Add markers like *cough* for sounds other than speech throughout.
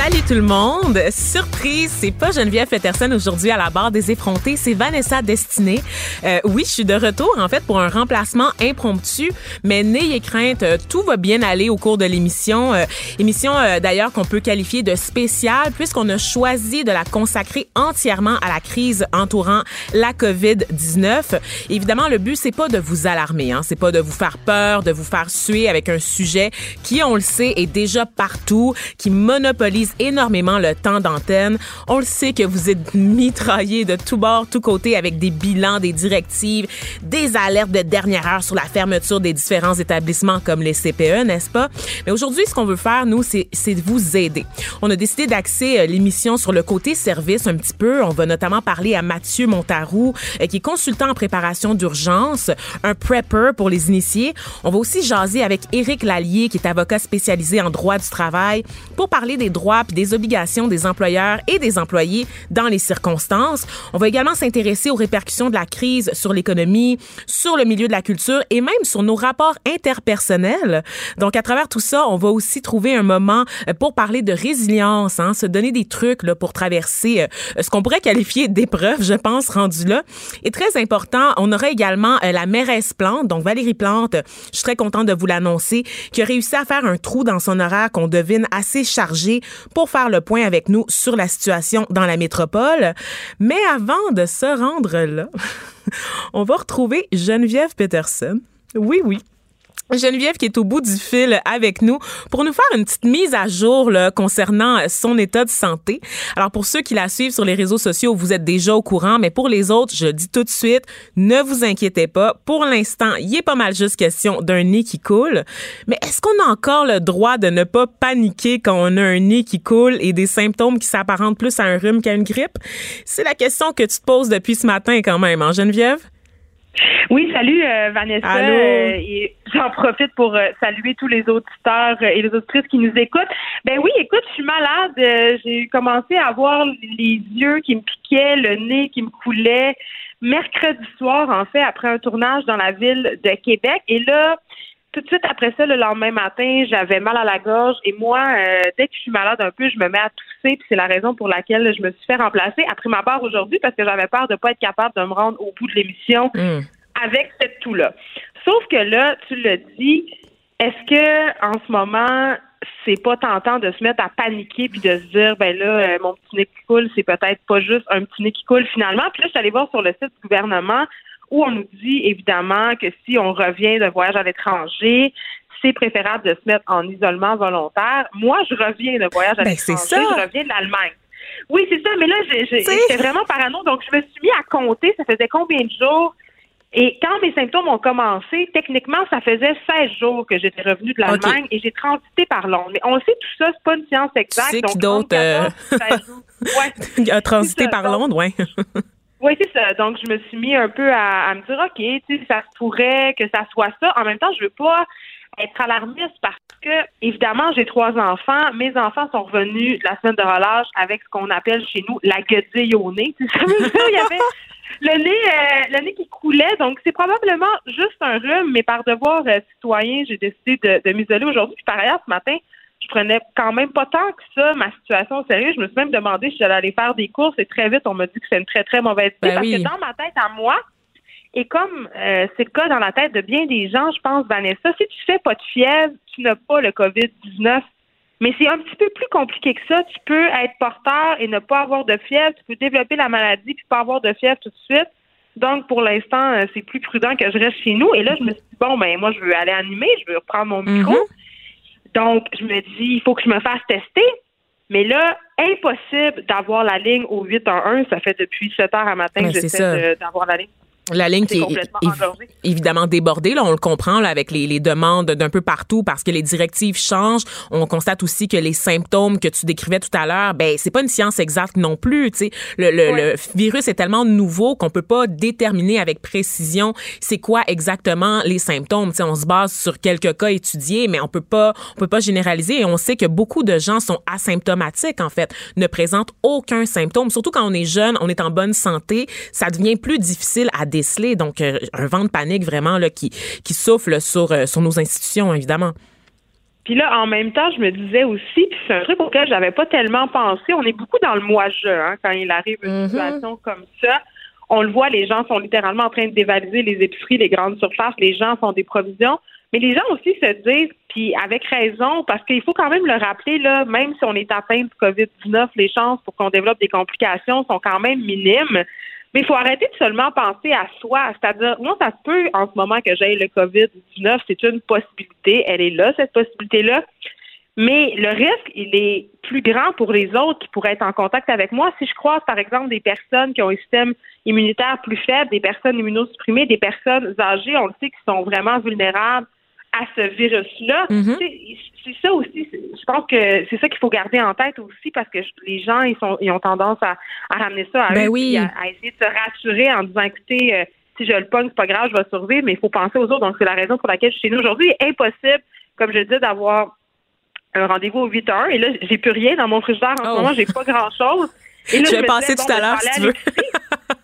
Salut tout le monde! Surprise, c'est pas Geneviève Peterson aujourd'hui à la barre des effrontés, c'est Vanessa Destinée. Euh, oui, je suis de retour en fait pour un remplacement impromptu, mais n'ayez crainte, euh, tout va bien aller au cours de l'émission. Euh, émission d'ailleurs qu'on peut qualifier de spéciale puisqu'on a choisi de la consacrer entièrement à la crise entourant la COVID-19. Évidemment, le but c'est pas de vous alarmer, hein, c'est pas de vous faire peur, de vous faire suer avec un sujet qui, on le sait, est déjà partout, qui monopolise énormément le temps d'antenne. On le sait que vous êtes mitraillés de tous bords, tous côtés avec des bilans, des directives, des alertes de dernière heure sur la fermeture des différents établissements comme les CPE, n'est-ce pas? Mais aujourd'hui, ce qu'on veut faire, nous, c'est de vous aider. On a décidé d'axer euh, l'émission sur le côté service un petit peu. On va notamment parler à Mathieu Montarou, euh, qui est consultant en préparation d'urgence, un prepper pour les initiés. On va aussi jaser avec Éric Lallier, qui est avocat spécialisé en droit du travail, pour parler des droits des obligations des employeurs et des employés dans les circonstances. On va également s'intéresser aux répercussions de la crise sur l'économie, sur le milieu de la culture et même sur nos rapports interpersonnels. Donc, à travers tout ça, on va aussi trouver un moment euh, pour parler de résilience, hein, se donner des trucs là, pour traverser euh, ce qu'on pourrait qualifier d'épreuve, je pense, rendu là. Et très important, on aura également euh, la mairesse Plante, donc Valérie Plante, je suis très contente de vous l'annoncer, qui a réussi à faire un trou dans son horaire qu'on devine assez chargé pour faire le point avec nous sur la situation dans la métropole. Mais avant de se rendre là, *laughs* on va retrouver Geneviève Peterson. Oui, oui, Geneviève qui est au bout du fil avec nous pour nous faire une petite mise à jour concernant son état de santé. Alors pour ceux qui la suivent sur les réseaux sociaux, vous êtes déjà au courant, mais pour les autres, je dis tout de suite, ne vous inquiétez pas. Pour l'instant, il est pas mal juste question d'un nez qui coule. Mais est-ce qu'on a encore le droit de ne pas paniquer quand on a un nez qui coule et des symptômes qui s'apparentent plus à un rhume qu'à une grippe? C'est la question que tu te poses depuis ce matin quand même, hein, Geneviève? Oui, salut euh, Vanessa. Allô? Euh, et j'en profite pour euh, saluer tous les auditeurs et les auditrices qui nous écoutent. Ben oui, écoute, je suis malade. J'ai commencé à avoir les yeux qui me piquaient, le nez qui me coulait mercredi soir, en fait, après un tournage dans la ville de Québec. Et là, tout de suite après ça, le lendemain matin, j'avais mal à la gorge. Et moi, euh, dès que je suis malade un peu, je me mets à tousser. Puis c'est la raison pour laquelle je me suis fait remplacer après ma part aujourd'hui parce que j'avais peur de pas être capable de me rendre au bout de l'émission Hmm. avec cette toux-là. Sauf que là, tu le dis, est-ce que en ce moment, c'est pas tentant de se mettre à paniquer puis de se dire, ben là, euh, mon petit nez qui coule, c'est peut-être pas juste un petit nez qui coule finalement? Puis là, je suis allée voir sur le site du gouvernement où on nous dit évidemment que si on revient de voyage à l'étranger, c'est préférable de se mettre en isolement volontaire. Moi, je reviens de voyage à Ben, c'est l'étranger, je reviens de l'Allemagne. Oui, c'est ça, mais là, j'étais vraiment parano, donc je me suis mis à compter, ça faisait combien de jours? Et quand mes symptômes ont commencé, techniquement, ça faisait 16 jours que j'étais revenue de l'Allemagne et j'ai transité par Londres. Mais on le sait, tout ça, c'est pas une science exacte. sais donc qui d'autre, euh, 14, 16 jours. Ouais. *laughs* a transité C'est ça, par Londres, ouais. Oui, c'est ça. Donc, je me suis mis un peu à, à me dire, OK, tu sais, ça se pourrait que ça soit ça. En même temps, je veux pas être alarmiste parce que, évidemment, j'ai trois enfants. Mes enfants sont revenus la semaine de relâche avec ce qu'on appelle chez nous la guedille au nez. Tu sais, il y avait le nez, euh, le nez qui coulait. Donc, c'est probablement juste un rhume, mais par devoir euh, citoyen, j'ai décidé de, de m'isoler aujourd'hui. Puis, par ailleurs, ce matin, je prenais quand même pas tant que ça ma situation au sérieux. Je me suis même demandé si j'allais aller faire des courses et très vite, on m'a dit que c'est une très, très mauvaise idée Ben parce oui. que dans ma tête à moi, et comme euh, c'est le cas dans la tête de bien des gens, je pense, Vanessa, si tu fais pas de fièvre, tu n'as pas le COVID-19. Mais c'est un petit peu plus compliqué que ça. Tu peux être porteur et ne pas avoir de fièvre. Tu peux développer la maladie puis pas avoir de fièvre tout de suite. Donc, pour l'instant, euh, c'est plus prudent que je reste chez nous. Et là, je me suis dit, bon, ben moi, je veux aller animer, je veux reprendre mon micro. Mhm. Donc, je me dis, il faut que je me fasse tester. Mais là, impossible d'avoir la ligne au 811. Ça fait depuis 7 heures à matin que j'essaie d'avoir la ligne. La ligne qui est évi- évidemment débordée, là, on le comprend là, avec les, les demandes d'un peu partout parce que les directives changent. On constate aussi que les symptômes que tu décrivais tout à l'heure, ben c'est pas une science exacte non plus. Tu sais, le, le, Ouais. le virus est tellement nouveau qu'on peut pas déterminer avec précision c'est quoi exactement les symptômes. Tu sais, on se base sur quelques cas étudiés, mais on peut pas on peut pas généraliser. Et on sait que beaucoup de gens sont asymptomatiques en fait, ne présentent aucun symptôme. Surtout quand on est jeune, on est en bonne santé, ça devient plus difficile à Donc, euh, un vent de panique vraiment là, qui, qui souffle sur, euh, sur nos institutions, évidemment. Puis là, en même temps, je me disais aussi, puis c'est un truc auquel j'avais pas tellement pensé. On est beaucoup dans le moi-je hein, quand il arrive une Mhm. situation comme ça. On le voit, les gens sont littéralement en train de dévaliser les épiceries, les grandes surfaces. Les gens font des provisions. Mais les gens aussi se disent, puis avec raison, parce qu'il faut quand même le rappeler, là, même si on est atteint du COVID-19, les chances pour qu'on développe des complications sont quand même minimes. Mais il faut arrêter de seulement penser à soi. C'est-à-dire, moi, ça peut en ce moment que j'aie le COVID-19, c'est une possibilité. Elle est là, cette possibilité-là. Mais le risque, il est plus grand pour les autres qui pourraient être en contact avec moi. Si je croise, par exemple, des personnes qui ont un système immunitaire plus faible, des personnes immunosupprimées, des personnes âgées, on le sait, qui sont vraiment vulnérables à ce virus-là. Mhm. C'est- C'est ça aussi. Je pense que c'est ça qu'il faut garder en tête aussi parce que les gens, ils, sont, ils ont tendance à, à ramener ça à Ben eux, oui. à, à essayer de se rassurer en disant, écoutez, euh, si je le pogne, c'est pas grave, je vais survivre, mais il faut penser aux autres. Donc, c'est la raison pour laquelle je suis chez nous aujourd'hui. Impossible, comme je dis, d'avoir un rendez-vous au 8 heures. Et là, j'ai plus rien dans mon frigidaire en Oh. ce moment. J'ai pas grand-chose. *laughs* Et là, Je vais passer tout à bon, ben, l'heure, vais si tu l'épicerie.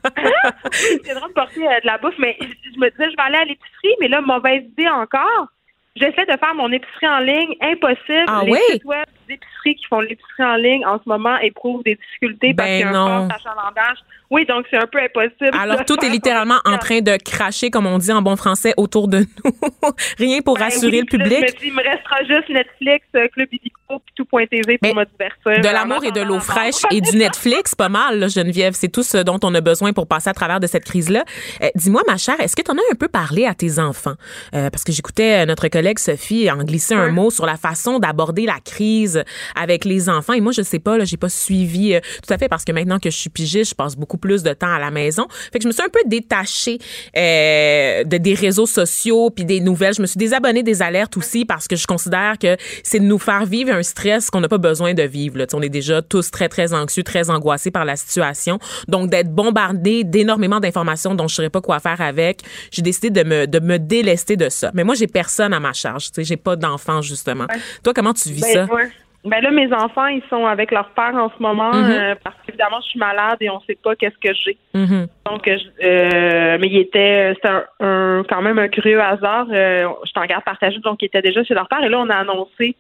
*laughs* c'est drôle de porter euh, de la bouffe, mais je je me disais, je vais aller à l'épicerie, mais là, mauvaise idée encore. J'essaie de faire mon épicerie en ligne, impossible. Ah Les oui? sites web d'épicerie qui font l'épicerie en ligne en ce moment éprouvent des difficultés parce Ben qu'il y a non. un fort achalandage. Oui, donc c'est un peu impossible. Alors, tout est littéralement en train de cracher, comme on dit en bon français, autour de nous. *laughs* Rien pour Ben rassurer oui, le public. Je me dis, il me restera juste Netflix, euh, Club Illico, puis tout.tv pour me divertir. De l'amour et de l'eau fraîche et du Netflix, pas mal, là, Geneviève. C'est tout ce dont on a besoin pour passer à travers de cette crise-là. Euh, Dis-moi, ma chère, est-ce que tu en as un peu parlé à tes enfants? Euh, parce que j'écoutais notre collègue Sophie en glisser un mot sur la façon d'aborder la crise avec les enfants. Et moi, je sais pas, là, j'ai pas suivi euh, tout à fait parce que maintenant que je suis pigiste, je passe beaucoup plus de temps à la maison. Fait que je me suis un peu détachée euh, de des réseaux sociaux puis des nouvelles. Je me suis désabonnée des alertes aussi parce que je considère que c'est de nous faire vivre un stress qu'on n'a pas besoin de vivre. Là. On est déjà tous très, très anxieux, très angoissés par la situation. Donc, d'être bombardé d'énormément d'informations dont je ne saurais pas quoi faire avec, j'ai décidé de me, de me délester de ça. Mais moi, j'ai personne à ma charge. J'ai pas d'enfants, justement. Toi, comment tu vis ça? Ben, ouais. Ben là, mes enfants, ils sont avec leur père en ce moment Mhm. euh, parce qu'évidemment, je suis malade et on sait pas qu'est-ce que j'ai. Mhm. Donc, euh, euh, mais il était, c'était un, un- quand même un curieux hasard. Euh, je t'en garde partagé, donc ils étaient déjà chez leur père. Et là, on a annoncé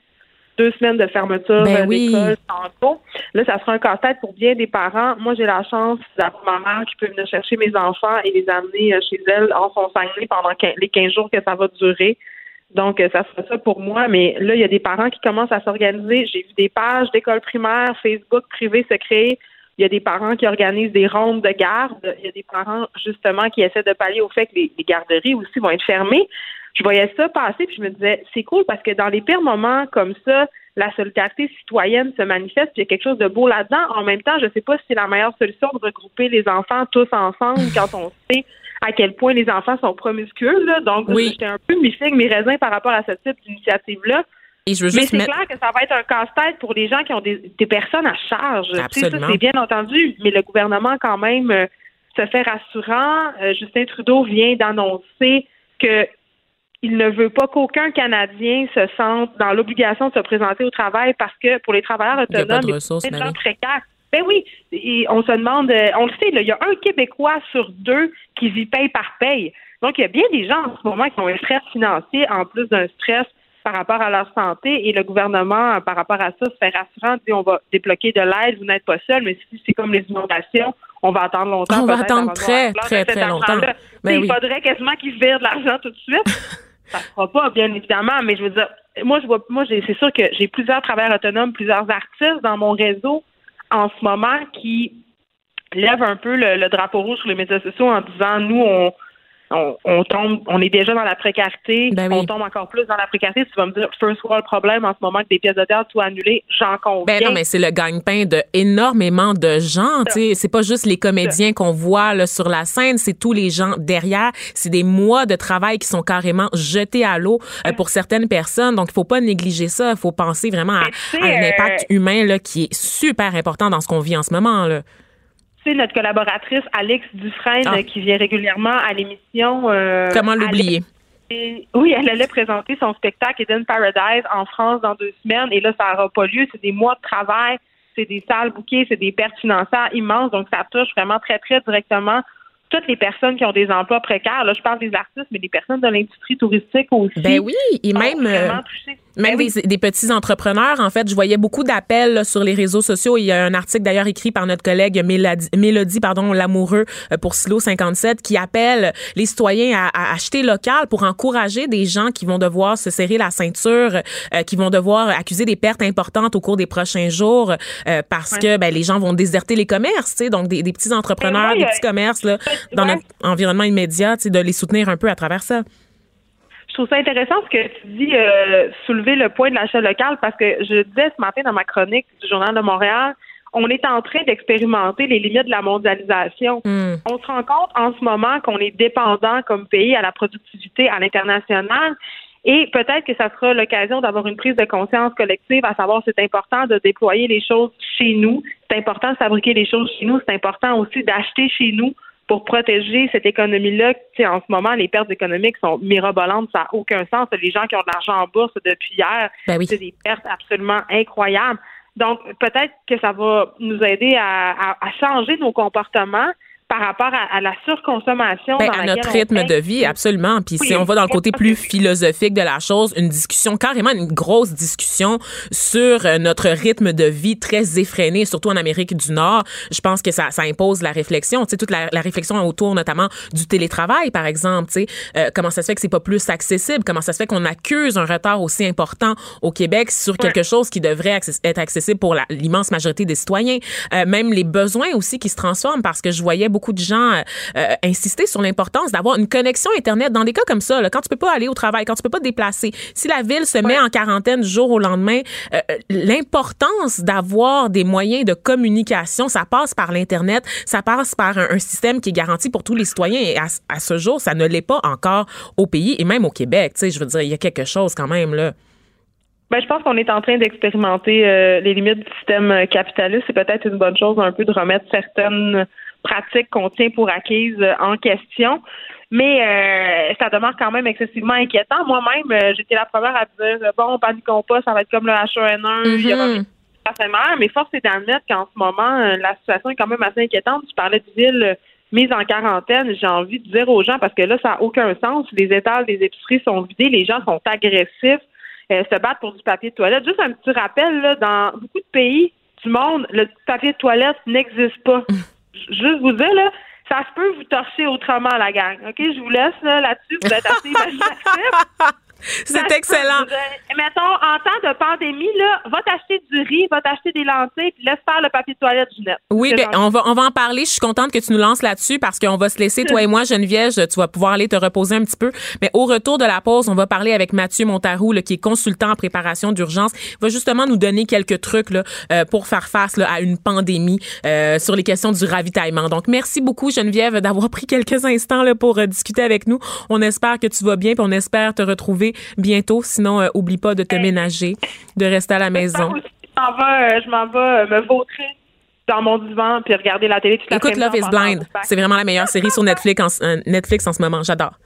deux semaines de fermeture Ben euh, oui. d'école tantôt. Là, ça sera un casse-tête pour bien des parents. Moi, j'ai la chance d'avoir ma mère qui peut venir chercher mes enfants et les amener euh, chez elle en son pendant les 15 jours que ça va durer. Donc, ça sera ça pour moi. Mais là, il y a des parents qui commencent à s'organiser. J'ai vu des pages d'école primaire, Facebook privé se créer. Il y a des parents qui organisent des rondes de garde. Il y a des parents, justement, qui essaient de pallier au fait que les, les garderies aussi vont être fermées. Je voyais ça passer, puis je me disais, c'est cool parce que dans les pires moments comme ça, la solidarité citoyenne se manifeste, puis il y a quelque chose de beau là-dedans. En même temps, je ne sais pas si c'est la meilleure solution de regrouper les enfants tous ensemble quand on sait à quel point les enfants sont promiscueux. Là. Donc, Oui. j'étais un peu mi-figue, mi-raisin par rapport à ce type d'initiative-là. Et je veux Mais c'est mettre... clair que ça va être un casse-tête pour les gens qui ont des, des personnes à charge. Sais, ça, Absolument. c'est bien entendu, mais le gouvernement, quand même, euh, se fait rassurant. Euh, Justin Trudeau vient d'annoncer que il ne veut pas qu'aucun Canadien se sente dans l'obligation de se présenter au travail parce que pour les travailleurs Il y a pas autonomes, de ressources, précaires, ben oui, et on se demande, euh, on le sait, il y a un Québécois sur deux qui vit paye par paye. Donc, il y a bien des gens en ce moment qui ont un stress financier en plus d'un stress par rapport à leur santé et le gouvernement, par rapport à ça, se fait rassurant, dit on va débloquer de l'aide, vous n'êtes pas seul, mais si c'est comme les inondations, on va attendre longtemps. On va attendre très, très, très longtemps. Ben il faudrait quasiment qu'ils virent de l'argent tout de suite. *laughs* ça ne fera pas, bien évidemment, mais je veux dire, moi, je vois, moi, c'est sûr que j'ai plusieurs travailleurs autonomes, plusieurs artistes dans mon réseau en ce moment qui lèvent un peu le drapeau rouge sur les médias sociaux en disant, nous, on, on, tombe, on est déjà dans la précarité, ben on tombe encore plus dans la précarité. Tu vas me dire, first world problème en ce moment que des pièces de théâtre soient annulées, j'en conviens. Ben non, mais c'est le gagne-pain de énormément de gens. C'est pas juste les comédiens qu'on voit là, sur la scène, c'est tous les gens derrière. C'est des mois de travail qui sont carrément jetés à l'eau euh, pour certaines personnes. Donc, il faut pas négliger ça. Il faut penser vraiment à, un impact euh, humain là, qui est super important dans ce qu'on vit en ce moment. Là notre collaboratrice Alex Dufresne ah. qui vient régulièrement à l'émission. Euh, Comment l'oublier? Oui, elle allait présenter son spectacle Eden Paradise en France dans deux semaines et là, ça n'aura pas lieu. C'est des mois de travail, c'est des salles bouquées, c'est des pertes financières immenses. Donc, ça touche vraiment très, très directement toutes les personnes qui ont des emplois précaires. Là, je parle des artistes, mais des personnes de l'industrie touristique aussi. Ben oui, et même. Même ben des, petits entrepreneurs, en fait, je voyais beaucoup d'appels sur les réseaux sociaux. Il y a un article d'ailleurs écrit par notre collègue Mélodie, Mélodie pardon, Lamoureux euh, pour Silo 57 qui appelle les citoyens à, acheter local pour encourager des gens qui vont devoir se serrer la ceinture, euh, qui vont devoir accuser des pertes importantes au cours des prochains jours euh, parce que ben, les gens vont déserter les commerces, donc des, petits entrepreneurs, des petits commerces là, dans notre environnement immédiat, de les soutenir un peu à travers ça je trouve ça intéressant ce que tu dis, euh, soulever le point de l'achat local, parce que je disais ce matin dans ma chronique du Journal de Montréal, on est en train d'expérimenter les limites de la mondialisation. Hmm. On se rend compte en ce moment qu'on est dépendant comme pays à la productivité à l'international. Et peut-être que ça sera l'occasion d'avoir une prise de conscience collective, à savoir c'est important de déployer les choses chez nous, c'est important de fabriquer les choses chez nous, c'est important aussi d'acheter chez nous pour protéger cette économie-là. En ce moment, les pertes économiques sont mirobolantes, ça n'a aucun sens. Les gens qui ont de l'argent en bourse depuis hier, ben c'est des pertes absolument incroyables. Donc, peut-être que ça va nous aider à changer nos comportements, par rapport à, la surconsommation. Ben, à notre rythme de vie, absolument. Puis si on va dans le côté plus philosophique de la chose, une discussion, carrément une grosse discussion sur euh, notre rythme de vie très effréné, surtout en Amérique du Nord. Je pense que ça, ça impose la réflexion. Tu sais, toute la, la, réflexion autour notamment du télétravail, par exemple. Tu sais, euh, comment ça se fait que c'est pas plus accessible? Comment ça se fait qu'on accuse un retard aussi important au Québec sur quelque chose qui devrait être accessible pour l'immense majorité des citoyens? Euh, même les besoins aussi qui se transforment parce que je voyais beaucoup de gens euh, euh, insister sur l'importance d'avoir une connexion Internet dans des cas comme ça, là, quand tu peux pas aller au travail, quand tu peux pas te déplacer. Si la ville se met en quarantaine du jour au lendemain, euh, l'importance d'avoir des moyens de communication, ça passe par l'Internet, ça passe par un, système qui est garanti pour tous les citoyens. Et à, ce jour, ça ne l'est pas encore au pays et même au Québec. Tu sais, je veux dire, il y a quelque chose quand même là. Ben, je pense qu'on est en train d'expérimenter les limites du système capitaliste. C'est peut-être une bonne chose un peu de remettre certaines pratique qu'on tient pour acquise euh, en question. Mais euh, ça demeure quand même excessivement inquiétant. Moi-même, euh, j'étais la première à dire bon, paniquons pas, ça va être comme le H1N1, il y aura mm-hmm. mais force est d'admettre qu'en ce moment, la situation est quand même assez inquiétante. Tu parlais de ville mise en quarantaine, j'ai envie de dire aux gens, parce que là, ça n'a aucun sens. Les étals des épiceries sont vidés, les gens sont agressifs, se battent pour du papier de toilette. Juste un petit rappel, là, dans beaucoup de pays du monde, le papier de toilette n'existe pas. *laughs* juste vous dire, là, ça se peut vous torcher autrement, la gang. OK? Je vous laisse là-dessus. vous êtes assez imaginatif. *laughs* C'est excellent. mettons, en temps de pandémie, là, va t'acheter du riz, va t'acheter des lentilles, puis laisse faire le papier de toilette, Ginette. Oui, ben, on va, on va en parler. Je suis contente que tu nous lances là-dessus parce qu'on va se laisser, toi et moi, Geneviève, tu vas pouvoir aller te reposer un petit peu. Mais au retour de la pause, on va parler avec Mathieu Montarou, là, qui est consultant en préparation d'urgence. Il va justement nous donner quelques trucs là, euh, pour faire face là, à une pandémie euh, sur les questions du ravitaillement. Donc, merci beaucoup, Geneviève, d'avoir pris quelques instants là, pour euh, discuter avec nous. On espère que tu vas bien, puis on espère te retrouver bientôt. Sinon, euh, oublie pas de te ménager, de rester à la maison. Je m'en vais, euh, me vautrer dans mon divan puis regarder la télé toute la Écoute Love is Blind. C'est vraiment la meilleure série sur Netflix en, euh, Netflix en ce moment. J'adore.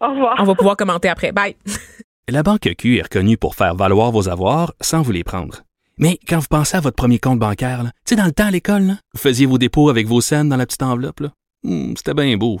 Au revoir. On va pouvoir commenter après. Bye. *laughs* La Banque Q est reconnue pour faire valoir vos avoirs sans vous les prendre. Mais quand vous pensez à votre premier compte bancaire, tu sais, dans le temps à l'école, vous faisiez vos dépôts avec vos scènes dans la petite enveloppe. Hmm, c'était bien beau.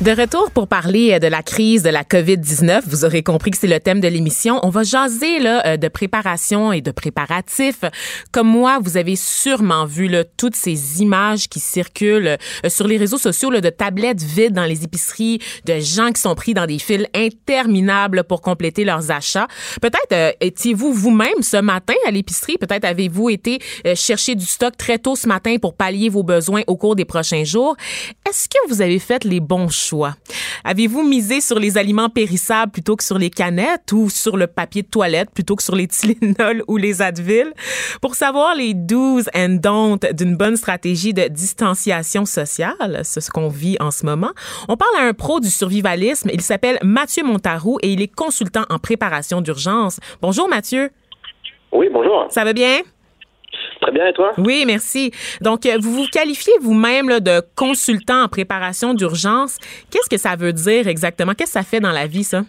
De retour pour parler euh, de la crise de la COVID-19, vous aurez compris que c'est le thème de l'émission. On va jaser là, euh, de préparation et de préparatifs. Comme moi, vous avez sûrement vu là, toutes ces images qui circulent euh, sur les réseaux sociaux là, de tablettes vides dans les épiceries, de gens qui sont pris dans des files interminables pour compléter leurs achats. Peut-être étiez-vous vous-même ce matin à l'épicerie? Peut-être avez-vous été chercher du stock très tôt ce matin pour pallier vos besoins au cours des prochains jours? Est-ce que vous avez fait les bons choix? Avez-vous misé sur les aliments périssables plutôt que sur les canettes ou sur le papier de toilette plutôt que sur les *laughs* Tylenol ou les Advil? Pour savoir les do's and don'ts d'une bonne stratégie de distanciation sociale, c'est ce qu'on vit en ce moment, on parle à un pro du survivalisme. Il s'appelle Mathieu Montarou et il est consultant en préparation d'urgence. Bonjour Mathieu. Oui, bonjour. Ça va bien? Très bien, et toi? Oui, merci. Donc, euh, vous vous qualifiez vous-même de consultant en préparation d'urgence. Qu'est-ce que ça veut dire exactement? Qu'est-ce que ça fait dans la vie, ça?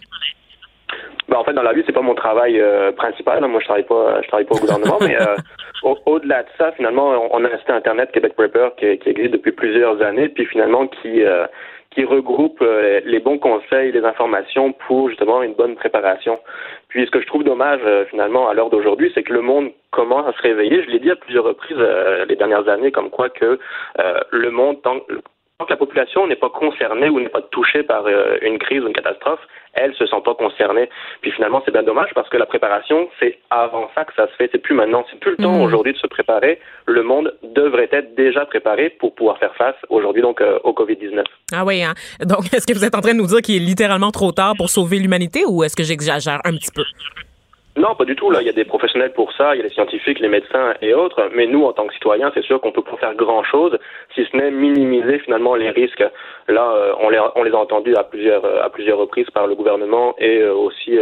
Ben, en fait, dans la vie, c'est pas mon travail euh, principal. Moi, je travaille pas, je travaille pas au gouvernement, *laughs* mais euh, au- delà de ça, finalement, on, a un site internet Québec Prepper qui, qui existe depuis plusieurs années, puis finalement qui euh, qui regroupe euh, les bons conseils, les informations pour justement une bonne préparation. Puis ce que je trouve dommage euh, finalement à l'heure d'aujourd'hui, c'est que le monde commence à se réveiller. Je l'ai dit à plusieurs reprises euh, les dernières années, comme quoi que le monde, tant, que la population n'est pas concernée ou n'est pas touchée par une crise ou une catastrophe, elles se sentent pas concernées. Puis finalement, c'est bien dommage parce que la préparation, c'est avant ça que ça se fait. C'est plus maintenant. C'est plus le temps Mhm. aujourd'hui de se préparer. Le monde devrait être déjà préparé pour pouvoir faire face aujourd'hui donc euh, au Covid-19. Ah oui, hein? Donc, *laughs* est-ce que vous êtes en train de nous dire qu'il est littéralement trop tard pour sauver l'humanité ou est-ce que j'exagère un petit peu? Non, pas du tout. Là, il y a des professionnels pour ça, il y a les scientifiques, les médecins et autres. Mais nous, en tant que citoyens, c'est sûr qu'on peut pas faire grand-chose, si ce n'est minimiser finalement les risques. Là, euh, on, les, on les a entendus à plusieurs euh, à plusieurs reprises par le gouvernement et euh, aussi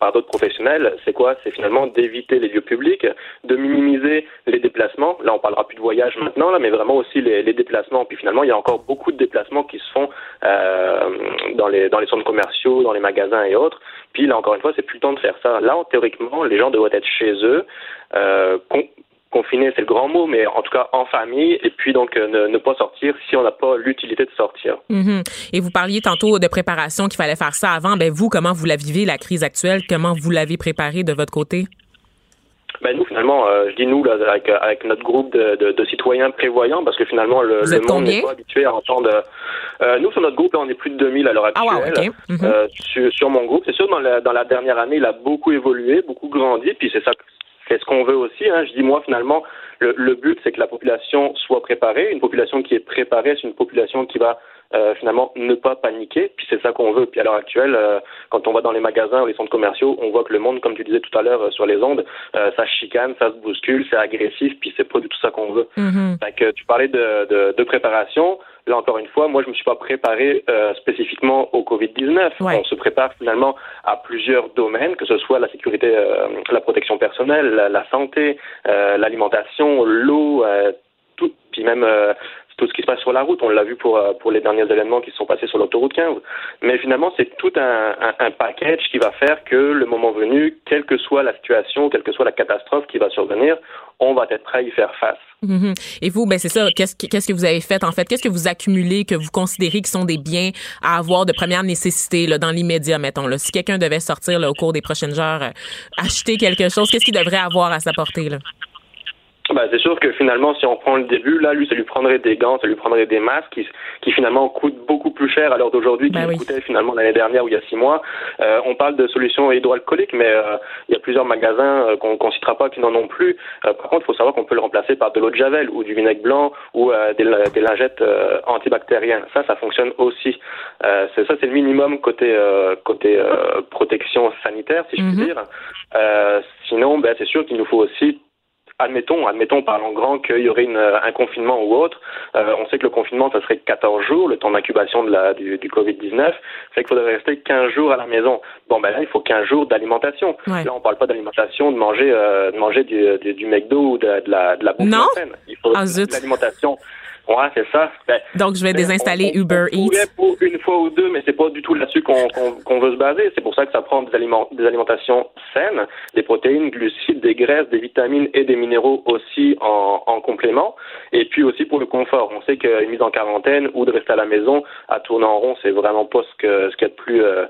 par d'autres professionnels. C'est quoi? C'est finalement d'éviter les lieux publics, de minimiser les déplacements. Là, on parlera plus de voyage maintenant, là, mais vraiment aussi les, les déplacements. Puis finalement, il y a encore beaucoup de déplacements qui se font euh, dans les dans les centres commerciaux, dans les magasins et autres. Puis là, encore une fois, c'est plus le temps de faire ça. Là, théoriquement, les gens devraient être chez eux, euh, con- confinés, c'est le grand mot, mais en tout cas en famille, et puis donc euh, ne, ne pas sortir si on n'a pas l'utilité de sortir. Mhm. Et vous parliez tantôt de préparation, qu'il fallait faire ça avant. Ben vous, comment vous la vivez, la crise actuelle? Comment vous l'avez préparée de votre côté? Ben nous, finalement, euh, je dis nous, là, avec, avec notre groupe de, de, de citoyens prévoyants, parce que finalement, le, monde n'est pas habitué à entendre... Euh, nous, sur notre groupe, là, on est plus de 2000 à l'heure Ah actuelle. Euh, sur, sur mon groupe, c'est sûr, dans la, dans la dernière année, il a beaucoup évolué, beaucoup grandi, puis c'est ça, c'est ce qu'on veut aussi. Hein. Je dis, moi, finalement, le, le but, c'est que la population soit préparée. Une population qui est préparée, c'est une population qui va euh, finalement ne pas paniquer. Puis c'est ça qu'on veut. Puis à l'heure actuelle, euh, quand on va dans les magasins ou les centres commerciaux, on voit que le monde, comme tu disais tout à l'heure euh, sur les ondes, euh, ça chicane, ça se bouscule, c'est agressif, puis c'est pas du tout ça qu'on veut. Mhm. Fait que tu parlais de, de, de préparation. Là encore une fois, moi je me suis pas préparé euh, spécifiquement au Covid-19. Ouais. On se prépare finalement à plusieurs domaines, que ce soit la sécurité, euh, la protection personnelle, la, la santé, euh, l'alimentation, l'eau, euh, tout, puis même euh, tout ce qui se passe sur la route. On l'a vu pour euh, pour les derniers événements qui se sont passés sur l'autoroute 15. Mais finalement, c'est tout un, un, un package qui va faire que le moment venu, quelle que soit la situation, quelle que soit la catastrophe qui va survenir, on va être prêt à y faire face. Mhm. Et vous, ben c'est ça. Qu'est-ce que, qu'est-ce que vous avez fait en fait? Qu'est-ce que vous accumulez que vous considérez qui sont des biens à avoir de première nécessité là, dans l'immédiat, mettons. Là? Si quelqu'un devait sortir là, au cours des prochaines heures, euh, acheter quelque chose, qu'est-ce qu'il devrait avoir à sa portée là? Ben, c'est sûr que finalement, si on prend le début, là, lui, ça lui prendrait des gants, ça lui prendrait des masques qui, qui finalement coûtent beaucoup plus cher à l'heure d'aujourd'hui Ben qu'ils oui. coûtaient finalement l'année dernière ou il y a six mois. Euh, on parle de solutions hydroalcooliques, mais euh, il y a plusieurs magasins euh, qu'on qu'on citera pas qui n'en ont plus. Euh, par contre, il faut savoir qu'on peut le remplacer par de l'eau de javel ou du vinaigre blanc ou euh, des, des lingettes euh, antibactériennes. Ça, ça fonctionne aussi. Euh, c'est ça, c'est le minimum côté euh, côté euh, protection sanitaire, si je puis Mhm. dire. Euh, sinon, ben, c'est sûr qu'il nous faut aussi admettons, admettons, parlons grand, qu'il y aurait une, un confinement ou autre. Euh, on sait que le confinement, ça serait 14 jours, le temps d'incubation de la, du, du Covid-19. Fait qu'il faudrait rester 15 jours à la maison. Bon, ben là, il faut 15 jours d'alimentation. Ouais. Là, on parle pas d'alimentation, de manger, euh, de manger du, du, du McDo ou de, de la, de la bouffe Non? Il faut Ah, zut. l'alimentation Ouais, c'est ça. Ben, Donc, je vais désinstaller Uber Eats. Pour une fois ou deux, mais c'est pas du tout là-dessus qu'on veut se baser. C'est pour ça que ça prend des, aliments, des alimentations saines, des protéines, glucides, des graisses, des vitamines et des minéraux aussi en, en complément. Et puis aussi pour le confort. On sait qu'une mise en quarantaine ou de rester à la maison à tourner en rond, c'est vraiment pas ce que ce qu'il y a de plus euh,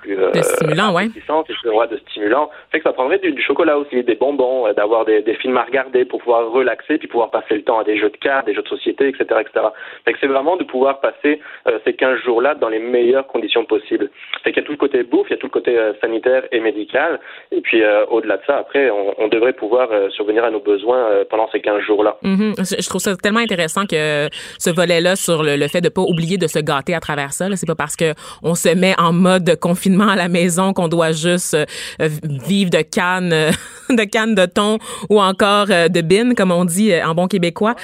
plus euh, de stimulant, ouais. de stimulant. Fait que ça prendrait du, chocolat aussi, des bonbons, euh, d'avoir des, des, films à regarder pour pouvoir relaxer, puis pouvoir passer le temps à des jeux de cartes, des jeux de société, etc., etc. Fait que c'est vraiment de pouvoir passer euh, ces 15 jours-là dans les meilleures conditions possibles. Fait qu'il y a tout le côté bouffe, il y a tout le côté sanitaire et médical, et puis au-delà de ça, après, on, on devrait pouvoir survenir à nos besoins pendant ces 15 jours-là. Mm-hmm. Je trouve ça tellement intéressant que ce volet-là sur le, fait de pas oublier de se gâter à travers ça. C'est pas parce que on se met en mode confinement à la maison qu'on doit juste euh, vivre de cannes euh, *laughs* de cannes de thon ou encore euh, de bines comme on dit en bon québécois.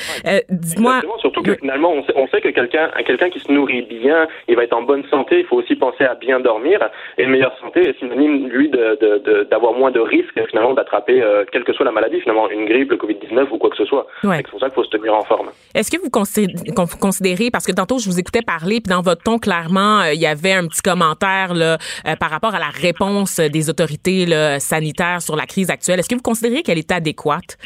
Dis-moi surtout que finalement on sait, on sait que quelqu'un quelqu'un qui se nourrit bien, il va être en bonne santé, il faut aussi penser à bien dormir et une meilleure santé est synonyme lui de d'avoir moins de risques finalement d'attraper quelle que soit la maladie finalement une grippe, le Covid-19 ou quoi que ce soit. C'est pour ça qu'il faut se tenir en forme. Est-ce que vous considérez parce que tantôt je vous écoutais parler puis dans votre ton clairement il y avait un petit commentaire là euh, par rapport à la réponse des autorités sanitaires sur la crise actuelle. Est-ce que vous considérez qu'elle est adéquate?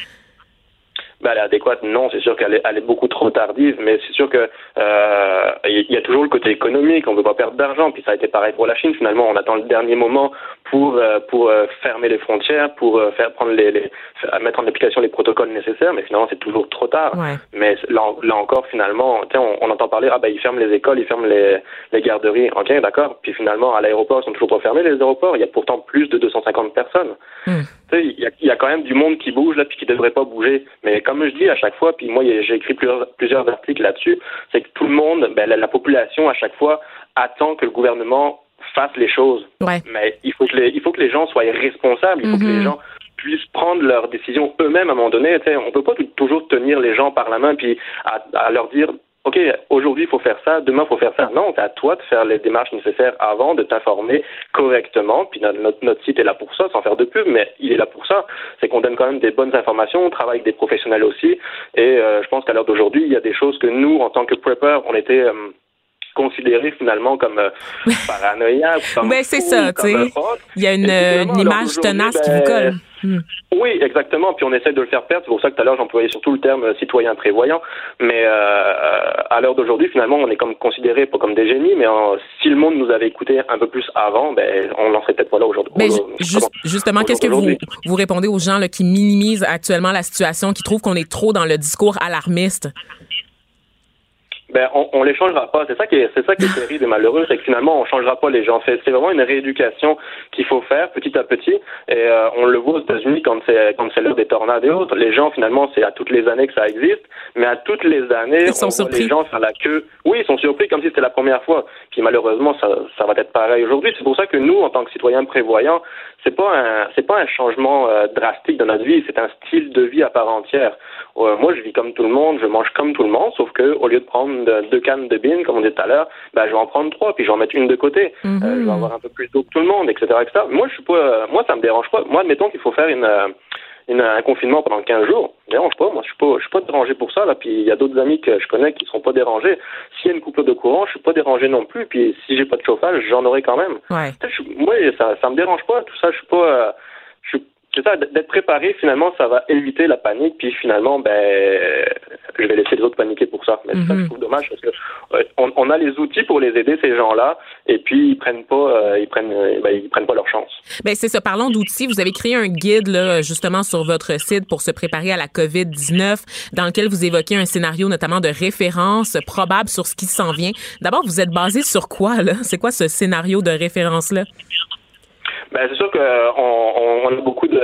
ben, elle est adéquate, non, c'est sûr qu'elle est, beaucoup trop tardive, mais c'est sûr que euh, il y a toujours le côté économique, on ne veut pas perdre d'argent, puis ça a été pareil pour la Chine, finalement, on attend le dernier moment pour euh, pour euh, fermer les frontières, pour euh, faire prendre les, les, mettre en application les protocoles nécessaires, mais finalement c'est toujours trop tard. Mais là, là, encore, finalement, on, on entend parler ah ben ils ferment les écoles, ils ferment les, les garderies, ok, d'accord, puis finalement à l'aéroport ils sont toujours pas fermés les aéroports, il y a pourtant plus de 250 personnes. Hmm. Il y, a, il y a quand même du monde qui bouge là, puis qui devrait pas bouger. Mais comme je dis à chaque fois, puis moi j'ai écrit plusieurs, plusieurs articles là-dessus, c'est que tout le monde, ben, la, population à chaque fois attend que le gouvernement fasse les choses. Mais il faut que les, il faut que les gens soient responsables, il faut que les mm-hmm. gens puissent prendre leurs décisions eux-mêmes à un moment donné. On peut pas toujours tenir les gens par la main puis à leur dire OK, aujourd'hui, il faut faire ça, demain, il faut faire ça. Non, c'est à toi de faire les démarches nécessaires avant, de t'informer correctement. Puis notre, notre, site est là pour ça, sans faire de pub, mais il est là pour ça. C'est qu'on donne quand même des bonnes informations, on travaille avec des professionnels aussi. Et euh, je pense qu'à l'heure d'aujourd'hui, il y a des choses que nous, en tant que prepper, on était... Euh, considérés finalement comme euh, *laughs* paranoïaques. Ben, c'est ça, tu sais. Il y a une, une image tenace qui vous ben, colle. Hmm. Oui, exactement. Puis on essaie de le faire perdre. C'est pour ça que tout à l'heure j'employais surtout le terme euh, citoyen prévoyant. Mais euh, à l'heure d'aujourd'hui, finalement, on est comme considéré pas comme des génies. Mais si le monde nous avait écouté un peu plus avant, ben on n'en serait peut-être pas là aujourd'hui. Mais justement, qu'est-ce que vous vous répondez aux gens là, qui minimisent actuellement la situation, qui trouvent qu'on est trop dans le discours alarmiste? Ben on, on les changera pas. C'est ça qui est, c'est ça qui est terrible et malheureux, c'est que finalement on changera pas les gens. C'est, c'est vraiment une rééducation qu'il faut faire petit à petit. Et euh, on le voit aux États-Unis quand c'est quand c'est l'heure des tornades et autres. Les gens finalement c'est à toutes les années que ça existe, mais à toutes les années ils sont surpris. les gens faire la queue. Oui, ils sont surpris comme si c'était la première fois. Puis malheureusement ça ça va être pareil aujourd'hui. C'est pour ça que nous en tant que citoyens prévoyants, c'est pas un c'est pas un changement euh, drastique dans notre vie. C'est un style de vie à part entière. Euh, moi je vis comme tout le monde, je mange comme tout le monde, sauf que au lieu de prendre deux cannes de bines, comme on dit tout à l'heure, ben, je vais en prendre trois, puis je vais en mettre une de côté. Euh, je vais avoir un peu plus d'eau que tout le monde, etc., etc. Moi, je suis pas, euh, moi, ça me dérange pas. Moi, admettons qu'il faut faire une, euh, une, un confinement pendant 15 jours. Dérange pas. Moi, je suis pas, je suis pas dérangé pour ça, là. Puis, il y a d'autres amis que je connais qui sont pas dérangés. S'il y a une coupure de courant, je suis pas dérangé non plus. Puis, si j'ai pas de chauffage, j'en aurai quand même. Ouais. moi, ça, ça me dérange pas. Tout ça, je suis pas, je suis c'est ça, d'être préparé, finalement, ça va éviter la panique, puis finalement, ben, je vais laisser les autres paniquer pour ça. Mais ça, je mhm. trouve dommage parce que on, a les outils pour les aider ces gens-là, et puis ils prennent pas, euh, ils prennent, euh, ben, ils prennent pas leur chance. Ben c'est ça. Parlons d'outils. Vous avez créé un guide là, justement sur votre site pour se préparer à la COVID 19, dans lequel vous évoquez un scénario notamment de référence probable sur ce qui s'en vient. D'abord, vous êtes basé sur quoi là? C'est quoi ce scénario de référence là ben, c'est sûr qu'on on, a beaucoup de,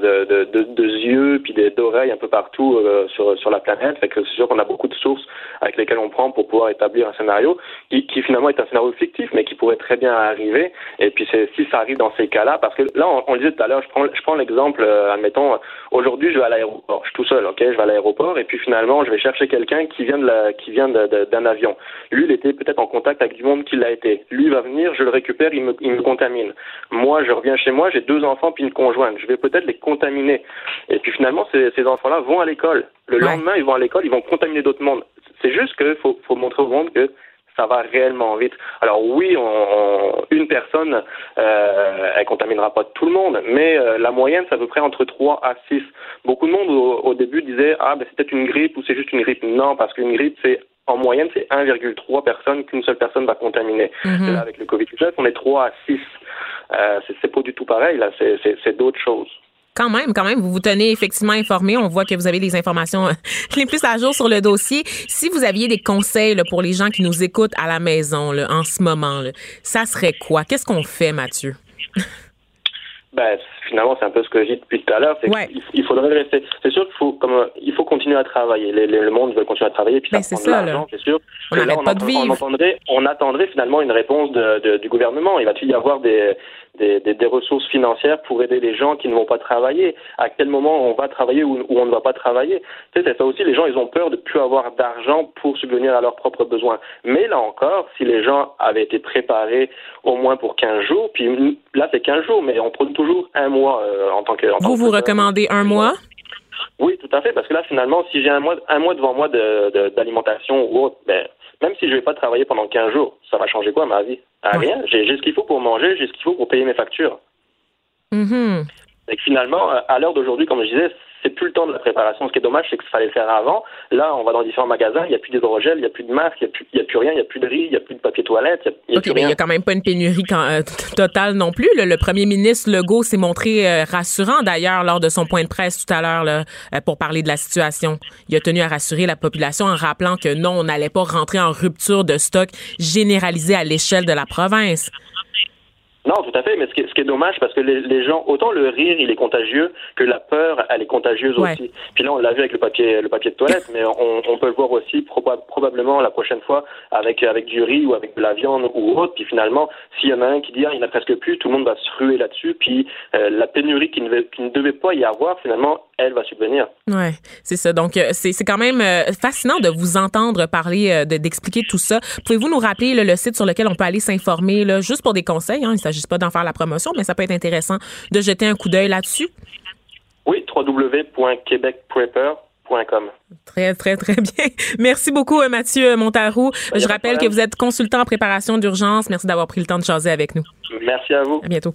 de, de, de yeux puis d'oreilles un peu partout euh, sur, sur la planète. Fait que c'est sûr qu'on a beaucoup de sources avec lesquelles on prend pour pouvoir établir un scénario qui, qui finalement est un scénario fictif, mais qui pourrait très bien arriver. Et puis c'est si ça arrive dans ces cas-là, parce que là, on, on disait tout à l'heure, je prends, je prends l'exemple, euh, admettons, aujourd'hui je vais à l'aéroport, je suis tout seul, ok, je vais à l'aéroport, et puis finalement je vais chercher quelqu'un qui vient de la, qui vient d'un avion. Lui, il était peut-être en contact avec du monde qui l'a été. Lui va venir, je le récupère, il me, il me contamine. Moi, je reviens chez moi, j'ai deux enfants puis une conjointe. Je vais peut-être les contaminer. Et puis finalement, ces, ces enfants-là vont à l'école. Le lendemain, ils vont à l'école, ils vont contaminer d'autres mondes. C'est juste qu'il faut, faut montrer au monde que ça va réellement vite. Alors oui, on, une personne, euh, elle contaminera pas tout le monde, mais euh, la moyenne, c'est à peu près entre 3 à 6. Beaucoup de monde au, début disait ah ben c'est peut-être une grippe ou c'est juste une grippe. Non, parce qu'une grippe c'est en moyenne c'est 1,3 personnes qu'une seule personne va contaminer. Mm-hmm. Là, avec le Covid-19, on est 3 à 6. Euh, c'est pas du tout pareil là, c'est d'autres choses. Quand même, quand même, vous vous tenez effectivement informé. On voit que vous avez les informations euh, *laughs* les plus à jour sur le dossier. Si vous aviez des conseils pour les gens qui nous écoutent à la maison en ce moment, ça serait quoi? Qu'est-ce qu'on fait, Mathieu? *laughs* Ben, finalement, c'est un peu ce que j'ai dit depuis tout à l'heure. Il, faudrait rester. C'est sûr qu'il faut, comme, il faut continuer à travailler. le monde veut continuer à travailler, puis ça ben, prend de l'argent, c'est sûr. On n'arrête pas de vivre. On attendrait, finalement une réponse du gouvernement. Il va-t-il y avoir des, des, des, ressources financières pour aider les gens qui ne vont pas travailler. À quel moment on va travailler ou, on ne va pas travailler? Tu sais, c'est ça aussi, les gens, ils ont peur de plus avoir d'argent pour subvenir à leurs propres besoins. Mais là encore, si les gens avaient été préparés au moins pour 15 jours, puis là c'est 15 jours, mais on prend toujours un mois euh, en tant que... vous, vous recommandez un mois? Oui, tout à fait, parce que là, finalement, si j'ai un mois, un mois devant moi d'alimentation de, ou autre, ben, même si je ne vais pas travailler pendant 15 jours, ça va changer quoi ma vie? Rien. J'ai ce qu'il faut pour manger, j'ai ce qu'il faut pour payer mes factures. Mm-hmm. Et finalement, à l'heure d'aujourd'hui, comme je disais, c'est plus le temps de la préparation. Ce qui est dommage, c'est qu'il fallait le faire avant. Là, on va dans différents magasins, il n'y a plus d'hydrogel, il n'y a plus de masque, il n'y a, plus rien, il n'y a plus de riz, il n'y a plus de papier toilette. Il OK, mais il n'y a quand même pas une pénurie euh, totale non plus. Le, premier ministre Legault s'est montré euh, rassurant d'ailleurs lors de son point de presse tout à l'heure euh, pour parler de la situation. Il a tenu à rassurer la population en rappelant que non, on n'allait pas rentrer en rupture de stock généralisée à l'échelle de la province. Non, tout à fait, mais ce qui est, ce qui est dommage, parce que les, les, gens, autant le rire, il est contagieux, que la peur, elle est contagieuse aussi. Puis là, on l'a vu avec le papier, le papier de toilette, mais on, on peut le voir aussi probablement la prochaine fois avec, avec du riz ou avec de la viande ou autre. Puis finalement, s'il y en a un qui dit, ah, il n'y en a presque plus, tout le monde va se ruer là-dessus. Puis euh, la pénurie qui ne, qui ne devait pas y avoir, finalement, elle va subvenir. Ouais, c'est ça. Donc, euh, c'est quand même euh, fascinant de vous entendre parler, d'expliquer tout ça. Pouvez-vous nous rappeler le site sur lequel on peut aller s'informer, juste pour des conseils? Hein? Il s'agit pas d'en faire la promotion, mais ça peut être intéressant de jeter un coup d'œil là-dessus. Oui, www.quebecprepper.com. Très, très, très bien. *laughs* Merci beaucoup, euh, Mathieu Montarou. Je rappelle que vous êtes consultant en préparation d'urgence. Merci d'avoir pris le temps de jaser avec nous. Merci à vous. À bientôt.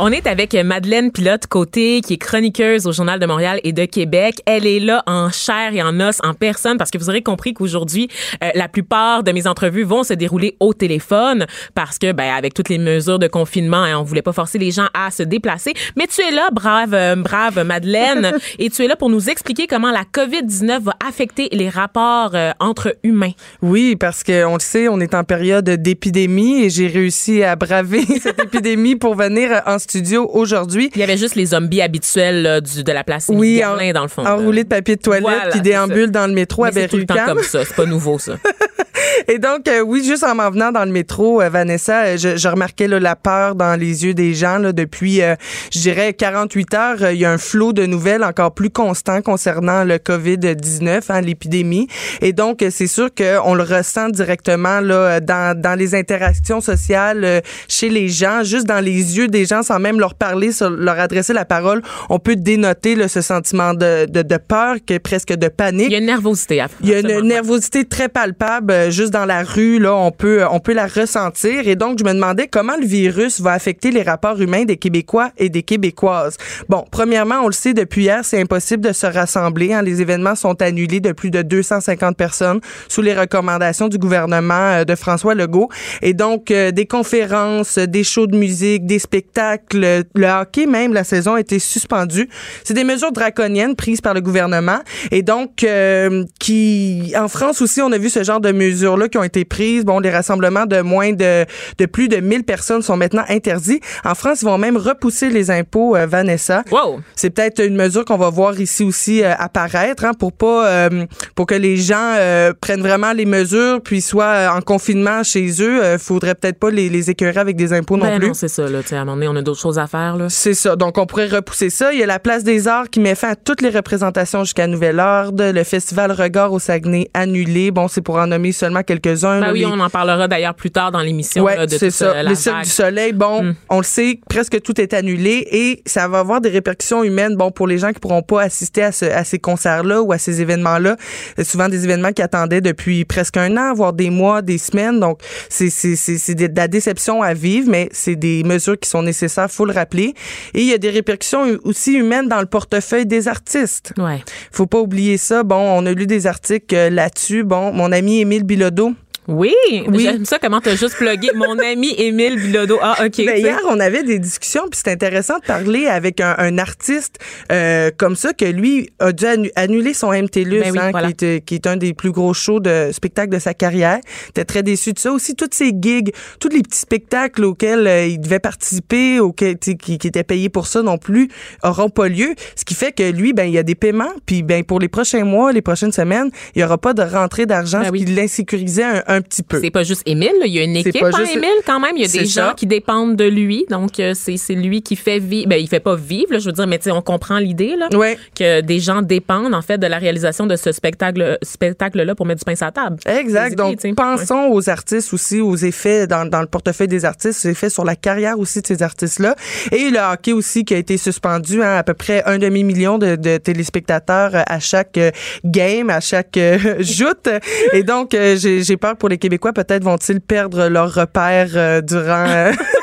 On est avec Madeleine Pilote Côté, qui est chroniqueuse au Journal de Montréal et de Québec. Elle est là en chair et en os, en personne, parce que vous aurez compris qu'aujourd'hui, euh, la plupart de mes entrevues vont se dérouler au téléphone, parce que, ben, avec toutes les mesures de confinement, hein, on voulait pas forcer les gens à se déplacer. Mais tu es là, brave, euh, brave Madeleine, *laughs* et tu es là pour nous expliquer comment la COVID-19 va affecter les rapports euh, entre humains. Oui, parce que on le sait, on est en période d'épidémie et j'ai réussi à braver *laughs* cette épidémie pour venir en studio aujourd'hui. Il y avait juste les zombies habituels du, de la place oui, en, dans le fond. Enroulés de papier de toilette qui déambulent dans le métro Mais à C'est tout le temps comme ça, c'est pas nouveau ça. *laughs* Et donc, euh, oui, juste en m'en venant dans le métro, euh, Vanessa, euh, je, je remarquais là, la peur dans les yeux des gens là, depuis, je dirais, 48 heures. Il y a un flot de nouvelles encore plus constant concernant le COVID-19, hein, l'épidémie. Et donc, c'est sûr qu'on le ressent directement là, dans, dans les interactions sociales chez les gens, juste dans les yeux des gens, sans même leur parler, leur adresser la parole. On peut dénoter là, ce sentiment de, de, de peur, que presque de panique. Il y a une nervosité. À Il y a une nervosité très palpable euh, juste dans la rue, là, on peut, on peut la ressentir. Et donc, je me demandais comment le virus va affecter les rapports humains des Québécois et des Québécoises. Bon, premièrement, on le sait depuis hier, c'est impossible de se rassembler. Hein. Les événements sont annulés de plus de 250 personnes sous les recommandations du gouvernement euh, de François Legault. Et donc, euh, des conférences, des shows de musique, des spectacles, le hockey même, la saison a été suspendue. C'est des mesures draconiennes prises par le gouvernement. Et donc, euh, qui, en France aussi, on a vu ce genre de mesures-là qui ont été prises. Bon, les rassemblements de moins de, de plus de 1000 personnes sont maintenant interdits. En France, ils vont même repousser les impôts, Vanessa. Wow. C'est peut-être une mesure qu'on va voir ici aussi apparaître, hein, pour pas, pour que les gens prennent vraiment les mesures puis soient en confinement chez eux. Faudrait peut-être pas les, les écœurer avec des impôts non Ben plus. non, c'est ça. Là, à un moment donné, on a d'autres choses à faire. Là. C'est ça. Donc, on pourrait repousser ça. Il y a la Place des Arts qui met fin à toutes les représentations jusqu'à nouvel ordre. Le Festival Regard au Saguenay annulé. Bon, c'est pour en nommer seulement quelques-uns. Ben là, oui, les- on en parlera d'ailleurs plus tard dans l'émission. Ouais, là, de c'est ça. le Cirque du Soleil, bon, Mm. on le sait, presque tout est annulé et ça va avoir des répercussions humaines, bon, pour les gens qui pourront pas assister à, ce- à ces concerts-là ou à ces événements-là. Euh, Souvent des événements qui attendaient depuis presque un an, voire des mois, des semaines. Donc, c'est c'est c'est c'est de la déception à vivre, mais c'est des mesures qui sont nécessaires, faut le rappeler. Et il y a des répercussions aussi humaines dans le portefeuille des artistes. Ouais. Faut pas oublier ça. Bon, on a lu des articles euh, là-dessus. Bon, mon ami Émile Bilodeau, Oui, Oui. j'aime ça comment t'as juste plugué? Mon *laughs* ami Émile Bilodeau. Ah, OK. Ben, hier, on avait des discussions, puis c'est intéressant de parler avec un, un artiste euh, comme ça, que lui a dû annu- annuler son MTLUS, Ben oui, hein, voilà. qui, est, qui est un des plus gros shows de spectacle de sa carrière. était très déçu de ça. Aussi, toutes ces gigs, tous les petits spectacles auxquels euh, il devait participer, auxquels, qui, qui étaient payés pour ça non plus, auront pas lieu. Ce qui fait que lui, ben, il y a des paiements, puis ben, pour les prochains mois, les prochaines semaines, il y aura pas de rentrée d'argent, Ben ce oui. qui l'insécurisait un, un petit peu. C'est pas juste Émile, là. il y a une C'est équipe pas en juste- Émile quand même. Il y a des gens ça. qui dépendent de lui. Donc, euh, c'est lui qui fait vivre. Ben, il fait pas vivre, là, je veux dire, mais tu sais, on comprend l'idée, là. Ouais. Que des gens dépendent, en fait, de la réalisation de ce spectacle- spectacle-là pour mettre du pain sur la table. Exact. Donc, idées, pensons aux artistes aussi, aux effets dans, dans le portefeuille des artistes, aux effets sur la carrière aussi de ces artistes-là. Et le hockey aussi qui a été suspendu, hein, à peu près un demi-million de, de téléspectateurs à chaque euh, game, à chaque euh, *laughs* joute. Et donc, j'ai j'ai peur pour les Québécois, peut-être vont-ils perdre leur repère euh, durant, euh, *laughs*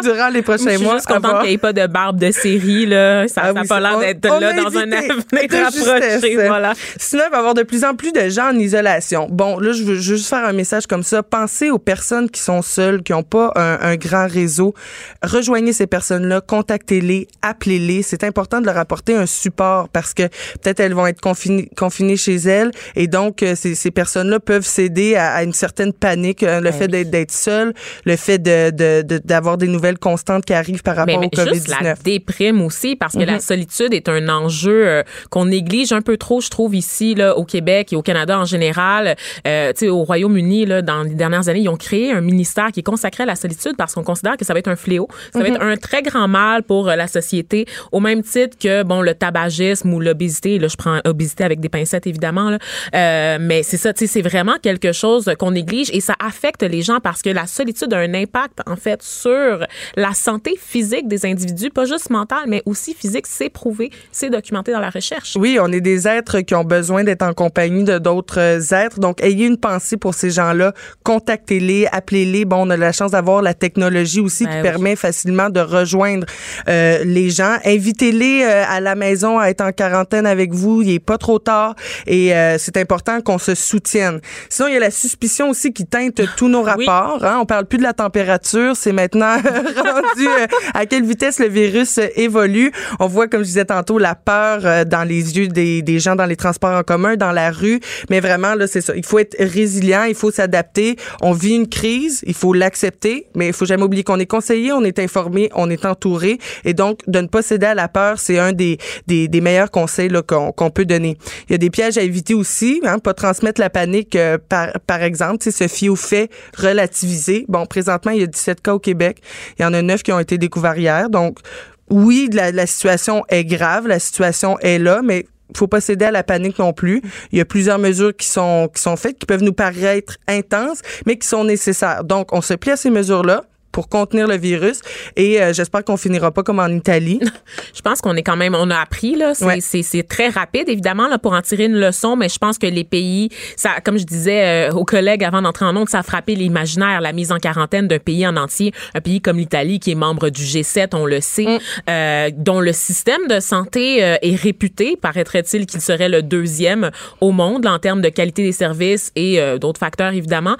*laughs* durant les Je prochains suis mois. juste à contente qu'il n'y ait pas de barbe de série, là. Ça Ah n'a oui, pas l'air d'être là dans un avenir *laughs* rapproché. Voilà. Sinon, il va y avoir de plus en plus de gens en isolation. Bon, là, je veux juste faire un message comme ça. Pensez aux personnes qui sont seules, qui n'ont pas un, un grand réseau. Rejoignez ces personnes-là, contactez-les, appelez-les. C'est important de leur apporter un support parce que peut-être elles vont être confinées, confinées chez elles et donc euh, ces, ces personnes-là peuvent céder à, à une certaine panique. Euh, Le fait d'être d'être seul, le fait de de- de- d'avoir des nouvelles constantes qui arrivent par rapport Mais, au mais la COVID-19. déprime aussi, parce que Mhm. la solitude est un enjeu euh, qu'on néglige un peu trop, je trouve, ici, là, au Québec et au Canada en général. Euh, tu sais, au Royaume-Uni, là, dans les dernières années, ils ont créé un ministère qui est consacré à la solitude parce qu'on considère que ça va être un fléau. Ça va être un très grand mal pour euh, la société, au même titre que, bon, le tabagisme ou l'obésité. Là, je prends obésité avec des pincettes, évidemment, là. Euh, mais c'est ça, tu sais, c'est vraiment quelque chose qu'on néglige et ça affecte les gens parce que la solitude a un impact, en fait, sur la santé physique des individus, pas juste mentale, mais aussi physique. C'est prouvé, c'est documenté dans la recherche. Oui, on est des êtres qui ont besoin d'être en compagnie de d'autres euh, êtres. Donc, ayez une pensée pour ces gens-là. Contactez-les, appelez-les. Bon, on a la chance d'avoir la technologie aussi Ben qui oui. permet facilement de rejoindre euh, les gens. Invitez-les euh, à la maison à être en quarantaine avec vous. Il est pas trop tard et euh, c'est important qu'on se soutienne. Sinon, il y a la suspicion aussi qui teinte tous nos Oui. rapports. Hein? On parle plus de la température. C'est maintenant *laughs* *laughs* rendu euh, à quelle vitesse le virus euh, évolue. On voit, comme je disais tantôt, la peur euh, dans les yeux des, des gens dans les transports en commun, dans la rue. Mais vraiment, là, c'est ça. Il faut être résilient, il faut s'adapter. On vit une crise, il faut l'accepter, mais il faut jamais oublier qu'on est conseillé, on est informé, on est entouré. Et donc, de ne pas céder à la peur, c'est un des, des, des meilleurs conseils qu'on peut donner. Il y a des pièges à éviter aussi, hein, pas transmettre la panique, euh, par, par exemple, se fier aux faits, relativiser. Bon, présentement, il y a 17 cas au Québec. Il y en a 9 qui ont été découverts hier. Donc, oui, la, la situation est grave, la situation est là, mais faut pas céder à la panique non plus. Il y a plusieurs mesures qui sont qui sont faites qui peuvent nous paraître intenses, mais qui sont nécessaires. Donc, on se plie à ces mesures-là pour contenir le virus. Et euh, j'espère qu'on finira pas comme en Italie. *laughs* je pense qu'on est quand même, on a appris là. C'est très rapide évidemment là pour en tirer une leçon, mais je pense que les pays, ça, comme je disais euh, aux collègues avant d'entrer en onde, ça a frappé l'imaginaire, la mise en quarantaine d'un pays en entier, un pays comme l'Italie qui est membre du G7, on le sait, mm. euh, dont le système de santé est réputé, paraîtrait-il qu'il serait le deuxième au monde en termes de qualité des services et d'autres facteurs évidemment.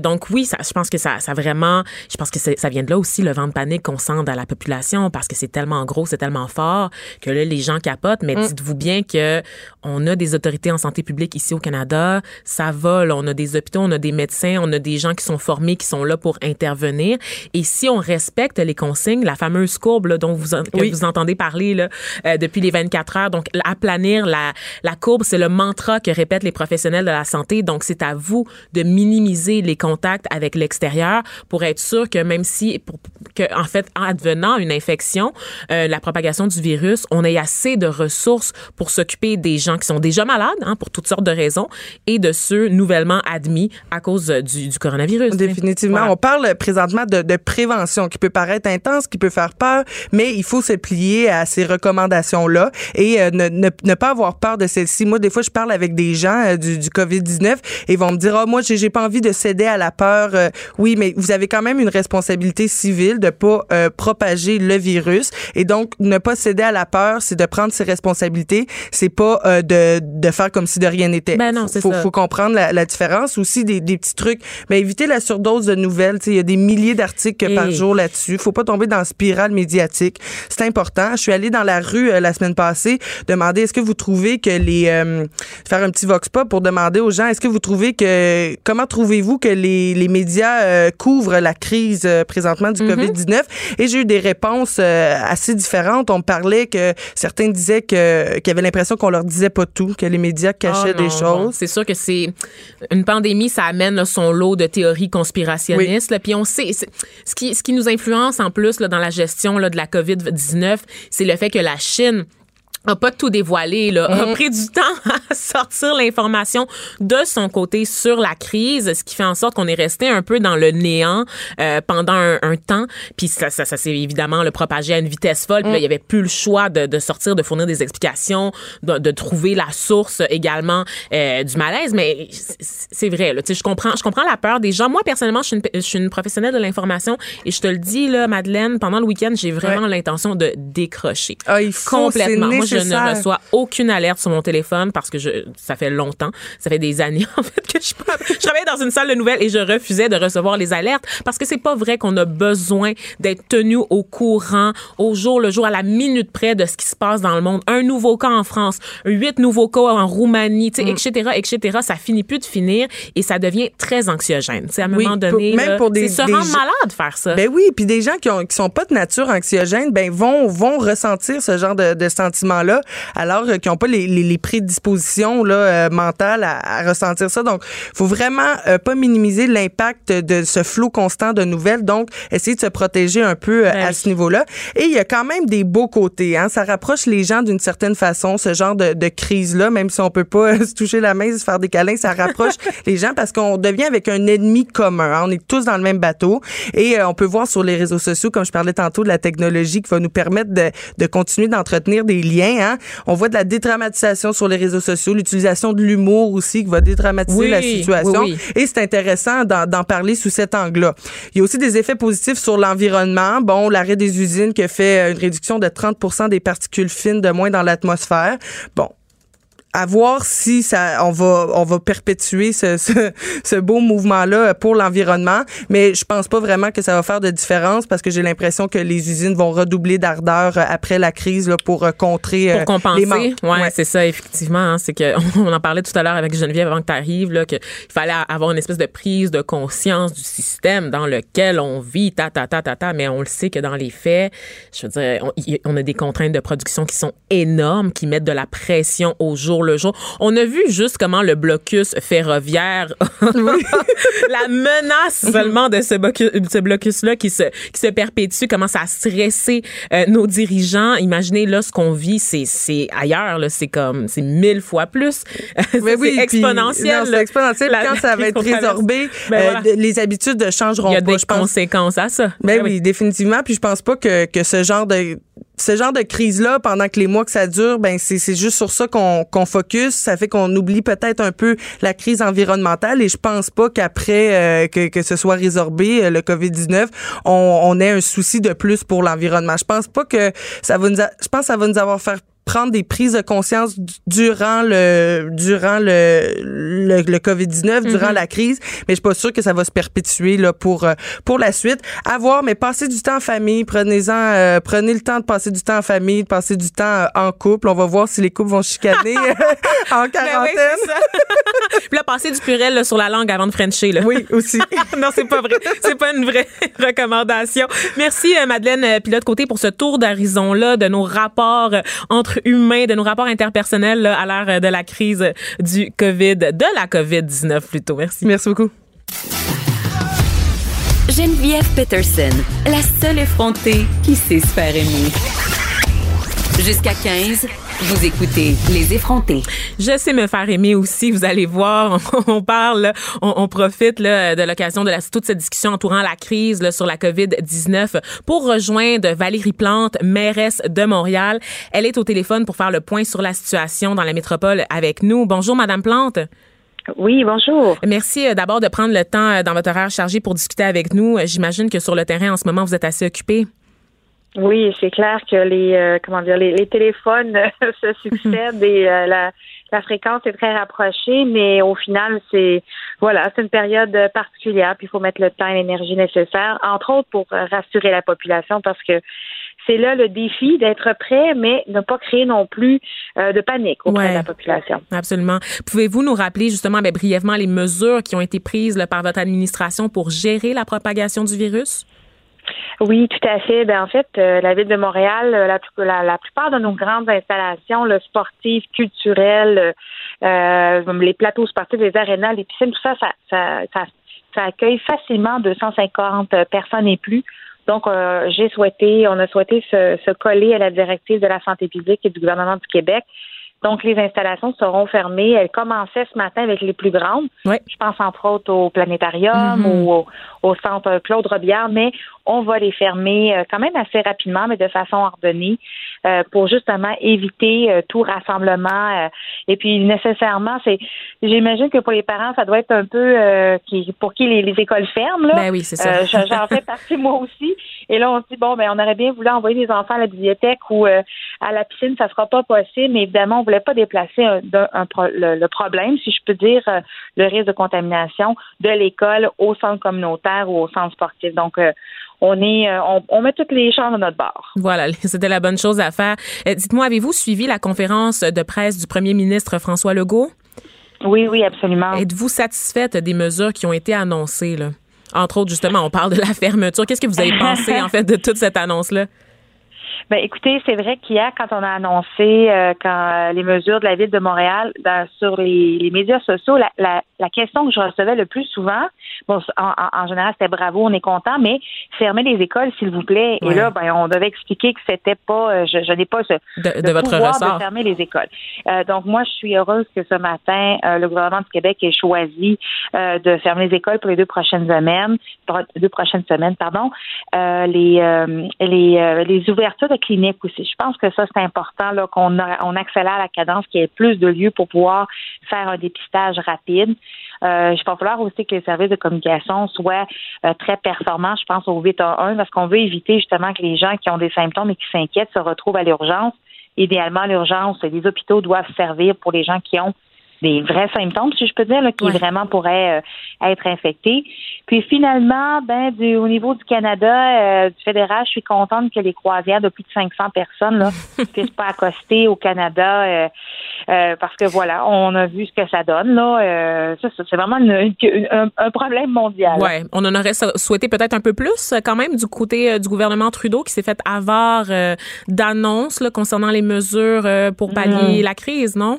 donc oui, ça, je pense que ça, ça vraiment, je pense que ça vient de là aussi le vent de panique qu'on sent dans la population parce que c'est tellement gros, c'est tellement fort que là les gens capotent. Mais mm. dites-vous bien que on a des autorités en santé publique ici au Canada, ça vole. On a des hôpitaux, on a des médecins, on a des gens qui sont formés, qui sont là pour intervenir. Et si on respecte les consignes, la fameuse courbe dont vous, vous entendez parler là, euh, depuis les 24 heures, donc aplanir la, la courbe, c'est le mantra que répètent les professionnels de la santé. Donc c'est à vous de minimiser les contacts avec l'extérieur pour être sûr que même si, pour, que en fait, en advenant une infection, euh, la propagation du virus, on ait assez de ressources pour s'occuper des gens qui sont déjà malades, hein, pour toutes sortes de raisons, et de ceux nouvellement admis à cause du, du coronavirus. Définitivement. On parle présentement de, de, prévention qui peut paraître intense, qui peut faire peur, mais il faut se plier à ces recommandations-là et euh, ne, ne, ne, pas avoir peur de celles-ci. Moi, des fois, je parle avec des gens euh, du, du COVID-19 et ils vont me dire, oh, moi, j'ai pas envie de céder à la peur. oui, mais vous avez quand même une responsabilité civile de pas euh, propager le virus. Et donc, ne pas céder à la peur, c'est de prendre ses responsabilités. C'est pas euh, de, de faire comme si de rien n'était. Ben non, c'est faut, faut comprendre la, la, différence. Aussi, des, des petits trucs. Mais éviter la surdose de nouvelles. Il y a des milliers d'articles par jour là-dessus. Faut pas tomber dans la spirale médiatique. C'est important. Je suis allée dans la rue euh, la semaine passée demander est-ce que vous trouvez que les... faire un petit vox pop pour demander aux gens est-ce que vous trouvez que... Comment trouvez-vous que les, les médias couvrent la crise présentement du mm-hmm. COVID-19? Et j'ai eu des réponses euh, assez différentes. On me parlait que certains disaient que qu'ils avaient l'impression qu'on leur disait pas tout, que les médias cachaient ah des choses. C'est sûr que c'est une pandémie, ça amène son lot de théories conspirationnistes. puis on sait ce qui ce qui nous influence en plus là, dans la gestion là, de la COVID 19, c'est le fait que la Chine a pas tout dévoilé, là, a mm. pris du temps *laughs* à sortir l'information de son côté sur la crise, ce qui fait en sorte qu'on est resté un peu dans le néant euh, pendant un, temps. Puis ça, ça, ça s'est évidemment le propagé à une vitesse folle. Puis là, mm. il y avait plus le choix de, de sortir, de fournir des explications, de, de trouver la source également euh, du malaise. Mais c'est vrai, là, tu sais, je comprends, je comprends la peur des gens. Moi personnellement, je suis une, je suis une professionnelle de l'information et je te le dis là, Madeleine, pendant le week-end, j'ai vraiment l'intention de décrocher ah, il faut, complètement. Moi, je ne reçois aucune alerte sur mon téléphone parce que je, ça fait longtemps, ça fait des années *laughs* en fait que je, je travaillais dans une salle de nouvelles et je refusais de recevoir les alertes parce que c'est pas vrai qu'on a besoin d'être tenu au courant au jour le jour à la minute près de ce qui se passe dans le monde. Un nouveau cas en France, huit nouveaux cas en Roumanie, tu sais, etc., etc. Ça finit plus de finir et ça devient très anxiogène. C'est à un moment donné, pour, même pour des, se rendre malade faire ça. Ben oui, puis des gens qui ont qui sont pas de nature anxiogène, ben vont vont ressentir ce genre de, de sentiments alors euh, qu'ils n'ont pas les, les, prédispositions là, euh, mentales à, ressentir ça. Donc, faut vraiment euh, pas minimiser l'impact de ce flot constant de nouvelles. Donc, essayer de se protéger un peu ben à ce niveau-là. Et il y a quand même des beaux côtés. Hein? Ça rapproche les gens d'une certaine façon, ce genre de, de crise-là, même si on peut pas *laughs* se toucher la main, se faire des câlins, ça rapproche *laughs* les gens parce qu'on devient avec un ennemi commun. Hein? On est tous dans le même bateau. Et on peut voir sur les réseaux sociaux, comme je parlais tantôt, de la technologie qui va nous permettre de, de continuer d'entretenir des liens. Hein? On voit de la dédramatisation sur les réseaux sociaux, l'utilisation de l'humour aussi qui va dédramatiser la situation. Et c'est intéressant d'en parler sous cet angle-là. Il y a aussi des effets positifs sur l'environnement. Bon, l'arrêt des usines qui a fait une réduction de 30 des particules fines de moins dans l'atmosphère. Bon, à voir si ça, on va, on va perpétuer ce, ce, ce beau mouvement-là pour l'environnement. Mais je pense pas vraiment que ça va faire de différence parce que j'ai l'impression que les usines vont redoubler d'ardeur après la crise là, pour euh, contrer pour euh, compenser. les Ouais, c'est ça effectivement. Hein, c'est que *laughs* on en parlait tout à l'heure avec Geneviève avant que tu arrives là qu'il fallait avoir une espèce de prise de conscience du système dans lequel on vit, ta ta ta ta ta. Mais on le sait que dans les faits, je veux dire, on, on a des contraintes de production qui sont énormes, qui mettent de la pression au jour le jour. On a vu juste comment le blocus ferroviaire, *laughs* la menace seulement de ce, blocus-là qui se, qui se perpétue, commence à stresser euh, nos dirigeants. Imaginez là ce qu'on vit, c'est ailleurs, c'est comme, c'est mille fois plus. *laughs* c'est exponentiel. C'est exponentiel. quand ça va être résorbé, ben euh, les habitudes ne changeront pas. Il y a des conséquences à ça. Ben, ben oui, définitivement. Puis je pense pas que, que ce genre de ce genre de crise-là, pendant que les mois que ça dure, ben c'est juste sur ça qu'on qu'on focus. Ça fait qu'on oublie peut-être un peu la crise environnementale et je pense pas qu'après euh, que, que ce soit résorbé, euh, le COVID-19, on, on ait un souci de plus pour l'environnement. Je pense pas que ça va nous... je pense que ça va nous avoir fait prendre des prises de conscience durant le durant le le, le Covid-19, durant mhm. la crise, mais je suis pas sûre que ça va se perpétuer là pour euh, pour la suite. À voir, mais passez du temps en famille, prenez-en euh, prenez le temps de passer du temps en famille, de passer du temps euh, en couple. On va voir si les couples vont chicaner *laughs* en ben quarantaine. Puis là passer du purel sur la langue avant de frencher là. Oui, aussi. *laughs* non, c'est pas vrai. C'est pas une vraie *laughs* recommandation. Merci Madeleine Pilote Côté pour ce tour d'horizon là de nos rapports entre humain, de nos rapports interpersonnels à l'heure euh, de la crise du COVID, de la COVID-19 plutôt. Merci. Merci beaucoup. Geneviève Peterson, la seule effrontée qui sait se faire aimer. Jusqu'à 15. Vous écoutez Les effrontés. Je sais me faire aimer aussi, vous allez voir. *laughs* On parle, on, profite de l'occasion de la, toute cette discussion entourant la crise sur la COVID-19 pour rejoindre Valérie Plante, mairesse de Montréal. Elle est au téléphone pour faire le point sur la situation dans la métropole avec nous. Bonjour, Madame Plante. Oui, bonjour. Merci euh, d'abord de prendre le temps euh, dans votre horaire chargé pour discuter avec nous. J'imagine que sur le terrain, en ce moment, vous êtes assez occupé. Oui, c'est clair que les euh, comment dire les, téléphones *laughs* se succèdent et euh, la, la fréquence est très rapprochée, mais au final, c'est voilà, c'est une période particulière, puis il faut mettre le temps et l'énergie nécessaire, entre autres pour rassurer la population, parce que c'est là le défi d'être prêt, mais ne pas créer non plus euh, de panique auprès de la population. Absolument. Pouvez-vous nous rappeler justement ben, brièvement les mesures qui ont été prises par votre administration pour gérer la propagation du virus? Oui, tout à fait. Ben, en fait, euh, la ville de Montréal, euh, la, la, plupart de nos grandes installations le sportives, culturelles, euh, les plateaux sportifs, les arénas, les piscines, tout ça, ça, ça, ça, accueille facilement 250 personnes et plus. Donc, j'ai souhaité, on a souhaité se, se coller à la directive de la santé publique et du gouvernement du Québec donc, les installations seront fermées. Elles commençaient ce matin avec les plus grandes. Je pense entre autres au planétarium mm-hmm. ou au, centre Claude Robillard, mais on va les fermer euh, quand même assez rapidement, mais de façon ordonnée, euh, pour justement éviter euh, tout rassemblement. et puis, nécessairement, c'est, j'imagine que pour les parents, ça doit être un peu qui, pour qui les, écoles ferment. Là. Ben oui, c'est ça. j'en fais partie *laughs* moi aussi. Et là, on se dit bon, ben on aurait bien voulu envoyer les enfants à la bibliothèque ou à la piscine, ça sera pas possible. Mais évidemment, on voulait pas déplacer un, le, problème, si je peux dire, le risque de contamination de l'école au centre communautaire ou au centre sportif. Donc, on est, euh, on, met toutes les chances de notre bord. Voilà, *laughs* c'était la bonne chose à faire. Euh, dites-moi, avez-vous suivi la conférence de presse du premier ministre François Legault? Oui, oui, absolument. Êtes-vous satisfaite des mesures qui ont été annoncées, là? Entre autres, justement, on parle de la fermeture. Qu'est-ce que vous avez *laughs* pensé, en fait, de toute cette annonce-là? Ben, écoutez, c'est vrai qu'hier, quand on a annoncé euh, quand les mesures de la ville de Montréal sur les, médias sociaux, la, la, la, question que je recevais le plus souvent, bon, en, général, c'était bravo, on est content, mais fermez les écoles, s'il vous plaît. Et là, ben, on devait expliquer que c'était pas, euh, je, je n'ai pas ce de, votre pouvoir de fermer les écoles. Euh, donc, moi, je suis heureuse que ce matin, le gouvernement du Québec ait choisi de fermer les écoles pour les deux prochaines semaines, deux prochaines semaines, pardon. les, les, les ouvertures clinique aussi. Je pense que ça, c'est important qu'on on accélère la cadence, qu'il y ait plus de lieux pour pouvoir faire un dépistage rapide. Euh, il va falloir aussi que les services de communication soient euh, très performants, je pense, au 811, parce qu'on veut éviter justement que les gens qui ont des symptômes et qui s'inquiètent se retrouvent à l'urgence. Idéalement, l'urgence, les hôpitaux doivent servir pour les gens qui ont des vrais symptômes, si je peux dire, qui vraiment pourraient euh, être infectés. Puis finalement, ben du, au niveau du Canada, euh, du fédéral, je suis contente que les croisières de plus de 500 personnes là *laughs* puissent pas accoster au Canada euh, parce que voilà, on a vu ce que ça donne là. ça, c'est vraiment un, problème mondial. Ouais, on en aurait souhaité peut-être un peu plus quand même du côté du gouvernement Trudeau qui s'est fait avoir d'annonces concernant les mesures pour pallier mm. la crise, non?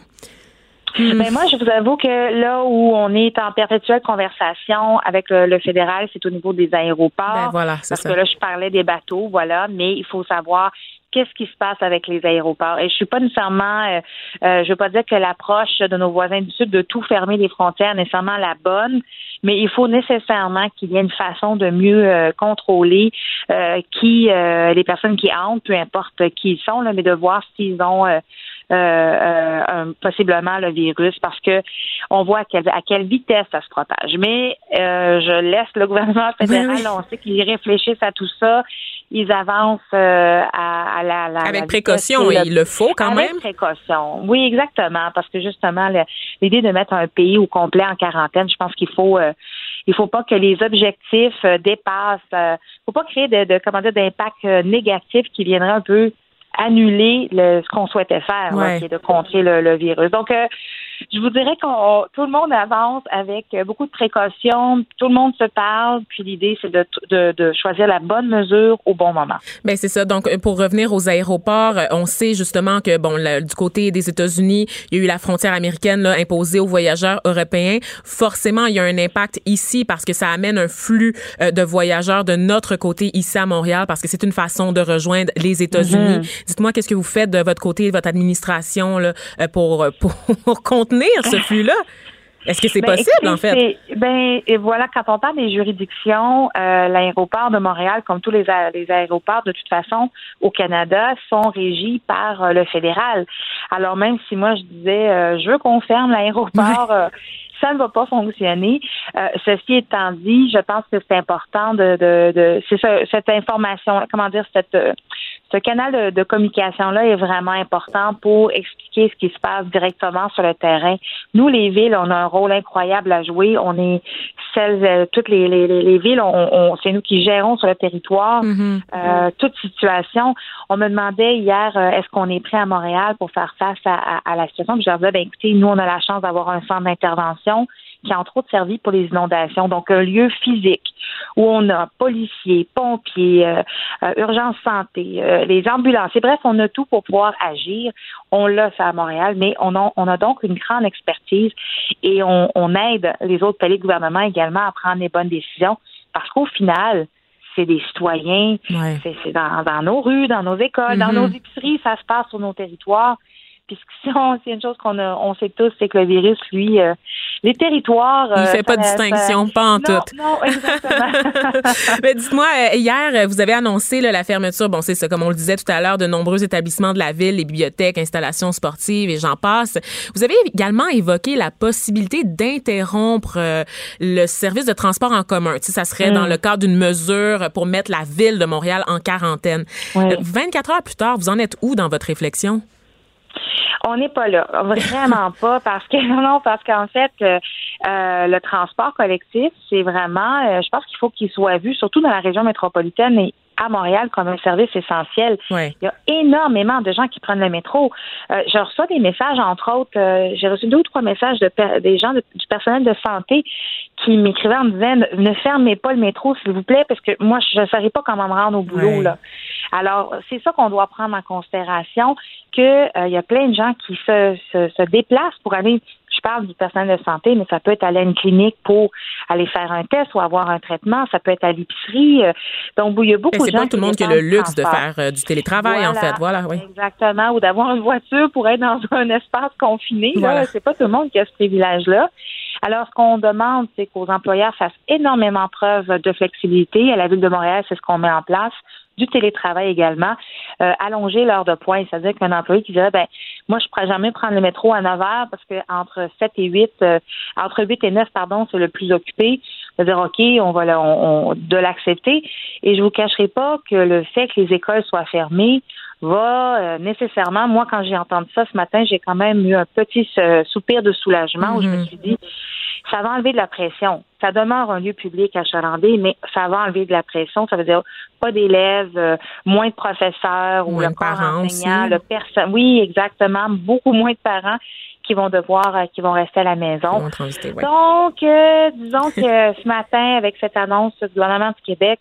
Hmm. Ben moi, je vous avoue que là où on est en perpétuelle conversation avec le, fédéral, c'est au niveau des aéroports. Ben voilà, parce que là, je parlais des bateaux, voilà, mais il faut savoir qu'est-ce qui se passe avec les aéroports. Et je suis pas nécessairement, euh, euh, je veux pas dire que l'approche de nos voisins du Sud de tout fermer les frontières est nécessairement la bonne, mais il faut nécessairement qu'il y ait une façon de mieux euh, contrôler qui les personnes qui entrent, peu importe qui ils sont, là, mais de voir s'ils ont possiblement le virus parce que on voit à quelle, à quelle vitesse ça se propage. Mais je laisse le gouvernement fédéral, on sait qu'ils réfléchissent à tout ça ils avancent euh, à, la, la, avec précaution, il le faut quand avec même. précaution, oui, exactement, parce que justement l'idée de mettre un pays au complet en quarantaine, je pense qu'il faut euh, il faut pas que les objectifs euh, dépassent, euh, faut pas créer de, de comment dire d'impact négatif qui viendrait un peu annuler le, ce qu'on souhaitait faire, qui est de contrer le, virus. Donc, euh, je vous dirais que tout le monde avance avec beaucoup de précautions, tout le monde se parle, puis l'idée, c'est de, de, de, choisir la bonne mesure au bon moment. Ben c'est ça. Donc, pour revenir aux aéroports, on sait justement que, bon, du côté des États-Unis, il y a eu la frontière américaine là, imposée aux voyageurs européens. Forcément, il y a un impact ici parce que ça amène un flux euh, de voyageurs de notre côté ici à Montréal parce que c'est une façon de rejoindre les États-Unis. Mm-hmm. Dites-moi, qu'est-ce que vous faites de votre côté, de votre administration, là, euh, pour, *laughs* pour contenir ce flux-là? Est-ce que c'est ben, possible, en fait? Ben, et voilà, quand on parle des juridictions, euh, l'aéroport de Montréal, comme tous les, les, aéroports, de toute façon, au Canada, sont régis par euh, le fédéral. Alors, même si moi, je disais, je veux qu'on ferme l'aéroport, ça ne va pas fonctionner. ceci étant dit, je pense que c'est important de, de, de c'est cette information, comment dire, cette ce canal de, communication-là est vraiment important pour expliquer ce qui se passe directement sur le terrain. Nous, les villes, on a un rôle incroyable à jouer. On est celles, euh, toutes les, les, les villes, on, c'est nous qui gérons sur le territoire mm-hmm. euh, toute situation. On me demandait hier, euh, est-ce qu'on est prêt à Montréal pour faire face à, à, la situation? Puis je leur disais, ben écoutez, nous, on a la chance d'avoir un centre d'intervention qui a entre autres servi pour les inondations. Donc, un lieu physique où on a policiers, pompiers, euh, euh urgence santé, euh, les ambulanciers. Bref, on a tout pour pouvoir agir. On l'a fait à Montréal, mais on a, on a donc une grande expertise et on, on aide les autres paliers de gouvernement également à prendre les bonnes décisions parce qu'au final, c'est des citoyens, c'est dans, dans, nos rues, dans nos écoles, dans mm-hmm. nos épiceries, ça se passe sur nos territoires. Puis *laughs* si c'est une chose qu'on on sait tous, c'est que le virus, lui, euh, les territoires. Il fait pas de distinction, pas en tout. Non, exactement. *laughs* Mais dites-moi, euh, hier, vous avez annoncé la fermeture, bon, c'est ça, comme on le disait tout à l'heure, de nombreux établissements de la ville, les bibliothèques, installations sportives et j'en passe. Vous avez également évoqué la possibilité d'interrompre euh, le service de transport en commun. Tu sais, ça serait dans mm. le cadre d'une mesure pour mettre la ville de Montréal en quarantaine. 24 heures plus tard, vous en êtes où dans votre réflexion? On n'est pas là, vraiment pas, parce que *laughs* non, parce qu'en fait, euh, euh, le transport collectif, c'est vraiment, euh, je pense qu'il faut qu'il soit vu, surtout dans la région métropolitaine et à Montréal comme un service essentiel. Il y a énormément de gens qui prennent le métro. je reçois des messages, entre autres, j'ai reçu deux ou trois messages de des gens du personnel de santé qui m'écrivaient en me disant ne fermez pas le métro, s'il vous plaît, parce que moi, je ne saurais pas comment me rendre au boulot. Là. Alors, c'est ça qu'on doit prendre en considération, qu'il euh, y a plein de gens qui se, se, se, déplacent pour aller, je parle du personnel de santé, mais ça peut être aller à une clinique pour aller faire un test ou avoir un traitement, ça peut être à l'épicerie. Euh. donc, il y a beaucoup de gens. C'est pas tout le monde qui a le luxe de faire euh, du télétravail, en fait. Voilà, oui. Exactement, ou d'avoir une voiture pour être dans *laughs* un espace confiné. Voilà. C'est pas tout le monde qui a ce privilège-là. Alors, ce qu'on demande, c'est qu'aux employeurs fassent énormément preuve de flexibilité. À la Ville de Montréal, c'est ce qu'on met en place du télétravail également, euh, allonger l'heure de pointe. C'est-à-dire qu'un employé qui dirait, ben, moi, je ne pourrais jamais prendre le métro à 9 heures parce que entre 7 et 8, euh, entre 8 et 9, pardon, c'est le plus occupé. De dire, OK, on va de l'accepter. Et je vous cacherai pas que le fait que les écoles soient fermées va euh, nécessairement, moi, quand j'ai entendu ça ce matin, j'ai quand même eu un petit soupir de soulagement où je me mm-hmm. suis dit, ça va enlever de la pression. Ça demeure un lieu public à Chalandé, mais ça va enlever de la pression. Ça veut dire pas d'élèves, euh, moins de professeurs ou le corps enseignant, le personne. Oui, exactement. Beaucoup moins de parents qui vont devoir, euh, qui vont rester à la maison. Donc, euh, disons que ce matin, avec cette annonce du gouvernement du Québec,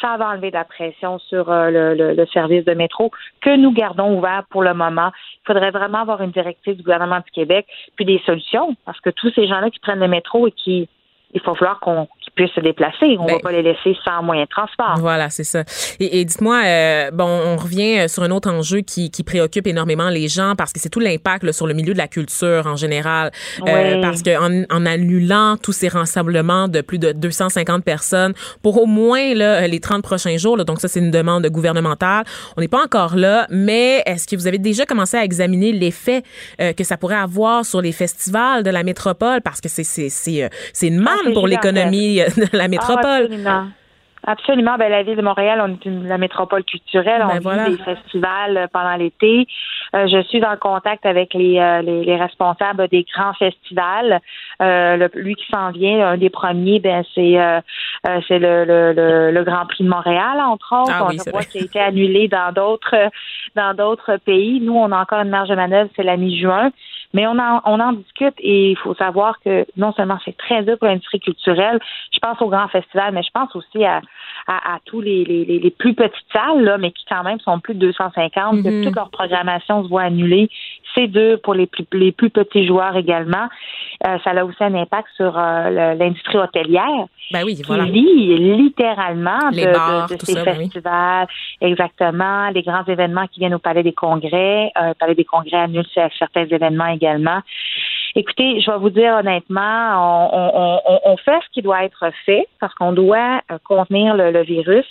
ça va enlever de la pression sur euh, le, le, service de métro que nous gardons ouvert pour le moment. Il faudrait vraiment avoir une directive du gouvernement du Québec, puis des solutions, parce que tous ces gens-là qui prennent le métro et qui il faut falloir qu'on puissent se déplacer. On ne va ben, pas les laisser sans moyen de transport. Voilà, c'est ça. Et, dites-moi, euh, bon, on revient euh, sur un autre enjeu qui, préoccupe énormément les gens parce que c'est tout l'impact sur le milieu de la culture en général. Euh, parce qu'en en, annulant tous ces rassemblements de plus de 250 personnes pour au moins là, les 30 prochains jours, donc ça c'est une demande gouvernementale, on n'est pas encore là, mais est-ce que vous avez déjà commencé à examiner l'effet que ça pourrait avoir sur les festivals de la métropole? Parce que c'est, c'est, c'est, une ah, pour l'économie de la métropole. absolument. Ben, la ville de Montréal, on est une, la métropole culturelle. Ben, on vit des festivals euh, pendant l'été. Euh, je suis en contact avec les, euh, les, responsables des grands festivals. le, lui qui s'en vient, un des premiers, ben c'est c'est le, le, le, Grand Prix de Montréal, entre autres. Ah, on voit qu'il a été annulé dans d'autres dans d'autres pays. Nous, on a encore une marge de manœuvre, c'est la mi-juin. Mais on en, on en discute et il faut savoir que non seulement c'est très dur pour l'industrie culturelle, je pense au grand festival, mais je pense aussi à, à, à tous les, les, les, plus petites salles, là, mais qui quand même sont plus de 250, que mhm. toute leur programmation se voit annulée. C'est dur pour les plus, les plus petits joueurs également. Euh, ça a aussi un impact sur euh, l'industrie hôtelière. Ben oui, voilà. Qui vit littéralement de, de, ces festivals, exactement, les grands événements qui viennent au Palais des Congrès. Euh, le Palais des Congrès annule certains événements également. Écoutez, je vais vous dire honnêtement, on, on, on fait ce qui doit être fait parce qu'on doit euh, contenir le, le, virus,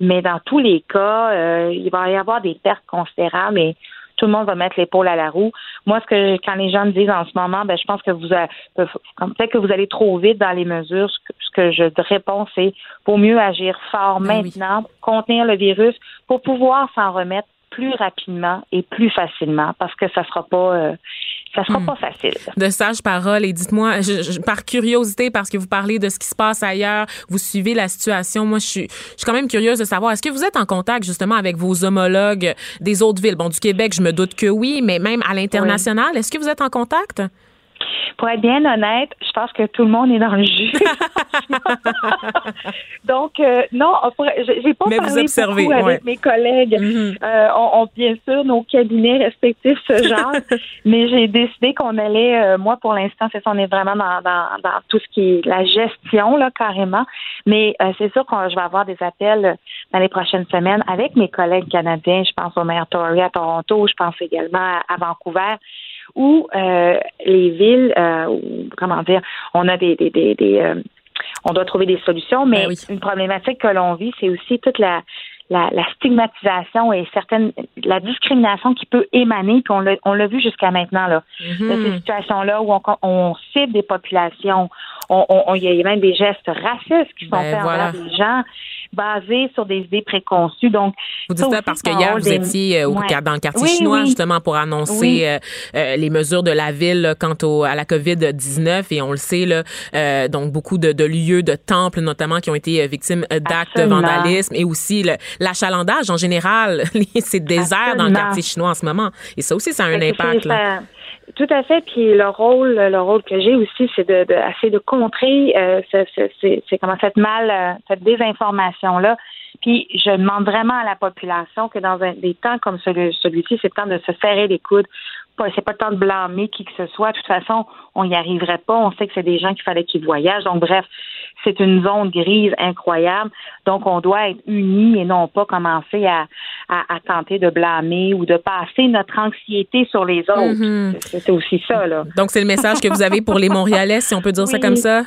mais dans tous les cas, euh, il va y avoir des pertes considérables et tout le monde va mettre l'épaule à la roue. Moi, ce que quand les gens me disent en ce moment, ben, je pense que vous peut-être que vous allez trop vite dans les mesures. Ce que, je réponds, c'est pour mieux agir fort ben maintenant, contenir le virus, pour pouvoir s'en remettre plus rapidement et plus facilement, parce que ça sera pas euh, ça sera hmm. pas facile. De sages paroles. Et dites-moi, par curiosité, parce que vous parlez de ce qui se passe ailleurs, vous suivez la situation. Moi, je suis, je suis quand même curieuse de savoir, est-ce que vous êtes en contact justement avec vos homologues des autres villes? Bon, du Québec, je me doute que oui, mais même à l'international, est-ce que vous êtes en contact? Pour être bien honnête, je pense que tout le monde est dans le jus. *laughs* Donc, euh, non, j'ai pas Mais parlé beaucoup avec mes collègues. Mm-hmm. euh, on, bien sûr, nos cabinets respectifs ce genre, *laughs* mais j'ai décidé qu'on allait, euh, moi, pour l'instant, c'est ça, on est vraiment dans, dans, dans, tout ce qui est la gestion, là, carrément. Mais euh, c'est sûr que je vais avoir des appels dans les prochaines semaines avec mes collègues canadiens. Je pense au maire Tory à Toronto, je pense également à Vancouver où euh, les villes, euh, comment dire, on a des, des, des, euh, on doit trouver des solutions, mais ben une problématique que l'on vit, c'est aussi toute la, la, la, stigmatisation et certaines la discrimination qui peut émaner, puis on l'a on l'a vu jusqu'à maintenant là, mm-hmm. de ces situations-là où on, on cible des populations, on, il y a même des gestes racistes qui sont ben faits envers des gens basés sur des idées préconçues. Donc, vous dites ça, parce que hier, vous étiez euh, au, dans le quartier chinois, justement, pour annoncer euh, euh, les mesures de la ville quant au, à la COVID-19. Et on le sait, là, donc beaucoup de, de, lieux, de temples, notamment, qui ont été victimes d'actes de vandalisme et aussi l'achalandage en général. *laughs* c'est désert dans le quartier chinois en ce moment. Et ça aussi, ça a un impact. Là. Tout à fait. Puis le rôle, le rôle que j'ai aussi, c'est de, de essayer de contrer euh, comment cette mal, euh, cette désinformation là. Puis je demande vraiment à la population que dans un, des temps comme celui, celui-ci, c'est le temps de se serrer les coudes. C'est pas le temps de blâmer qui que ce soit. De toute façon, on n'y arriverait pas. On sait que c'est des gens qu'il fallait qu'ils voyagent. Donc bref, c'est une zone grise incroyable. Donc, on doit être unis et non pas commencer à, à, tenter de blâmer ou de passer notre anxiété sur les autres. Mhm. C'est aussi ça, là. Donc, c'est le message que vous avez pour les Montréalais, si on peut dire ça comme ça?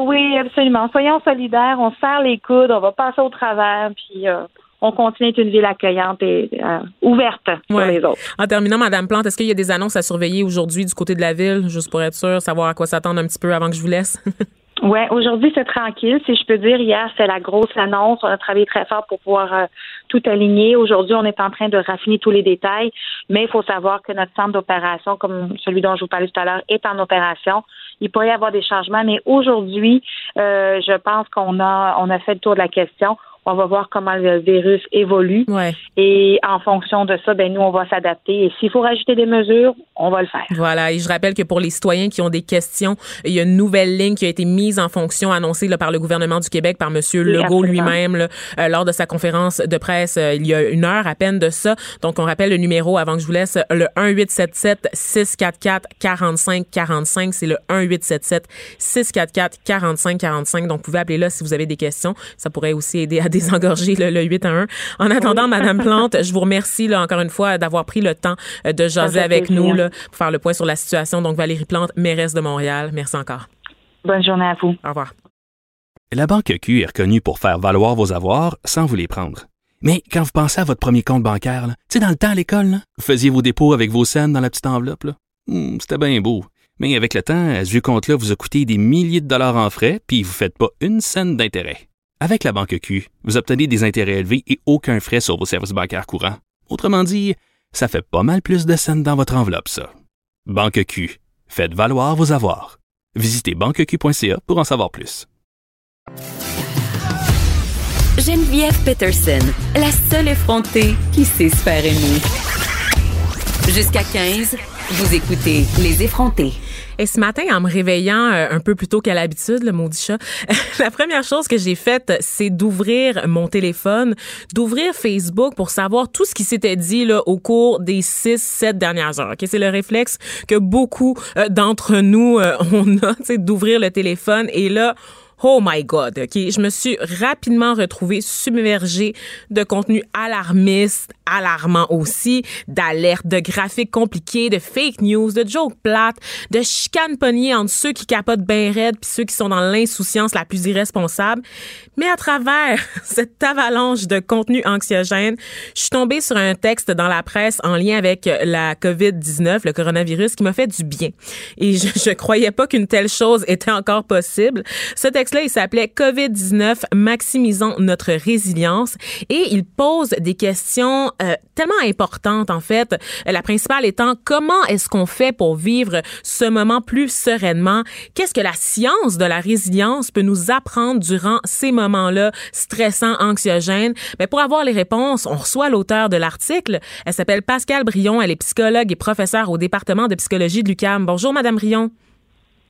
Oui, absolument. Soyons solidaires, on serre les coudes, on va passer au travers, puis euh, on continue d'être une ville accueillante et euh, ouverte pour les autres. En terminant, Madame Plante, est-ce qu'il y a des annonces à surveiller aujourd'hui du côté de la ville, juste pour être sûr, savoir à quoi s'attendre un petit peu avant que je vous laisse? *laughs* Oui, aujourd'hui, c'est tranquille. Si je peux dire, hier, c'est la grosse annonce. On a travaillé très fort pour pouvoir euh, tout aligner. Aujourd'hui, on est en train de raffiner tous les détails, mais il faut savoir que notre centre d'opération, comme celui dont je vous parlais tout à l'heure, est en opération. Il pourrait y avoir des changements, mais aujourd'hui, euh, je pense qu'on a on a fait le tour de la question. On va voir comment le virus évolue. Et en fonction de ça, ben nous, on va s'adapter. Et s'il faut rajouter des mesures, on va le faire. Voilà. Et je rappelle que pour les citoyens qui ont des questions, il y a une nouvelle ligne qui a été mise en fonction, annoncée là, par le gouvernement du Québec, par M. Legault lui-même, euh, lors de sa conférence de presse euh, il y a une heure à peine de ça. Donc, on rappelle le numéro avant que je vous laisse, le 1877 644 45 45. C'est le 1877 644 45 45. Donc, vous pouvez appeler là si vous avez des questions. Ça pourrait aussi aider à désengorger le, 8 à 1. En attendant, Madame Plante, je vous remercie là, encore une fois d'avoir pris le temps euh, de jaser avec nous là, pour faire le point sur la situation. Donc, Valérie Plante, mairesse de Montréal. Merci encore. Bonne journée à vous. Au revoir. La Banque Q est reconnue pour faire valoir vos avoirs sans vous les prendre. Mais quand vous pensez à votre premier compte bancaire, tu sais, dans le temps à l'école, vous faisiez vos dépôts avec vos scènes dans la petite enveloppe. Hmm, c'était bien beau. Mais avec le temps, ce vieux compte-là vous a coûté des milliers de dollars en frais, puis vous ne faites pas une scène d'intérêt. Avec la Banque Q, vous obtenez des intérêts élevés et aucun frais sur vos services bancaires courants. Autrement dit, ça fait pas mal plus de scènes dans votre enveloppe, ça. Banque Q, faites valoir vos avoirs. Visitez banqueq.ca pour en savoir plus. Geneviève Peterson, la seule effrontée qui sait se faire aimer. Jusqu'à 15, vous écoutez Les effrontés. Et ce matin, en me réveillant euh, un peu plus tôt qu'à l'habitude, le maudit chat, *laughs* la première chose que j'ai faite, c'est d'ouvrir mon téléphone, d'ouvrir Facebook pour savoir tout ce qui s'était dit là, au cours des six, sept dernières heures. Okay? C'est le réflexe que beaucoup euh, d'entre nous, euh, *laughs* on a, d'ouvrir le téléphone. Et là, Oh my God, OK? Je me suis rapidement retrouvée submergée de contenu alarmiste, alarmant aussi, d'alertes, de graphiques compliqués, de fake news, de jokes plates, de chicanes pognées entre ceux qui capotent bien raide puis ceux qui sont dans l'insouciance la plus irresponsable. Mais à travers *laughs* cette avalanche de contenu anxiogène, je suis tombée sur un texte dans la presse en lien avec la COVID-19, le coronavirus, qui m'a fait du bien. Et je, je croyais pas qu'une telle chose était encore possible. Ce texte-là, il s'appelait COVID-19, maximisons notre résilience. Et il pose des questions euh, tellement importantes, en fait. La principale étant, comment est-ce qu'on fait pour vivre ce moment plus sereinement? Qu'est-ce que la science de la résilience peut nous apprendre durant ces moments moments-là stressants, anxiogènes? Mais pour avoir les réponses, on reçoit l'auteur de l'article. Elle s'appelle Pascal Brion. Elle est psychologue et professeure au département de psychologie de l'UQAM. Bonjour, Madame Brion.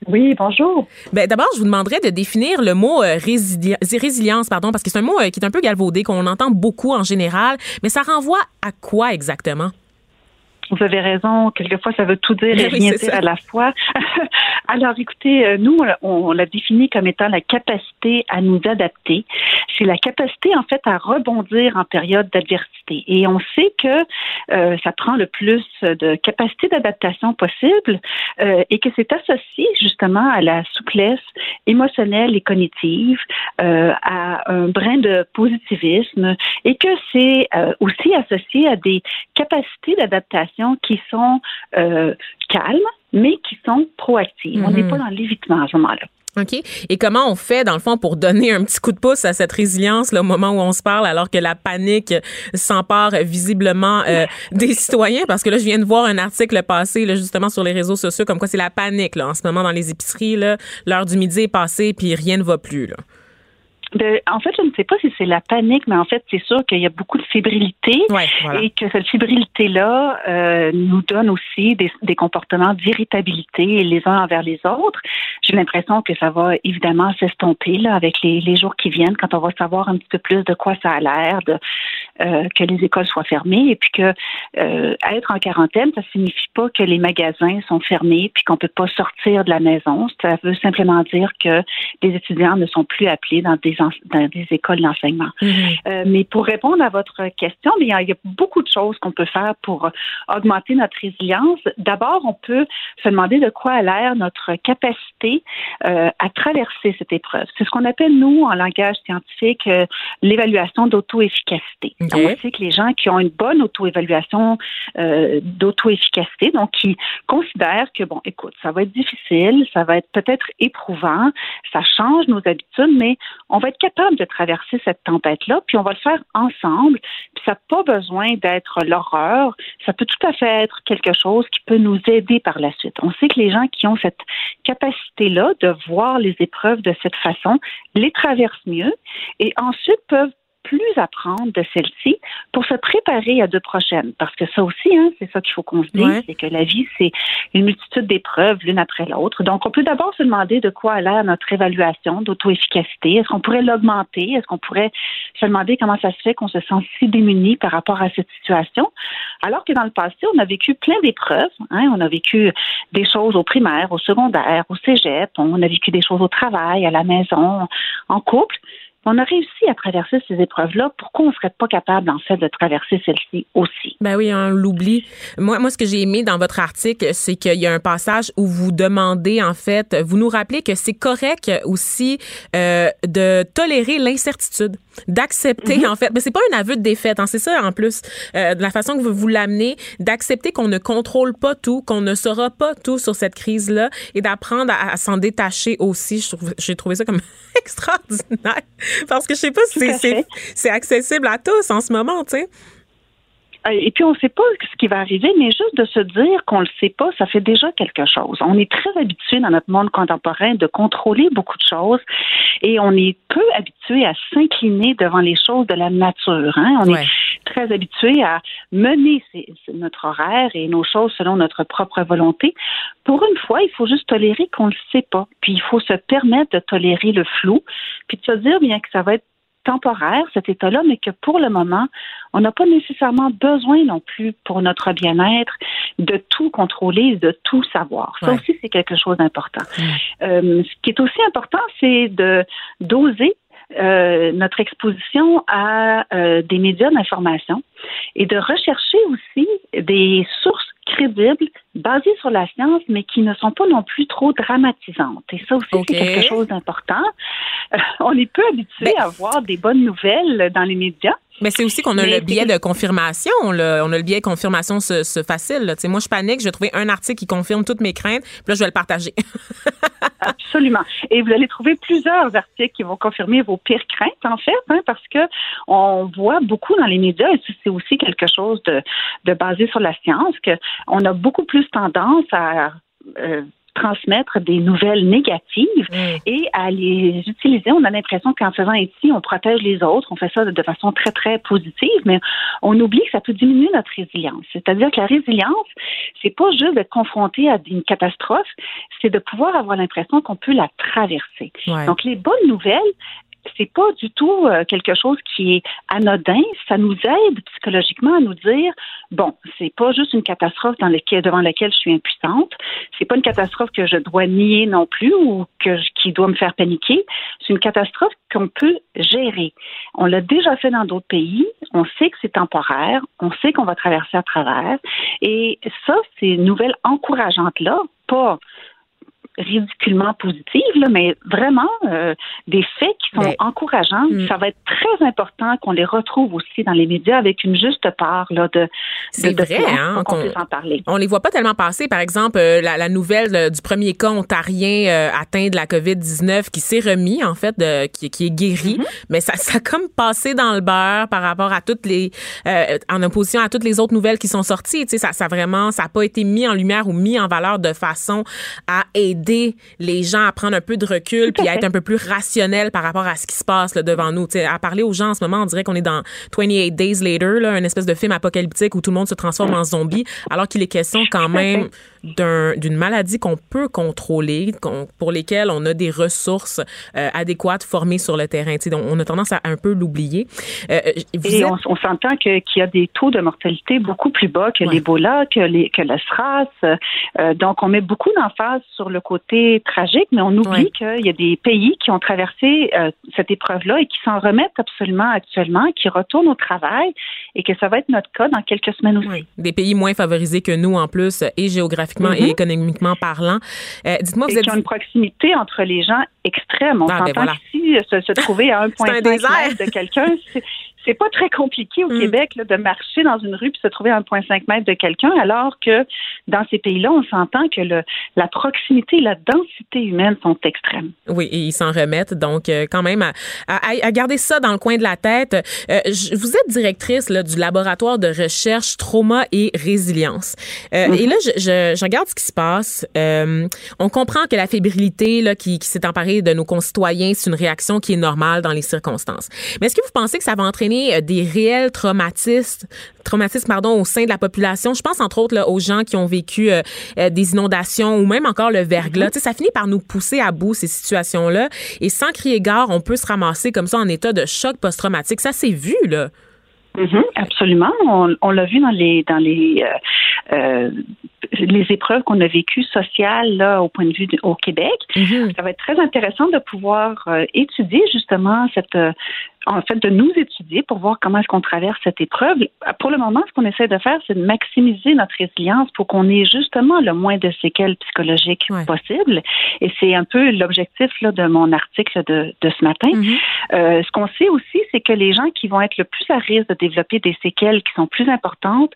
Oui, bonjour. Ben, d'abord, je vous demanderais de définir le mot euh, résilience, pardon, parce que c'est un mot euh, qui est un peu galvaudé, qu'on entend beaucoup en général, mais ça renvoie à quoi exactement? Vous avez raison. Quelquefois, ça veut tout dire et rien dire à la fois. *laughs* Alors, écoutez, euh, nous, on, l'a défini comme étant la capacité à nous adapter. C'est la capacité, en fait, à rebondir en période d'adversité. Et on sait que euh, ça prend le plus de capacité d'adaptation possible euh, et que c'est associé justement à la souplesse émotionnelle et cognitive, à un brin de positivisme et que c'est aussi associé à des capacités d'adaptation qui sont calmes, mais qui sont proactives. On n'est mhm. pas dans l'évitement à ce moment-là. OK. Et comment on fait, dans le fond, pour donner un petit coup de pouce à cette résilience, là, au moment où on se parle, alors que la panique s'empare visiblement euh, *laughs* des citoyens? Parce que là, je viens de voir un article passé, là, justement, sur les réseaux sociaux, comme quoi c'est la panique, là, en ce moment, dans les épiceries, là. L'heure du midi est passée, puis rien ne va plus, là. En fait, je ne sais pas si c'est la panique, mais en fait, c'est sûr qu'il y a beaucoup de fébrilité et que cette fébrilité-là euh, nous donne aussi des, des comportements d'irritabilité les uns envers les autres. J'ai l'impression que ça va évidemment s'estomper là avec les, les, jours qui viennent, quand on va savoir un petit peu plus de quoi ça a l'air, de euh, que les écoles soient fermées et puis que euh, être en quarantaine, ça signifie pas que les magasins sont fermés puis qu'on peut pas sortir de la maison. Ça veut simplement dire que les étudiants ne sont plus appelés dans des dans des écoles d'enseignement. Mm-hmm. Euh, mais pour répondre à votre question, il y, a, beaucoup de choses qu'on peut faire pour augmenter notre résilience. D'abord, on peut se demander de quoi a l'air notre capacité euh, à traverser cette épreuve. C'est ce qu'on appelle, nous, en langage scientifique, euh, l'évaluation d'auto-efficacité. On sait que les gens qui ont une bonne auto-évaluation d'auto-efficacité, donc qui considèrent que, bon, écoute, ça va être difficile, ça va être peut-être éprouvant, ça change nos habitudes, mais on va être capable de traverser cette tempête-là, puis on va le faire ensemble. Puis ça n'a pas besoin d'être l'horreur. Ça peut tout à fait être quelque chose qui peut nous aider par la suite. On sait que les gens qui ont cette capacité-là de voir les épreuves de cette façon les traversent mieux et ensuite peuvent plus apprendre de celle-ci pour se préparer à deux prochaines. Parce que ça aussi, hein, c'est ça qu'il faut qu'on se dise, c'est que la vie, c'est une multitude d'épreuves l'une après l'autre. Donc, on peut d'abord se demander de quoi a l'air notre évaluation d'auto-efficacité. Est-ce qu'on pourrait l'augmenter? Est-ce qu'on pourrait se demander comment ça se fait qu'on se sent si démuni par rapport à cette situation? Alors que dans le passé, on a vécu plein d'épreuves. Hein? On a vécu des choses au primaire, au secondaire, au cégep. On a vécu des choses au travail, à la maison, en couple on a réussi à traverser ces épreuves-là. Pourquoi on ne serait pas capable, en fait, de traverser celle-ci aussi? Ben oui, on l'oublie. Moi, moi, ce que j'ai aimé dans votre article, c'est qu'il y a un passage où vous demandez, en fait, vous nous rappelez que c'est correct aussi euh, de tolérer l'incertitude, d'accepter, mm-hmm. en fait. Mais c'est pas un aveu de défaite, hein, c'est ça, en plus, euh, de la façon que vous vous l'amenez, d'accepter qu'on ne contrôle pas tout, qu'on ne saura pas tout sur cette crise-là et d'apprendre à, s'en détacher aussi. J'ai trouvé ça comme *laughs* extraordinaire. Parce que je sais pas si c'est accessible à tous en ce moment, tu sais. Et puis, on ne sait pas ce qui va arriver, mais juste de se dire qu'on ne le sait pas, ça fait déjà quelque chose. On est très habitué dans notre monde contemporain de contrôler beaucoup de choses et on est peu habitué à s'incliner devant les choses de la nature. Hein? On est très habitué à mener notre horaire et nos choses selon notre propre volonté. Pour une fois, il faut juste tolérer qu'on ne le sait pas. Puis, il faut se permettre de tolérer le flou, puis de se dire bien que ça va être temporaire, cet état-là, mais que pour le moment, on n'a pas nécessairement besoin non plus pour notre bien-être de tout contrôler, de tout savoir. Ça aussi, c'est quelque chose d'important. Euh, ce qui est aussi important, c'est de d'oser euh, notre exposition à euh, des médias d'information et de rechercher aussi des sources crédibles, basées sur la science, mais qui ne sont pas non plus trop dramatisantes. Et ça aussi, c'est quelque chose d'important. Euh, on est peu habitué ben à voir des bonnes nouvelles dans les médias. Mais c'est aussi qu'on a le biais de confirmation. On a, le biais de confirmation ce, facile. Moi, je panique, je vais trouver un article qui confirme toutes mes craintes, puis là, je vais le partager. *laughs* Absolument. Et vous allez trouver plusieurs articles qui vont confirmer vos pires craintes, en fait, hein, parce que on voit beaucoup dans les médias, et c'est aussi quelque chose de, de basé sur la science, qu'on a beaucoup plus tendance à euh, transmettre des nouvelles négatives mm. et à les utiliser. On a l'impression qu'en faisant ici, on protège les autres, on fait ça de façon très, très positive, mais on oublie que ça peut diminuer notre résilience. C'est-à-dire que la résilience, c'est pas juste d'être confronté à une catastrophe, c'est de pouvoir avoir l'impression qu'on peut la traverser. Donc, les bonnes nouvelles, c'est pas du tout euh, quelque chose qui est anodin. Ça nous aide psychologiquement à nous dire bon, c'est pas juste une catastrophe devant laquelle je suis impuissante. C'est pas une catastrophe que je dois nier non plus ou qui doit me faire paniquer. C'est une catastrophe qu'on peut gérer. On l'a déjà fait dans d'autres pays. On sait que c'est temporaire. On sait qu'on va traverser à travers. Et ça, ces nouvelles encourageantes là, pas ridiculement positives, mais vraiment euh, des faits qui sont encourageants. Hmm. Ça va être très important qu'on les retrouve aussi dans les médias avec une juste part là, de. C'est vrai, hein, qu'on en parler. On les voit pas tellement passer. Par exemple, euh, la, nouvelle euh, du premier cas ontarien atteint de la COVID-19 qui s'est remis, en fait, de, qui, qui, est guéri, mm-hmm. mais ça, ça a comme passé dans le beurre par rapport à toutes les. en opposition à toutes les autres nouvelles qui sont sorties. Tu sais, ça, ça vraiment, ça n'a pas été mis en lumière ou mis en valeur de façon à aider les gens à prendre un peu de recul puis à, être un peu plus rationnel par rapport à ce qui se passe là, devant nous. T'sais, à parler aux gens en ce moment, on dirait qu'on est dans 28 Days Later, là, une espèce de film apocalyptique où tout le monde se transforme en zombie, alors qu'il est question quand même d'une maladie qu'on peut contrôler, pour lesquelles on a des ressources euh, adéquates formées sur le terrain. donc, on a tendance à un peu l'oublier. Euh, Et on, s'entend qu'il y a des taux de mortalité beaucoup plus bas que l'Ebola, que, les, que le SRAS. Euh, donc, on met beaucoup d'emphase sur le côté tragique, mais on oublie qu'il y a des pays qui ont traversé cette épreuve-là et qui s'en remettent absolument actuellement, qui retournent au travail et que ça va être notre cas dans quelques semaines aussi. Des pays moins favorisés que nous en plus et géographiquement et mhm. économiquement parlant. Euh, dites-moi, vous êtes... une proximité entre les gens extrêmes. On ah, ben s'entend qu'ici, se, trouver à 1,5 *laughs* mètre de quelqu'un, c'est pas très compliqué au Mm. Québec là, de marcher dans une rue puis se trouver à 1,5 mètre de quelqu'un, alors que dans ces pays-là, on s'entend que le, la proximité et la densité humaine sont extrêmes. Oui, et ils s'en remettent. Donc, euh, quand même, à, à- à garder ça dans le coin de la tête. Euh, je- vous êtes directrice là, du laboratoire de recherche trauma et résilience. Euh, Et là, je, je, je regarde ce qui se passe. On comprend que la fébrilité là, qui, qui s'est emparée de nos concitoyens, c'est une réaction qui est normale dans les circonstances. Mais est-ce que vous pensez que ça va entraîner euh, des réels traumatismes, traumatismes pardon, au sein de la population? Je pense entre autres là, aux gens qui ont vécu euh, euh, des inondations ou même encore le verglas. Sais, ça finit par nous pousser à bout ces situations-là. Et sans crier gare, on peut se ramasser comme ça en état de choc post-traumatique. Ça s'est vu, là. Mhm, absolument. On, on l'a vu dans les dans les euh, euh, les épreuves qu'on a vécues sociales là au point de vue au Québec. Ça va être très intéressant de pouvoir euh, étudier justement cette en fait de nous étudier pour voir comment est-ce qu'on traverse cette épreuve. Pour le moment, ce qu'on essaie de faire, c'est de maximiser notre résilience pour qu'on ait justement le moins de séquelles psychologiques possible. Et c'est un peu l'objectif là, de mon article de, de ce matin. Euh, ce qu'on sait aussi, c'est que les gens qui vont être le plus à risque de développer des séquelles qui sont plus importantes,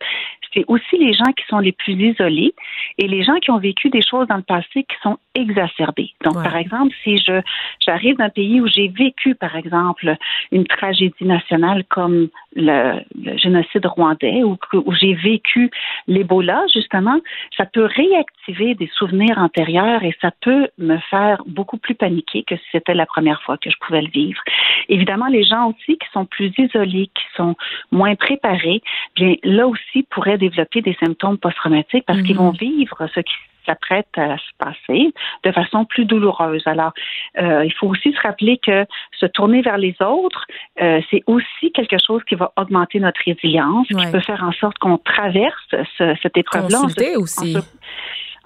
c'est aussi les gens qui sont les plus isolés et les gens qui ont vécu des choses dans le passé qui sont exacerbées. Donc, par exemple, si je j'arrive d'un pays où j'ai vécu, par exemple, une tragédie nationale comme le, le génocide rwandais ou où j'ai vécu l'Ebola, justement, ça peut réactiver des souvenirs antérieurs et ça peut me faire beaucoup plus paniquer que si c'était la première fois que je pouvais le vivre. Évidemment, les gens aussi qui sont plus isolés, qui sont moins préparés, bien là aussi pourraient développer des symptômes post-traumatiques parce qu'ils vont vivre ce qui s'apprête à se passer de façon plus douloureuse. Alors, euh, il faut aussi se rappeler que se tourner vers les autres, euh, c'est aussi quelque chose qui va augmenter notre résilience, qui peut faire en sorte qu'on traverse ce- cette épreuve-là. en se- Consulter aussi. en se-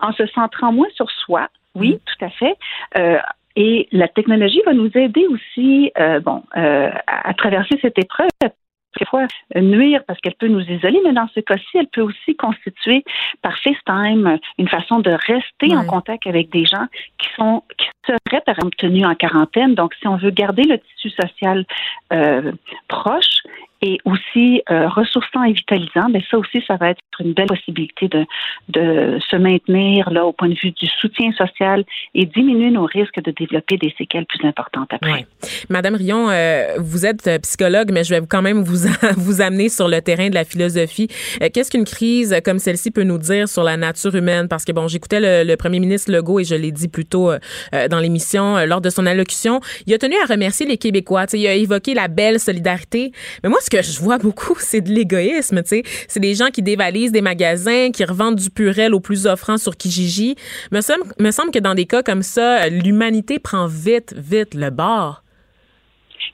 en se centrant moins sur soi, oui, tout à fait. Euh, et la technologie va nous aider aussi, euh, bon, euh, à, à traverser cette épreuve. Quelquefois nuire parce qu'elle peut nous isoler, mais dans ce cas-ci, elle peut aussi constituer par FaceTime une façon de rester en contact avec des gens qui sont qui seraient par exemple tenus en quarantaine. Donc, si on veut garder le tissu social euh, proche et aussi euh, ressourçant et vitalisant, ben ça aussi, ça va être une belle possibilité de, de se maintenir là au point de vue du soutien social et diminuer nos risques de développer des séquelles plus importantes après. Ouais. Madame Rion, euh, vous êtes euh, psychologue, mais je vais quand même vous, *laughs* vous amener sur le terrain de la philosophie. Euh, Qu'est-ce qu'une crise comme celle-ci peut nous dire sur la nature humaine? Parce que, bon, j'écoutais le, le premier ministre Legault et je l'ai dit plus tôt euh, dans l'émission, lors de son allocution, il a tenu à remercier les Québécois. Tu sais, il a évoqué la belle solidarité. Mais moi, que je vois beaucoup, *laughs* c'est de l'égoïsme. tu sais. C'est des gens qui dévalisent des magasins, qui revendent du purel au plus offrant sur Kijiji. Me semble, me semble que dans des cas comme ça, l'humanité prend vite, vite le bord.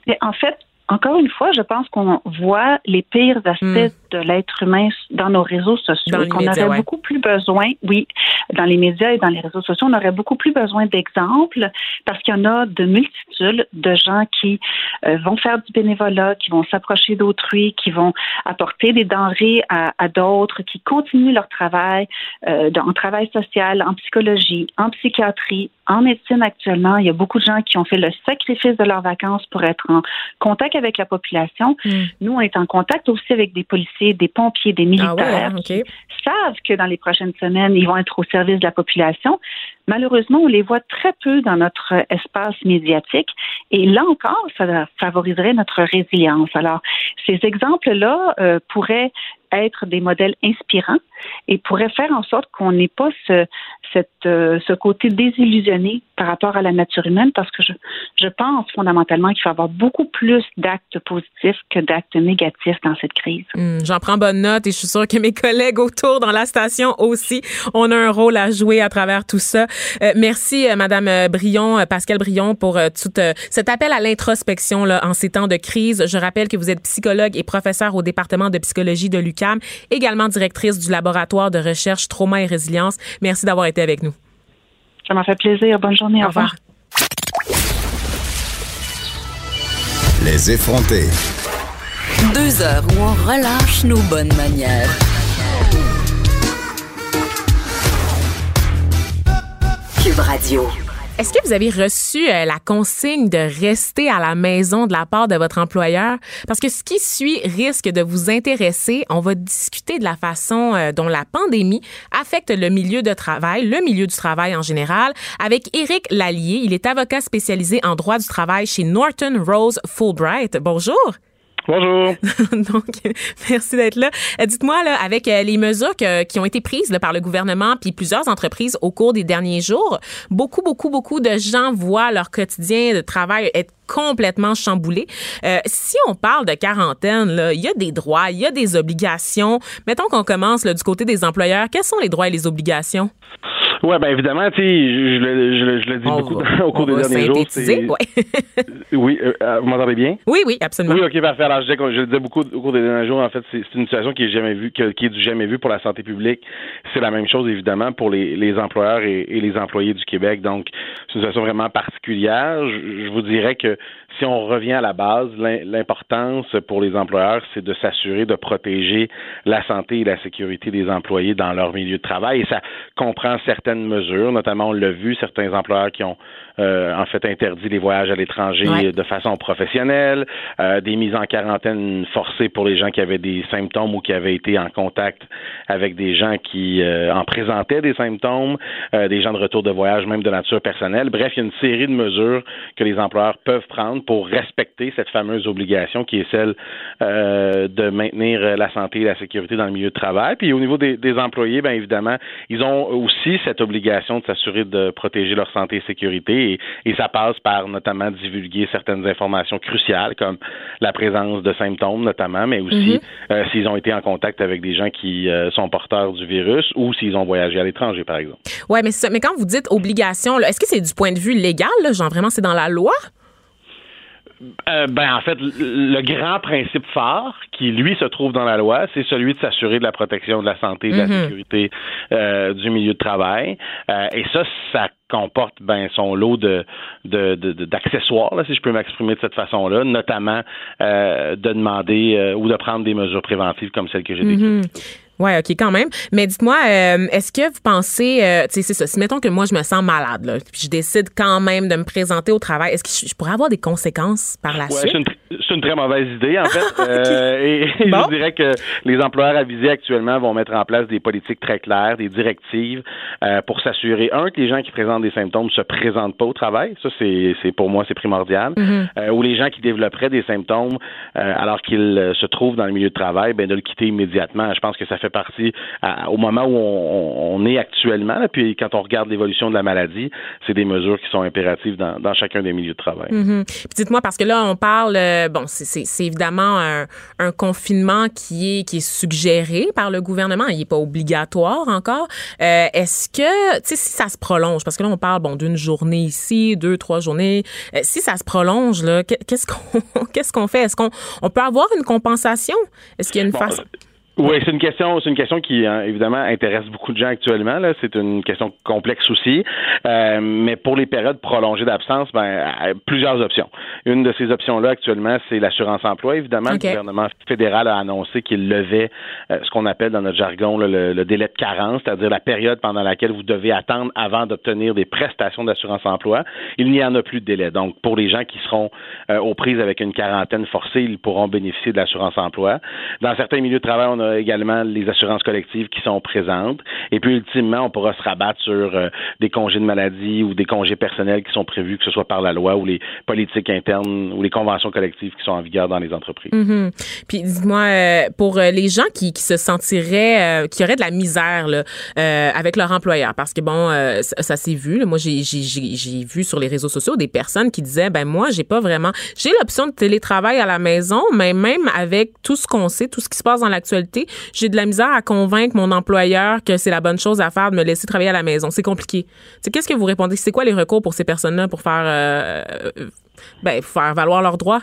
Mais en fait, encore une fois, je pense qu'on voit les pires aspects de l'être humain dans nos réseaux sociaux. Qu'on aurait ouais. beaucoup plus besoin, oui, dans les médias et dans les réseaux sociaux, on aurait beaucoup plus besoin d'exemples parce qu'il y en a de multitudes de gens qui euh, vont faire du bénévolat, qui vont s'approcher d'autrui, qui vont apporter des denrées à, à d'autres, qui continuent leur travail euh, en travail social, en psychologie, en psychiatrie, en médecine actuellement. Il y a beaucoup de gens qui ont fait le sacrifice de leurs vacances pour être en contact avec la population. Nous, on est en contact aussi avec des policiers, des pompiers, des militaires Ah ouais, OK. qui savent que dans les prochaines semaines, ils vont être au service de la population. Malheureusement, on les voit très peu dans notre espace médiatique et là encore, ça favoriserait notre résilience. Alors, ces exemples-là euh, pourraient être des modèles inspirants et pourraient faire en sorte qu'on n'ait pas ce, euh, côté désillusionné par rapport à la nature humaine parce que je, pense fondamentalement qu'il faut avoir beaucoup plus d'actes positifs que d'actes négatifs dans cette crise. Hum, J'en prends bonne note et je suis sûre que mes collègues autour dans la station aussi, on a un rôle à jouer à travers tout ça. Euh, merci, euh, Madame Brion, Pascal Brion, pour tout cet appel à l'introspection en ces temps de crise. Je rappelle que vous êtes psychologue et professeur au département de psychologie de l'UCAM, également directrice du laboratoire de recherche trauma et résilience. Merci d'avoir été avec nous. Ça m'a fait plaisir. Bonne journée. Au, revoir. Les effrontés. Deux heures où on relâche nos bonnes manières. Cube Radio. Est-ce que vous avez reçu euh, la consigne de rester à la maison de la part de votre employeur? Parce que ce qui suit risque de vous intéresser. On va discuter de la façon euh, dont la pandémie affecte le milieu de travail, le milieu du travail en général, avec Éric Lallier. Il est avocat spécialisé en droit du travail chez Norton Rose Fulbright. Bonjour. Bonjour. *laughs* Donc, merci d'être là. Euh, dites-moi, là, avec euh, les mesures qui ont été prises par le gouvernement puis plusieurs entreprises au cours des derniers jours, beaucoup, beaucoup, beaucoup de gens voient leur quotidien de travail être complètement chamboulé. Euh, si on parle de quarantaine, il y a des droits, il y a des obligations. Mettons qu'on commence du côté des employeurs. Quels sont les droits et les obligations? Oui, bien évidemment, tu sais, je, je, je, le dis beaucoup au cours des derniers jours. Ouais. *laughs* oui, euh, euh, vous m'entendez bien? Oui, oui, absolument. Oui, OK, parfait. Alors, je, je le disais beaucoup au cours des derniers jours. En fait, c'est une situation qui est jamais vue, qui, est du jamais vu pour la santé publique. C'est la même chose, évidemment, pour les, les employeurs et, et, les employés du Québec. Donc, c'est une situation vraiment particulière. Je, je vous dirais que si on revient à la base, l'importance pour les employeurs, c'est de s'assurer de protéger la santé et la sécurité des employés dans leur milieu de travail. Et ça comprend certaines mesures, notamment on l'a vu, certains employeurs qui ont euh, en fait interdit les voyages à l'étranger de façon professionnelle, euh, des mises en quarantaine forcées pour les gens qui avaient des symptômes ou qui avaient été en contact avec des gens qui euh, en présentaient des symptômes, des gens de retour de voyage même de nature personnelle. Bref, il y a une série de mesures que les employeurs peuvent prendre pour respecter cette fameuse obligation qui est celle de maintenir la santé et la sécurité dans le milieu de travail. Puis au niveau des, des employés, bien évidemment, ils ont aussi cette obligation de s'assurer de protéger leur santé et sécurité et, ça passe par notamment divulguer certaines informations cruciales comme la présence de symptômes notamment, mais aussi mhm. euh, s'ils ont été en contact avec des gens qui euh, sont porteurs du virus ou s'ils ont voyagé à l'étranger, par exemple. Oui, mais, mais quand vous dites obligation, est-ce que c'est du point de vue légal? genre vraiment, c'est dans la loi? Euh, ben en fait, le grand principe phare qui lui se trouve dans la loi, c'est celui de s'assurer de la protection de la santé et de la mhm. sécurité euh, du milieu de travail. Euh, et ça, ça comporte ben son lot de d'accessoires, si je peux m'exprimer de cette façon-là, notamment de demander ou de prendre des mesures préventives comme celles que j'ai décrites. Mhm. Ouais, OK, quand même. Mais dites-moi, euh, est-ce que vous pensez, euh, tu sais, c'est ça, si mettons que moi, je me sens malade, là, puis je décide quand même de me présenter au travail, est-ce que je, pourrais avoir des conséquences par la suite? C'est une, très mauvaise idée, en *laughs* fait. euh, et, je dirais que les employeurs avisés actuellement vont mettre en place des politiques très claires, des directives pour s'assurer, un, que les gens qui présentent des symptômes se présentent pas au travail. Ça, c'est pour moi, c'est primordial. Mm-hmm. ou les gens qui développeraient des symptômes alors qu'ils se trouvent dans le milieu de travail, ben de le quitter immédiatement. Je pense que ça fait partie au moment où on, est actuellement. puis quand on regarde l'évolution de la maladie, c'est des mesures qui sont impératives dans, chacun des milieux de travail. Mm-hmm. Dites-moi, parce que là, on parle, euh, bon, c'est évidemment un, confinement qui est, qui est suggéré par le gouvernement. Il n'est pas obligatoire encore. Euh, est-ce que, tu sais, si ça se prolonge, parce que là, on parle, bon, d'une journée ici, deux, trois journées, euh, si ça se prolonge, là, qu'est-ce qu'on *laughs* qu'est-ce qu'on fait? Est-ce qu'on on peut avoir une compensation? Est-ce qu'il y a une façon? Oui, c'est une question, c'est une question qui hein, évidemment intéresse beaucoup de gens actuellement. Là, c'est une question complexe aussi. Euh, mais pour les périodes prolongées d'absence, ben euh, plusieurs options. Une de ces options-là actuellement, c'est l'assurance emploi. Évidemment, le gouvernement fédéral a annoncé qu'il levait euh, ce qu'on appelle dans notre jargon le, le, délai de carence, c'est-à-dire la période pendant laquelle vous devez attendre avant d'obtenir des prestations d'assurance emploi. Il n'y en a plus de délai. Donc, pour les gens qui seront aux prises avec une quarantaine forcée, ils pourront bénéficier de l'assurance emploi. Dans certains milieux de travail, on a également les assurances collectives qui sont présentes. Et puis, ultimement, on pourra se rabattre sur euh, des congés de maladie ou des congés personnels qui sont prévus, que ce soit par la loi ou les politiques internes ou les conventions collectives qui sont en vigueur dans les entreprises. Mm-hmm. Puis, dis-moi, euh, pour euh, les gens qui, qui se sentiraient, qui auraient de la misère là, avec leur employeur, parce que, bon, ça, s'est vu. moi, j'ai, j'ai, vu sur les réseaux sociaux des personnes qui disaient, ben moi, j'ai pas vraiment... J'ai l'option de télétravail à la maison, mais même avec tout ce qu'on sait, tout ce qui se passe dans l'actualité, j'ai de la misère à convaincre mon employeur que c'est la bonne chose à faire de me laisser travailler à la maison. C'est compliqué. qu'est-ce que vous répondez? C'est quoi les recours pour ces personnes-là pour faire, euh, euh, ben, faire valoir leurs droits?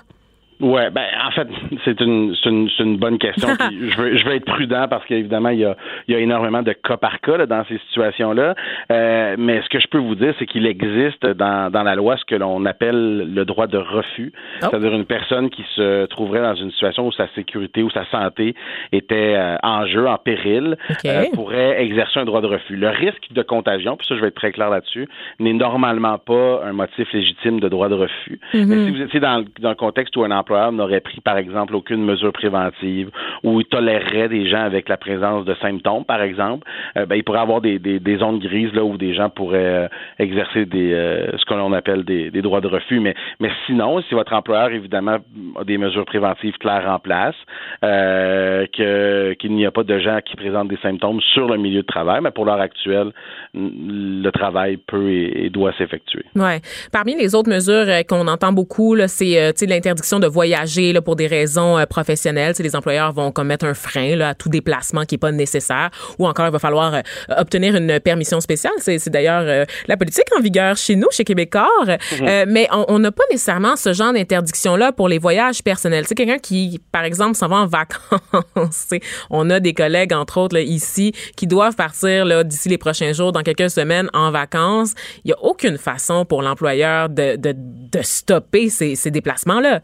Ouais, ben en fait, *laughs* c'est une, une, une bonne question. *laughs* je, veux, je veux être prudent parce qu'évidemment, il y a, il y a énormément de cas par cas dans ces situations-là. Euh, mais ce que je peux vous dire, c'est qu'il existe dans, dans la loi ce que l'on appelle le droit de refus. Oh. C'est-à-dire une personne qui se trouverait dans une situation où sa sécurité ou sa santé était euh, en jeu, en péril, euh, pourrait exercer un droit de refus. Le risque de contagion, puis ça je vais être très clair là-dessus, n'est normalement pas un motif légitime de droit de refus. Mais mm-hmm. si vous étiez dans, dans un contexte où un employeur n'aurait pris, par exemple, aucune mesure préventive ou tolérerait des gens avec la présence de symptômes, par exemple, euh, ben, il pourrait avoir des, des, zones grises là où des gens pourraient euh, exercer euh, ce que l'on appelle des, droits de refus. Mais, sinon, si votre employeur, évidemment, a des mesures préventives claires en place, qu'il n'y a pas de gens qui présentent des symptômes sur le milieu de travail, mais pour l'heure actuelle, le travail peut et, doit s'effectuer. Ouais. Parmi les autres mesures qu'on entend beaucoup, c'est l'interdiction de voyager là, pour des raisons euh, professionnelles. les employeurs vont commettre un frein là, à tout déplacement qui n'est pas nécessaire ou encore il va falloir euh, obtenir une permission spéciale. C'est d'ailleurs euh, la politique en vigueur chez nous, chez Québécois. Mhm. mais on n'a pas nécessairement ce genre d'interdiction-là pour les voyages personnels. C'est quelqu'un qui, par exemple, s'en va en vacances. *laughs* on a des collègues, entre autres, ici, qui doivent partir d'ici les prochains jours, dans quelques semaines, en vacances. Il n'y a aucune façon pour l'employeur de, de, de, stopper ces, ces déplacements-là.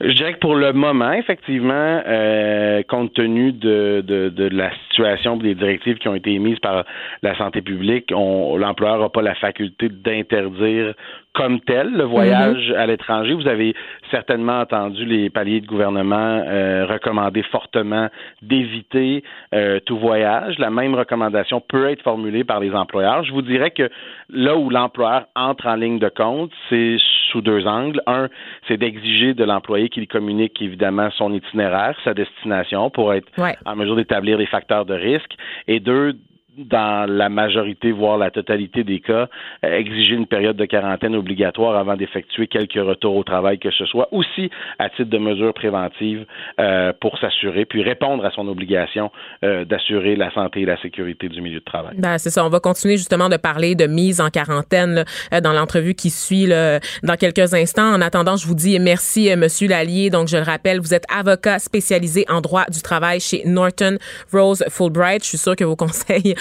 Je dirais que pour le moment, effectivement, euh, compte tenu de, de, de, la situation des directives qui ont été émises par la santé publique, l'employeur n'a pas la faculté d'interdire comme tel le voyage mhm. à l'étranger. Vous avez certainement entendu les paliers de gouvernement euh, recommander fortement d'éviter euh, tout voyage. La même recommandation peut être formulée par les employeurs. Je vous dirais que là où l'employeur entre en ligne de compte, c'est sous deux angles. Un, c'est d'exiger de l'employé qu'il communique évidemment son itinéraire, sa destination pour être en mesure d'établir les facteurs de risque. Et deux, dans la majorité, voire la totalité des cas, euh, exiger une période de quarantaine obligatoire avant d'effectuer quelques retours au travail que ce soit, aussi à titre de mesure préventive euh, pour s'assurer, puis répondre à son obligation euh, d'assurer la santé et la sécurité du milieu de travail. Ben, c'est ça. On va continuer justement de parler de mise en quarantaine dans l'entrevue qui suit dans quelques instants. En attendant, je vous dis merci, Monsieur Lallier. Donc, je le rappelle, vous êtes avocat spécialisé en droit du travail chez Norton Rose Fulbright. Je suis sûr que vos *laughs* conseils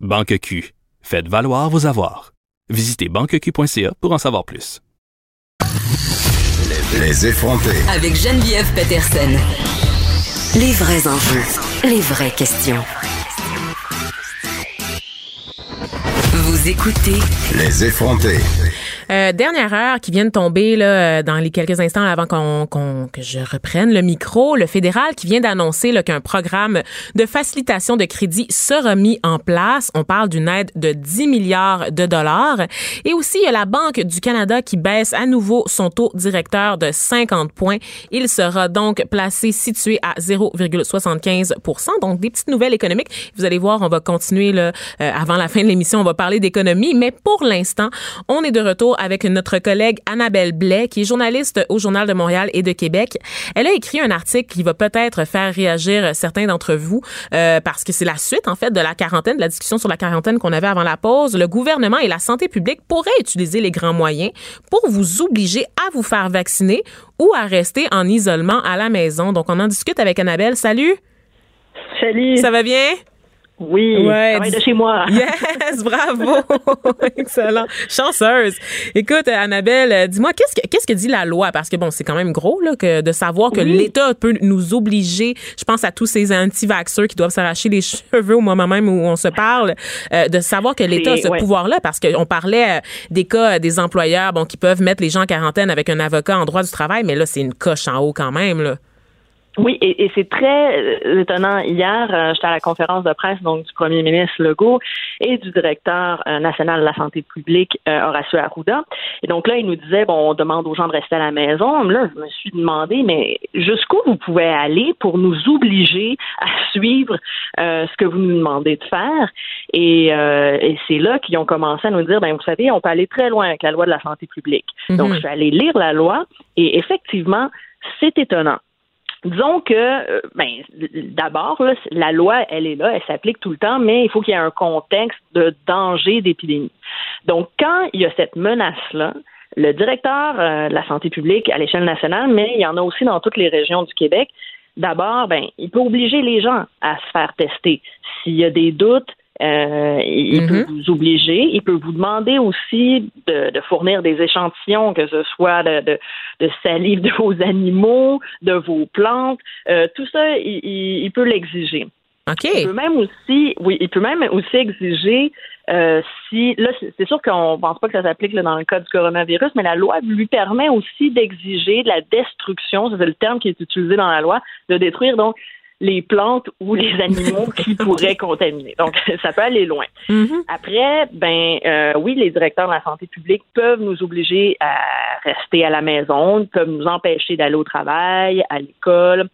Banque Q. Faites valoir vos avoirs. Visitez banqueq.ca pour en savoir plus. Les effrontés. Avec Geneviève Peterson. Les vrais enjeux. Les vraies questions. Vous écoutez. Les effrontés. Euh, dernière heure qui vient de tomber là, euh, dans les quelques instants avant qu'on, que je reprenne le micro. Le fédéral qui vient d'annoncer qu'un programme de facilitation de crédit sera mis en place. On parle d'une aide de 10 milliards de dollars. Et aussi, il y a la Banque du Canada qui baisse à nouveau son taux directeur de 50 points. Il sera donc placé situé à 0,75% Donc, des petites nouvelles économiques. Vous allez voir, on va continuer là, euh, avant la fin de l'émission. On va parler d'économie. Mais pour l'instant, on est de retour avec notre collègue Annabelle Blais, qui est journaliste au Journal de Montréal et de Québec. Elle a écrit un article qui va peut-être faire réagir certains d'entre vous, euh, parce que c'est la suite, en fait, de la quarantaine, de la discussion sur la quarantaine qu'on avait avant la pause. Le gouvernement et la santé publique pourraient utiliser les grands moyens pour vous obliger à vous faire vacciner ou à rester en isolement à la maison. Donc, on en discute avec Annabelle. Salut! Salut! Ça va bien? Oui, ouais, travaille de chez moi. *laughs* Yes, bravo. *laughs* Excellent. Chanceuse. Écoute, Annabelle, euh, dis-moi, qu'est-ce que, qu'est-ce que dit la loi? Parce que bon, c'est quand même gros, là, que de savoir que l'État peut nous obliger, je pense à tous ces anti-vaxxeurs qui doivent s'arracher les *laughs* cheveux au moment même où on se parle, euh, de savoir que l'État a ce pouvoir-là, parce qu'on parlait euh, des cas des employeurs, bon, qui peuvent mettre les gens en quarantaine avec un avocat en droit du travail, mais là, c'est une coche en haut quand même, là. Oui, et, c'est très euh, étonnant. Hier, euh, j'étais à la conférence de presse donc du premier ministre Legault et du directeur euh, national de la santé publique Horacio Arruda. Et donc là, il nous disait bon, on demande aux gens de rester à la maison. Là, je me suis demandé, mais jusqu'où vous pouvez aller pour nous obliger à suivre ce que vous nous demandez de faire? Et, et c'est là qu'ils ont commencé à nous dire, ben vous savez, on peut aller très loin avec la loi de la santé publique. Donc, mhm. je suis allée lire la loi et effectivement, c'est étonnant. Disons que, euh, ben, d'abord, la loi, elle est là, elle s'applique tout le temps, mais il faut qu'il y ait un contexte de danger d'épidémie. Donc, quand il y a cette menace-là, le directeur euh, de la santé publique à l'échelle nationale, mais il y en a aussi dans toutes les régions du Québec, d'abord, ben, il peut obliger les gens à se faire tester. S'il y a des doutes, euh, il peut mhm. vous obliger, il peut vous demander aussi de, de fournir des échantillons, que ce soit de, de, de, salive de vos animaux, de vos plantes, euh, tout ça, il, il peut l'exiger. OK. Il peut même aussi, oui, il peut même aussi exiger euh, si là, c'est sûr qu'on pense pas que ça s'applique dans le cas du coronavirus, mais la loi lui permet aussi d'exiger de la destruction, c'est le terme qui est utilisé dans la loi, de détruire donc les plantes ou les *laughs* animaux qui pourraient contaminer. Donc, *laughs* ça peut aller loin. Mm-hmm. Après, ben euh, oui, les directeurs de la santé publique peuvent nous obliger à rester à la maison, peuvent nous empêcher d'aller au travail, à l'école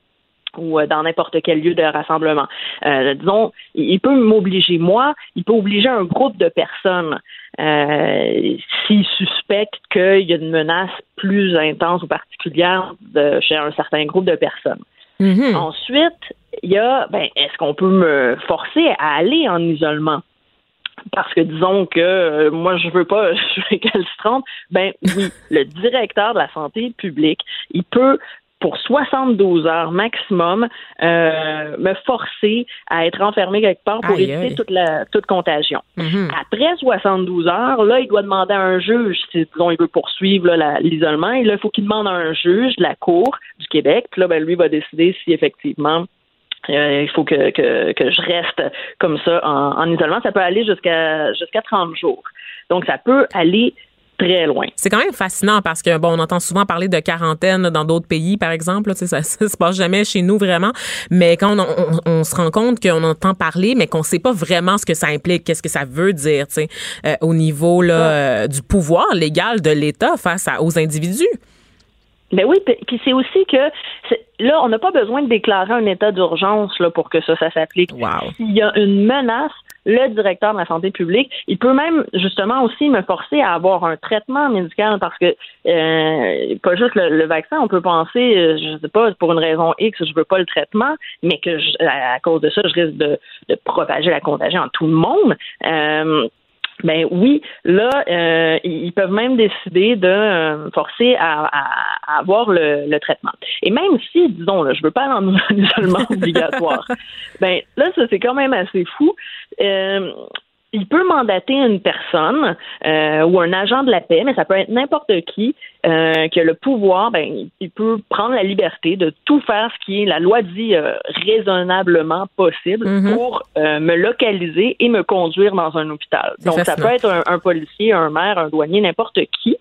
ou euh, dans n'importe quel lieu de rassemblement. Euh, disons, il peut m'obliger moi, il peut obliger un groupe de personnes euh, s'il suspecte qu'il y a une menace plus intense ou particulière de, chez un certain groupe de personnes. Mm-hmm. Ensuite, il y a, ben, est-ce qu'on peut me forcer à aller en isolement? Parce que disons que euh, moi je veux pas, *laughs* je suis récalcitrante, ben oui, le directeur de la santé publique, il peut pour 72 heures maximum, euh, me forcer à être enfermé quelque part pour éviter toute la toute contagion. Mm-hmm. Après 72 heures, là, il doit demander à un juge si disons il veut poursuivre l'isolement. Et là, il faut qu'il demande à un juge de la Cour du Québec. Puis là, ben, lui va décider si effectivement euh, il faut que, que, que, je reste comme ça en, en isolement. Ça peut aller jusqu'à jusqu'à 30 jours. Donc, ça peut aller très loin. C'est quand même fascinant parce que bon, on entend souvent parler de quarantaine dans d'autres pays, par exemple. Là, ça, *laughs* ça, se passe jamais chez nous vraiment. Mais quand on, on, se rend compte qu'on entend parler, mais qu'on sait pas vraiment ce que ça implique, qu'est-ce que ça veut dire, tu sais, euh, au niveau là, euh, du pouvoir légal de l'État face à, aux individus. Ben oui, puis c'est aussi que là, on n'a pas besoin de déclarer un état d'urgence là pour que ça, ça s'applique. Wow. S'il y a une menace, le directeur de la santé publique, il peut même justement aussi me forcer à avoir un traitement médical parce que euh, pas juste le, vaccin, on peut penser, euh, je sais pas, pour une raison X, je veux pas le traitement, mais que à, cause de ça, je risque de, de propager la contagion en tout le monde. Euh, ben oui, là, euh, ils peuvent même décider de euh, forcer à, avoir le, traitement. Et même si, disons, là, je veux pas aller en *laughs* isolement obligatoire, *laughs* ben là, ça c'est quand même assez fou. Euh, il peut mandater une personne euh, ou un agent de la paix, mais ça peut être n'importe qui euh, qui a le pouvoir, ben, il peut prendre la liberté de tout faire ce qui est, la loi dit, euh, raisonnablement possible mm-hmm. pour me localiser et me conduire dans un hôpital. Donc, ça peut être un, un, policier, un maire, un douanier, n'importe qui.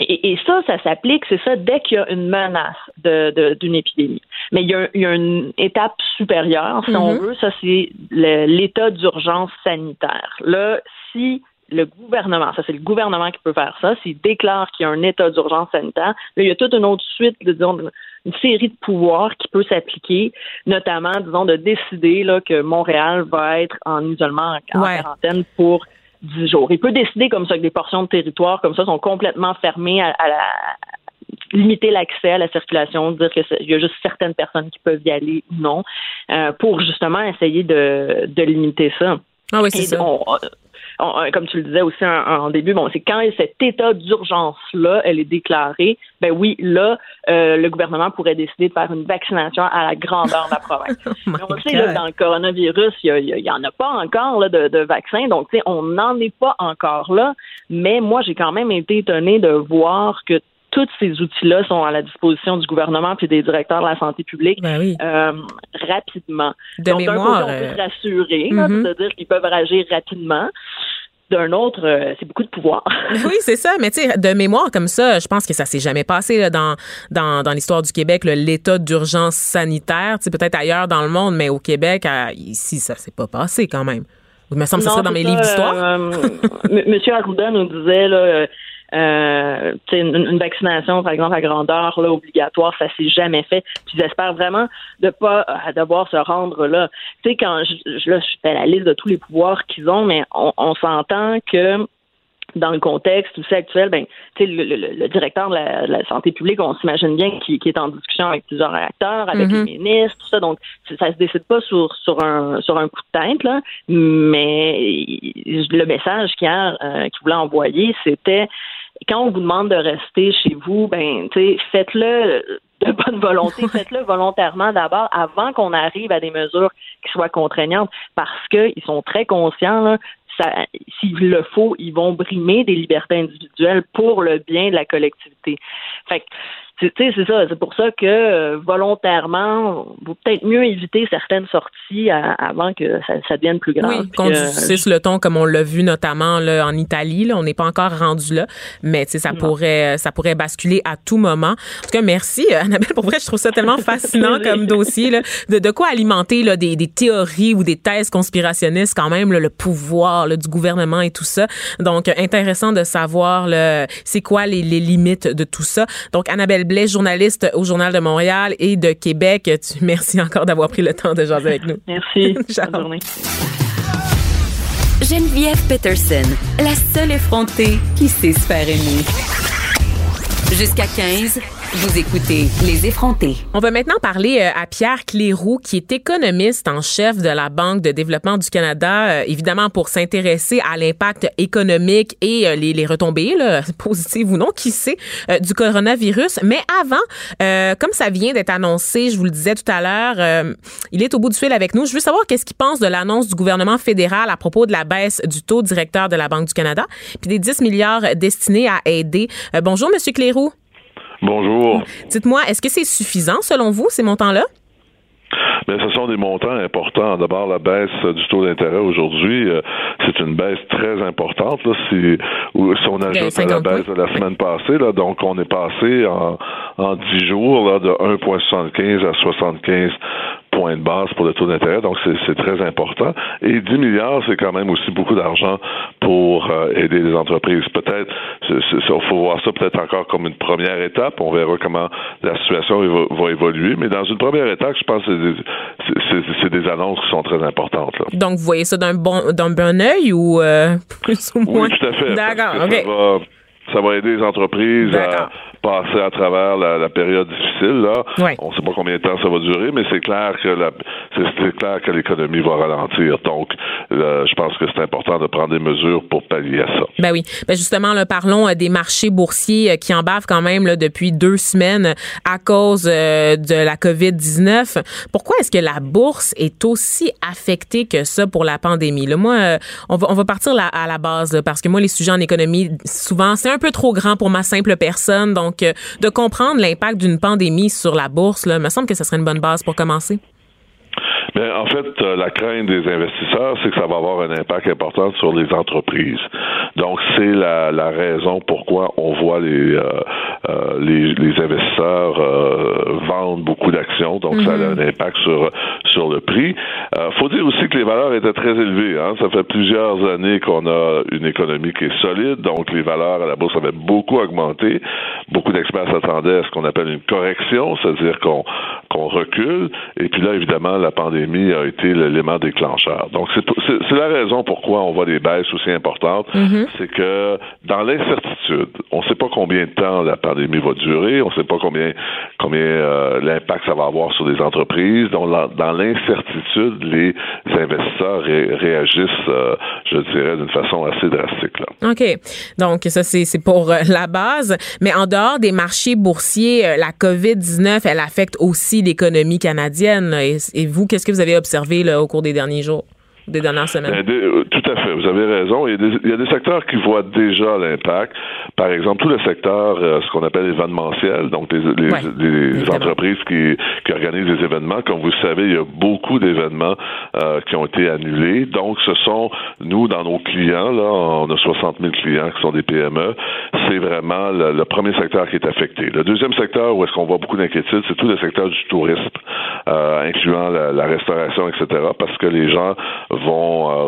Et, ça, ça s'applique, c'est ça, dès qu'il y a une menace d'une épidémie. Mais il y, a, il y, a, une étape supérieure, si on mm-hmm. veut, ça c'est l'état d'urgence sanitaire. Là, si le gouvernement, ça c'est le gouvernement qui peut faire ça, s'il déclare qu'il y a un état d'urgence sanitaire, là, il y a toute une autre suite, de, disons, une série de pouvoirs qui peut s'appliquer, notamment, disons, de décider là, que Montréal va être en isolement, en quarantaine pour 10 jours. Il peut décider comme ça que des portions de territoire comme ça sont complètement fermées à, la limiter l'accès à la circulation, dire qu'il y a juste certaines personnes qui peuvent y aller ou non, euh, pour justement essayer de, de limiter ça. Ah oui, c'est ça. Euh, comme tu le disais aussi en, début, bon, c'est quand cet état d'urgence-là, elle est déclarée, ben oui, là, euh, le gouvernement pourrait décider de faire une vaccination à la grandeur de la province. *laughs* oh on sait, là, dans le coronavirus, il y, en a pas encore là, de, de vaccins, donc on n'en est pas encore là, mais moi, j'ai quand même été étonnée de voir que tous ces outils-là sont à la disposition du gouvernement puis des directeurs de la santé publique ben euh, rapidement. De Donc, mémoire, on peut se rassurer, mm-hmm. c'est-à-dire qu'ils peuvent agir rapidement. d'un autre, euh, c'est beaucoup de pouvoir. *laughs* oui, c'est ça. Mais tu sais, de mémoire comme ça, je pense que ça s'est jamais passé là, dans, dans, dans l'histoire du Québec, l'état d'urgence sanitaire. Tu sais, peut-être ailleurs dans le monde, mais au Québec, ici, ça s'est pas passé quand même. Il me semble que ça serait dans mes livres d'histoire. Euh, *laughs* Monsieur Arruda nous disait là, euh, une, une, vaccination, par exemple, à grandeur là, obligatoire, ça s'est jamais fait. Puis j'espère vraiment de pas euh, devoir se rendre là. Tu sais, quand je, je, là, je fais la liste de tous les pouvoirs qu'ils ont, mais on, on s'entend que dans le contexte aussi actuel, ben, le, le, le, directeur de la, santé publique, on s'imagine bien qu'il est en discussion avec plusieurs acteurs, avec les mm-hmm. ministres, tout ça. Donc, ça se décide pas sur, sur un sur un coup de tête, là, mais le message qu'il euh, voulait envoyer, c'était quand on vous demande de rester chez vous, ben, faites-le de bonne volonté, *laughs* faites-le volontairement d'abord avant qu'on arrive à des mesures qui soient contraignantes parce qu'ils sont très conscients là, s'il le faut, ils vont brimer des libertés individuelles pour le bien de la collectivité. Fait que c'est ça. C'est pour ça que euh, volontairement, vaut peut-être mieux éviter certaines sorties avant que ça, devienne plus grave. Oui, qu'on euh, le ton comme on l'a vu notamment là, en Italie. Là, on n'est pas encore rendu là, mais ça pourrait, ça pourrait basculer à tout moment. En tout cas, merci euh, Annabelle. Pour vrai, je trouve ça tellement *laughs* fascinant comme dossier. Là, de, de quoi alimenter là, des, des théories ou des thèses conspirationnistes quand même, le pouvoir du gouvernement et tout ça. Donc, intéressant de savoir c'est quoi les, les limites de tout ça. Donc, Annabelle Blais, journaliste au Journal de Montréal et de Québec. *laughs* merci encore d'avoir pris le temps de jaser avec nous. Merci. *laughs* Bonne journée. Geneviève Peterson, la seule effrontée qui sait se faire aimer. Jusqu'à 15. Vous écoutez Les effrontés. On va maintenant parler euh, à Pierre Cléroux, qui est économiste en chef de la Banque de développement du Canada, euh, évidemment pour s'intéresser à l'impact économique et euh, les, retombées, là, *laughs* positives ou non, qui sait, du coronavirus. Mais avant, comme ça vient d'être annoncé, je vous le disais tout à l'heure, il est au bout du fil avec nous. Je veux savoir qu'est-ce qu'il pense de l'annonce du gouvernement fédéral à propos de la baisse du taux directeur de la Banque du Canada, puis des 10 milliards destinés à aider. bonjour, Monsieur Cléroux. Bonjour. Dites-moi, est-ce que c'est suffisant selon vous, ces montants-là? Bien, ce sont des montants importants. D'abord, la baisse du taux d'intérêt aujourd'hui, euh, c'est une baisse très importante. Là, si, si on ajoute à la baisse de la semaine passée, là, donc on est passé en, en 10 jours là, de 1,75 à 75 points de base pour le taux d'intérêt, donc c'est très important. Et 10 milliards, c'est quand même aussi beaucoup d'argent pour euh, aider les entreprises. Peut-être, il faut voir ça peut-être encore comme une première étape. On verra comment la situation va, évoluer. Mais dans une première étape, je pense que c'est des, annonces qui sont très importantes. Donc, vous voyez ça d'un bon, d'un bon œil ou euh, *laughs* plus ou moins? Oui, tout à fait. D'accord, OK ça va aider les entreprises à passer à travers la, période difficile. Là. On ne sait pas combien de temps ça va durer, mais c'est clair que la, c'est, clair que l'économie va ralentir. Donc, je pense que c'est important de prendre des mesures pour pallier à ça. Ben oui. Ben justement, là, parlons euh, des marchés boursiers euh, qui en bavent quand même là, depuis deux semaines à cause euh, de la COVID-19. Pourquoi est-ce que la bourse est aussi affectée que ça pour la pandémie? Là, moi, on va, on va partir à la base parce que moi, les sujets en économie, souvent, c'est un peu trop grand pour ma simple personne. Donc, euh, de comprendre l'impact d'une pandémie sur la bourse, là, me semble que ce serait une bonne base pour commencer. Mais en fait, euh, la crainte des investisseurs, c'est que ça va avoir un impact important sur les entreprises. Donc, c'est la, la, raison pourquoi on voit les, euh, euh les, les, investisseurs euh, vendre beaucoup d'actions. Donc, ça a un mhm. impact sur, sur le prix. Euh, faut dire aussi que les valeurs étaient très élevées. Hein. Ça fait plusieurs années qu'on a une économie qui est solide. Donc, les valeurs à la bourse avaient beaucoup augmenté. Beaucoup d'experts s'attendaient à ce qu'on appelle une correction, c'est-à-dire qu'on qu'on recule. Et puis là, évidemment, la pandémie a été l'élément déclencheur. Donc, c'est la raison pourquoi on voit des baisses aussi importantes. Mm-hmm. C'est que dans l'incertitude, on ne sait pas combien de temps la pandémie va durer, on ne sait pas combien, combien euh, l'impact ça va avoir sur les entreprises. Donc, dans l'incertitude, les investisseurs réagissent, euh, je dirais, d'une façon assez drastique. Là. OK. Donc, ça, c'est pour euh, la base. Mais en dehors des marchés boursiers, la COVID-19, elle affecte aussi l'économie canadienne. Et, et vous, qu'est-ce que vous avez observé au cours des derniers jours? des dernières semaines? Ben, vous avez raison. Il y, a des, il y, a des, secteurs qui voient déjà l'impact. Par exemple, tout le secteur, euh, ce qu'on appelle événementiel, donc les, les, entreprises qui, qui, organisent des événements. Comme vous le savez, il y a beaucoup d'événements euh, qui ont été annulés. Donc, ce sont, nous, dans nos clients, là, on a 60 000 clients qui sont des PME, c'est vraiment le, premier secteur qui est affecté. Le deuxième secteur où est-ce qu'on voit beaucoup d'inquiétude, c'est tout le secteur du tourisme, euh, incluant la, la, restauration, etc., parce que les gens vont euh,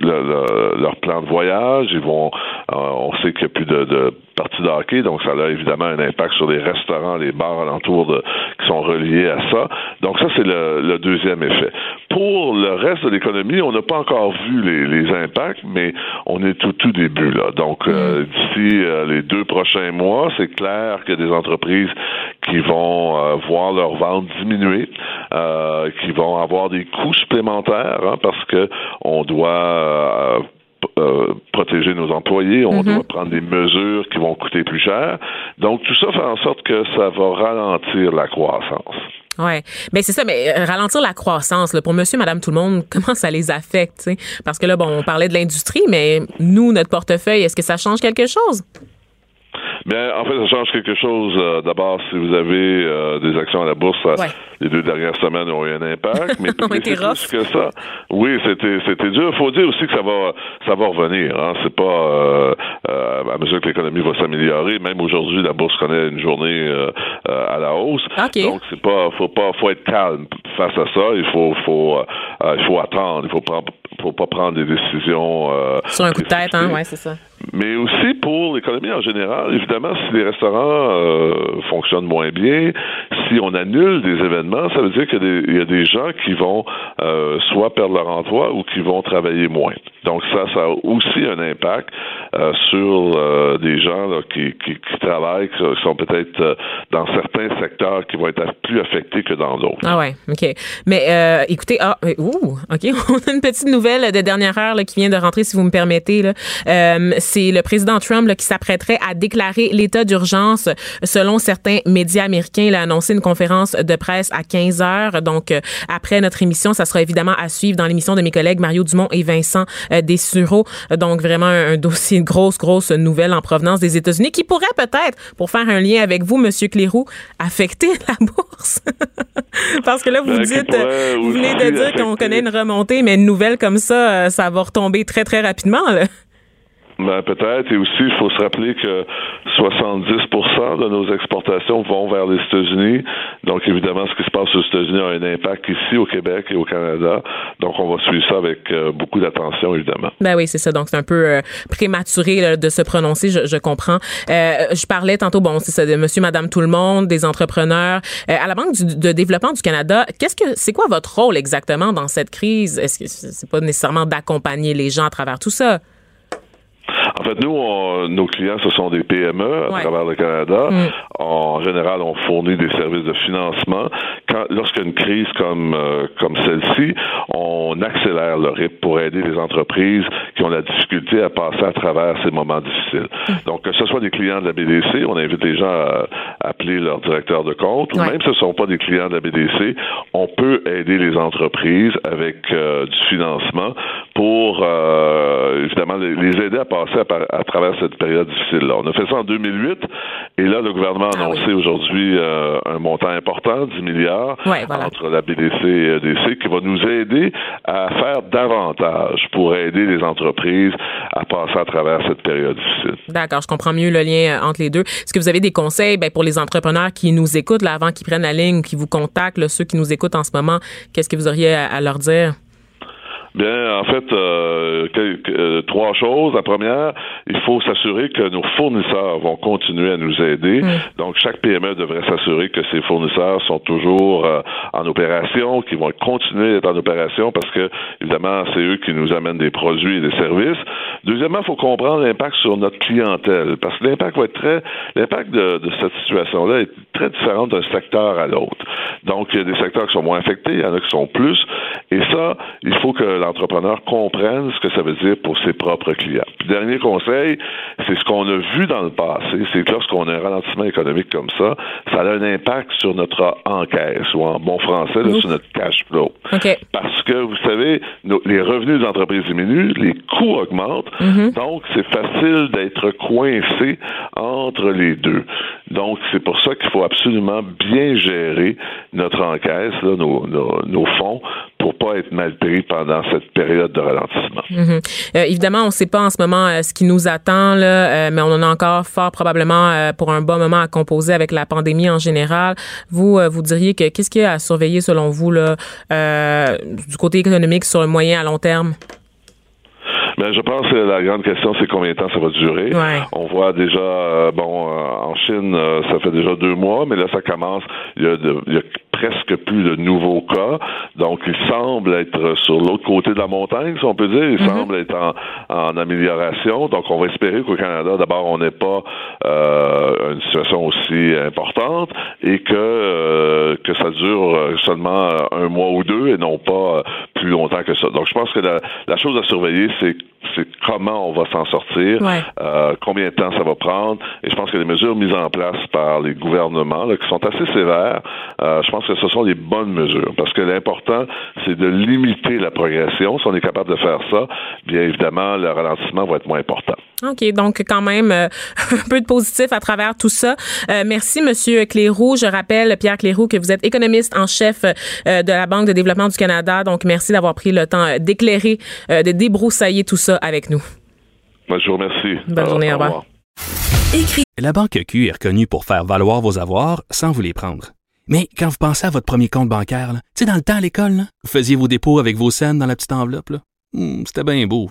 leur, leur, plan de voyage, ils vont, euh, on sait qu'il n'y a plus de, de partie de hockey, donc ça a évidemment un impact sur les restaurants, les bars alentours de, qui sont reliés à ça. Donc ça, c'est le, le, deuxième effet. Pour le reste de l'économie, on n'a pas encore vu les, les, impacts, mais on est tout tout début là. Donc euh, mm. d'ici euh, les deux prochains mois, c'est clair qu'il y a des entreprises qui vont euh, voir leur vente diminuer, qui vont avoir des coûts supplémentaires hein, parce que on doit euh, protéger nos employés, on mhm. doit prendre des mesures qui vont coûter plus cher. Donc tout ça fait en sorte que ça va ralentir la croissance. Ouais, mais c'est ça. Mais euh, ralentir la croissance, là, pour Monsieur, Madame, tout le monde, *laughs* comment ça les affecte Parce que là, bon, on parlait de l'industrie, mais nous, notre portefeuille, est-ce que ça change quelque chose? Bien, en fait, ça change quelque chose. Euh, d'abord, si vous avez euh, des actions à la bourse, les deux dernières semaines ont eu un impact. *laughs* Mais plus que ça. Oui, c'était c'était dur. Il faut dire aussi que ça va ça va revenir. Hein. C'est pas euh, à mesure que l'économie va s'améliorer. Même aujourd'hui, la bourse connaît une journée à la hausse. Donc c'est pas faut pas faut être calme face à ça. Il faut faut il faut attendre. Il faut prendre faut pas prendre des décisions sur un coup de tête. Hein, ouais, c'est ça mais aussi pour l'économie en général. Évidemment, si les restaurants euh, fonctionnent moins bien, si on annule des événements, ça veut dire qu'il y, a des gens qui vont euh, soit perdre leur emploi ou qui vont travailler moins. Donc ça, ça a aussi un impact euh, sur des gens qui, qui, qui, travaillent, qui sont peut-être dans certains secteurs qui vont être plus affectés que dans d'autres. Ah ouais, ok. Mais écoutez, ah, ouh, ok, *laughs* on a une petite nouvelle de dernière heure là, qui vient de rentrer, si vous me permettez. Là c'est le président Trump qui s'apprêterait à déclarer l'état d'urgence. Selon certains médias américains, il a annoncé une conférence de presse à 15 heures. Donc, euh, après notre émission, ça sera évidemment à suivre dans l'émission de mes collègues Mario Dumont et Vincent euh, Dessureau. Donc, vraiment un, dossier, de grosse, grosse nouvelle en provenance des États-Unis qui pourrait peut-être, pour faire un lien avec vous, Monsieur Clérou, affecter la *laughs* bourse. Parce que là, vous ben, dites, vous venez de dire qu'on connaît une remontée, mais une nouvelle comme ça, euh, ça va retomber très, très rapidement. Là. Ben, peut-être. Et aussi, il faut se rappeler que 70% de nos exportations vont vers les États-Unis. Donc, évidemment, ce qui se passe aux États-Unis a un impact ici au Québec et au Canada. Donc, on va suivre ça avec euh, beaucoup d'attention, évidemment. Ben oui, c'est ça. Donc, c'est un peu euh, prématuré de se prononcer, je, je comprends. Euh, je parlais tantôt, bon, c'est ça, de monsieur, madame, tout le monde, des entrepreneurs. à la Banque de développement du Canada, qu'est-ce que c'est quoi votre rôle exactement dans cette crise? Est-ce que c'est pas nécessairement d'accompagner les gens à travers tout ça? En fait, nous, nos clients, ce sont des PME à travers le Canada. Mm. En général, on fournit des services de financement. Quand, lorsqu'il y a une crise comme, euh, comme celle-ci, on accélère le rythme pour aider les entreprises qui ont la difficulté à passer à travers ces moments difficiles. Mm. Donc, que ce soit des clients de la BDC, on invite les gens à, appeler leur directeur de compte, ou même si ce ne sont pas des clients de la BDC, on peut aider les entreprises avec euh, du financement pour, euh, évidemment, les aider à passer à, travers cette période difficile-là. On a fait ça en 2008 et là, le gouvernement a ah annoncé aujourd'hui euh, un montant important, 10 milliards, entre la BDC et EDC, qui va nous aider à faire davantage pour aider les entreprises à passer à travers cette période difficile. D'accord, je comprends mieux le lien euh, entre les deux. Est-ce que vous avez des conseils ben, pour les entrepreneurs qui nous écoutent là, avant qu'ils prennent la ligne, qui vous contactent, ceux qui nous écoutent en ce moment? Qu'est-ce que vous auriez à leur dire? Bien, en fait, euh, euh, trois choses. La première, il faut s'assurer que nos fournisseurs vont continuer à nous aider. Donc, chaque PME devrait s'assurer que ses fournisseurs sont toujours euh, en opération, qu'ils vont continuer d'être en opération parce que, évidemment, c'est eux qui nous amènent des produits et des services. Deuxièmement, il faut comprendre l'impact sur notre clientèle parce que l'impact va être très, l'impact de, de cette situation-là est très différent d'un secteur à l'autre. Donc, il y a des secteurs qui sont moins affectés, il y en a qui sont plus. Et ça, il faut que l'entrepreneur comprenne ce que ça veut dire pour ses propres clients. dernier conseil, c'est ce qu'on a vu dans le passé, c'est que lorsqu'on a un ralentissement économique comme ça, ça a un impact sur notre encaisse, ou en bon français, sur notre cash flow. Parce que, vous savez, les revenus des entreprises diminuent, les coûts augmentent, mm-hmm. donc c'est facile d'être coincé entre les deux. Donc, c'est pour ça qu'il faut absolument bien gérer notre encaisse, nos, fonds, pour pas être mal pris pendant cette période de ralentissement. Mhm. Euh, évidemment, on ne sait pas en ce moment euh, ce qui nous attend, euh, mais on en a encore fort probablement pour un bon moment à composer avec la pandémie en général. Vous, vous diriez que qu'est-ce qu'il y a à surveiller selon vous du côté économique sur le moyen à long terme? Ben, je pense que la grande question, c'est combien de temps ça va durer. On voit déjà, bon, en Chine, ça fait déjà deux mois, mais là, ça commence. Il y a, de, il y a presque plus de nouveaux cas. Donc, il semble être sur l'autre côté de la montagne, si on peut dire. Il mhm. semble être en, amélioration. Donc, on va espérer qu'au Canada, d'abord, on n'ait pas euh, une situation aussi importante et que euh, que ça dure seulement un mois ou deux et non pas plus longtemps que ça. Donc, je pense que la, la chose à surveiller, c'est c'est comment on va s'en sortir, euh, combien de temps ça va prendre. Et je pense que les mesures mises en place par les gouvernements, là, qui sont assez sévères, euh, je pense que ce sont les bonnes mesures. Parce que l'important, c'est de limiter la progression. Si on est capable de faire ça, bien évidemment, le ralentissement va être moins important. OK, donc quand même euh, *laughs* un peu de positif à travers tout ça. merci, Monsieur Cléroux. Je rappelle, Pierre Cléroux, que vous êtes économiste en chef de la Banque de développement du Canada. Donc, merci d'avoir pris le temps d'éclairer, de débroussailler tout ça avec nous. Vous remercie. Bonne journée, au revoir. La Banque Q est reconnue pour faire valoir vos avoirs sans vous les prendre. Mais quand vous pensez à votre premier compte bancaire, tu sais, dans le temps à l'école, vous faisiez vos dépôts avec vos scènes dans la petite enveloppe. Hmm, c'était bien beau.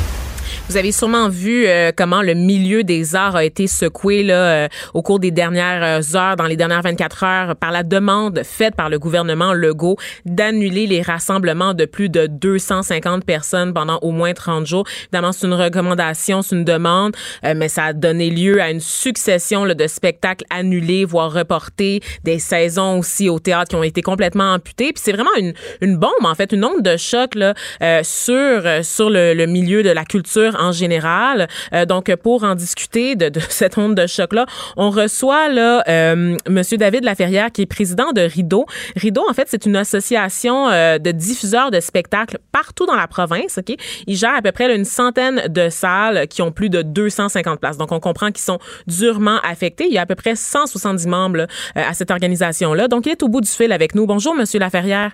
Vous avez sûrement vu euh, comment le milieu des arts a été secoué là, euh, au cours des dernières euh, heures, dans les dernières 24 heures, par la demande faite par le gouvernement Legault d'annuler les rassemblements de plus de 250 personnes pendant au moins 30 jours. Évidemment, c'est une recommandation, c'est une demande, mais ça a donné lieu à une succession là, de spectacles annulés, voire reportés, des saisons aussi au théâtre qui ont été complètement amputées. Puis c'est vraiment une, une bombe, en fait, une onde de choc là, sur, sur le, le milieu de la culture en général. Euh, donc, pour en discuter de, *laughs* cette onde de choc-là, on reçoit là euh, Monsieur David Laferrière, qui est président de Rideau. Rideau, en fait, c'est une association euh, de diffuseurs de spectacles partout dans la province. Ok, il gère à peu près une centaine de salles qui ont plus de 250 places. Donc, on comprend qu'ils sont durement affectés. Il y a à peu près 170 membres à cette organisation-là. Donc, il est au bout du fil avec nous. Bonjour, Monsieur Laferrière.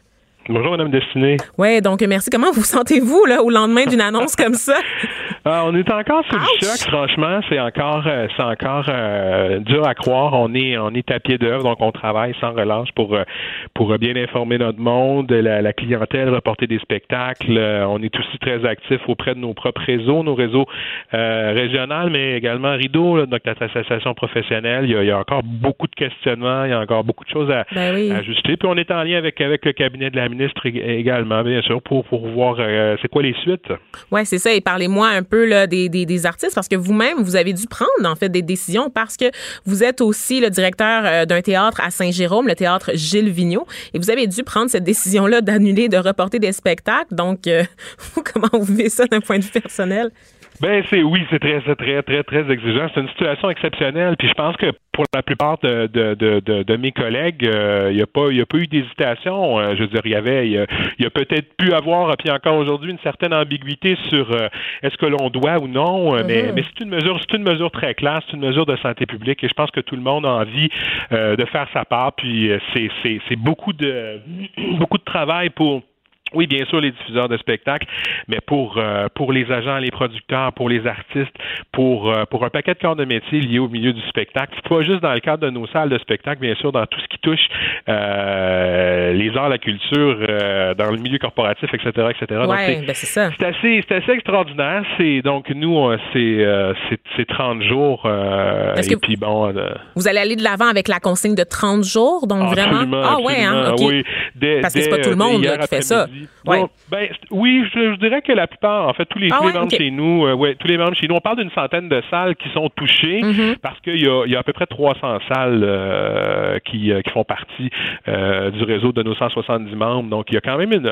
Bonjour, Madame Destinée. Oui, donc merci. Comment vous sentez-vous là au lendemain d'une annonce comme ça? *laughs* Ah, on est encore sur le choc, franchement. C'est encore, euh, c'est encore euh, dur à croire. On est, on est à pied d'œuvre, donc on travaille sans relâche pour, euh, pour bien informer notre monde, la, clientèle, reporter des spectacles. on est aussi très actifs auprès de nos propres réseaux, nos réseaux régionaux, mais également Rideau, donc notre association professionnelle. Il y, a, encore beaucoup de questionnements, il y a encore beaucoup de choses à, ben ajuster. Puis on est en lien avec, avec le cabinet de la ministre également, bien sûr, pour, pour voir c'est quoi les suites. Oui, c'est ça. Et parlez-moi un peu là, des, des, artistes parce que vous-même, vous avez dû prendre en fait des décisions parce que vous êtes aussi le directeur euh, d'un théâtre à Saint-Jérôme, le théâtre Gilles Vigneault, et vous avez dû prendre cette décision-là d'annuler, de reporter des spectacles. Donc, euh, *laughs* comment vous vivez ça d'un point de vue personnel? Ben c'est oui, c'est très très très très exigeant. C'est une situation exceptionnelle. Puis je pense que pour la plupart de, de, de, de mes collègues, il euh, n'y a pas il a pas eu d'hésitation. Euh, je veux dire, il y avait il y a, peut-être pu avoir puis encore aujourd'hui une certaine ambiguïté sur euh, est-ce que l'on doit ou non. Mais, mm-hmm. mais c'est une mesure c'est une mesure très claire, c'est une mesure de santé publique et je pense que tout le monde a envie de faire sa part. Puis c'est c'est c'est beaucoup de *clears throat* beaucoup de travail pour oui, bien sûr, les diffuseurs de spectacles, mais pour euh, pour les agents, les producteurs, pour les artistes, pour euh, pour un paquet de corps de métier liés au milieu du spectacle, pas juste dans le cadre de nos salles de spectacle, bien sûr, dans tout ce qui touche euh, les arts, la culture, dans le milieu corporatif, etc., etc. Ouais, ben, c'est ça. C'est assez, c'est assez extraordinaire. C'est donc nous, c'est c'est 30 jours. et puis bon. vous allez aller de l'avant avec la consigne de 30 jours, donc vraiment? Ah ouais, hein, Oui, Parce que c'est pas tout le monde qui fait ça. Ouais. ben, oui, je, dirais que la plupart, en fait, tous les, ah membres chez nous, ouais, tous les membres chez nous, on parle d'une centaine de salles qui sont touchées mm-hmm. parce qu'il y a, y a à peu près 300 salles qui, qui font partie du réseau de nos 170 membres. Donc, il y a quand même une,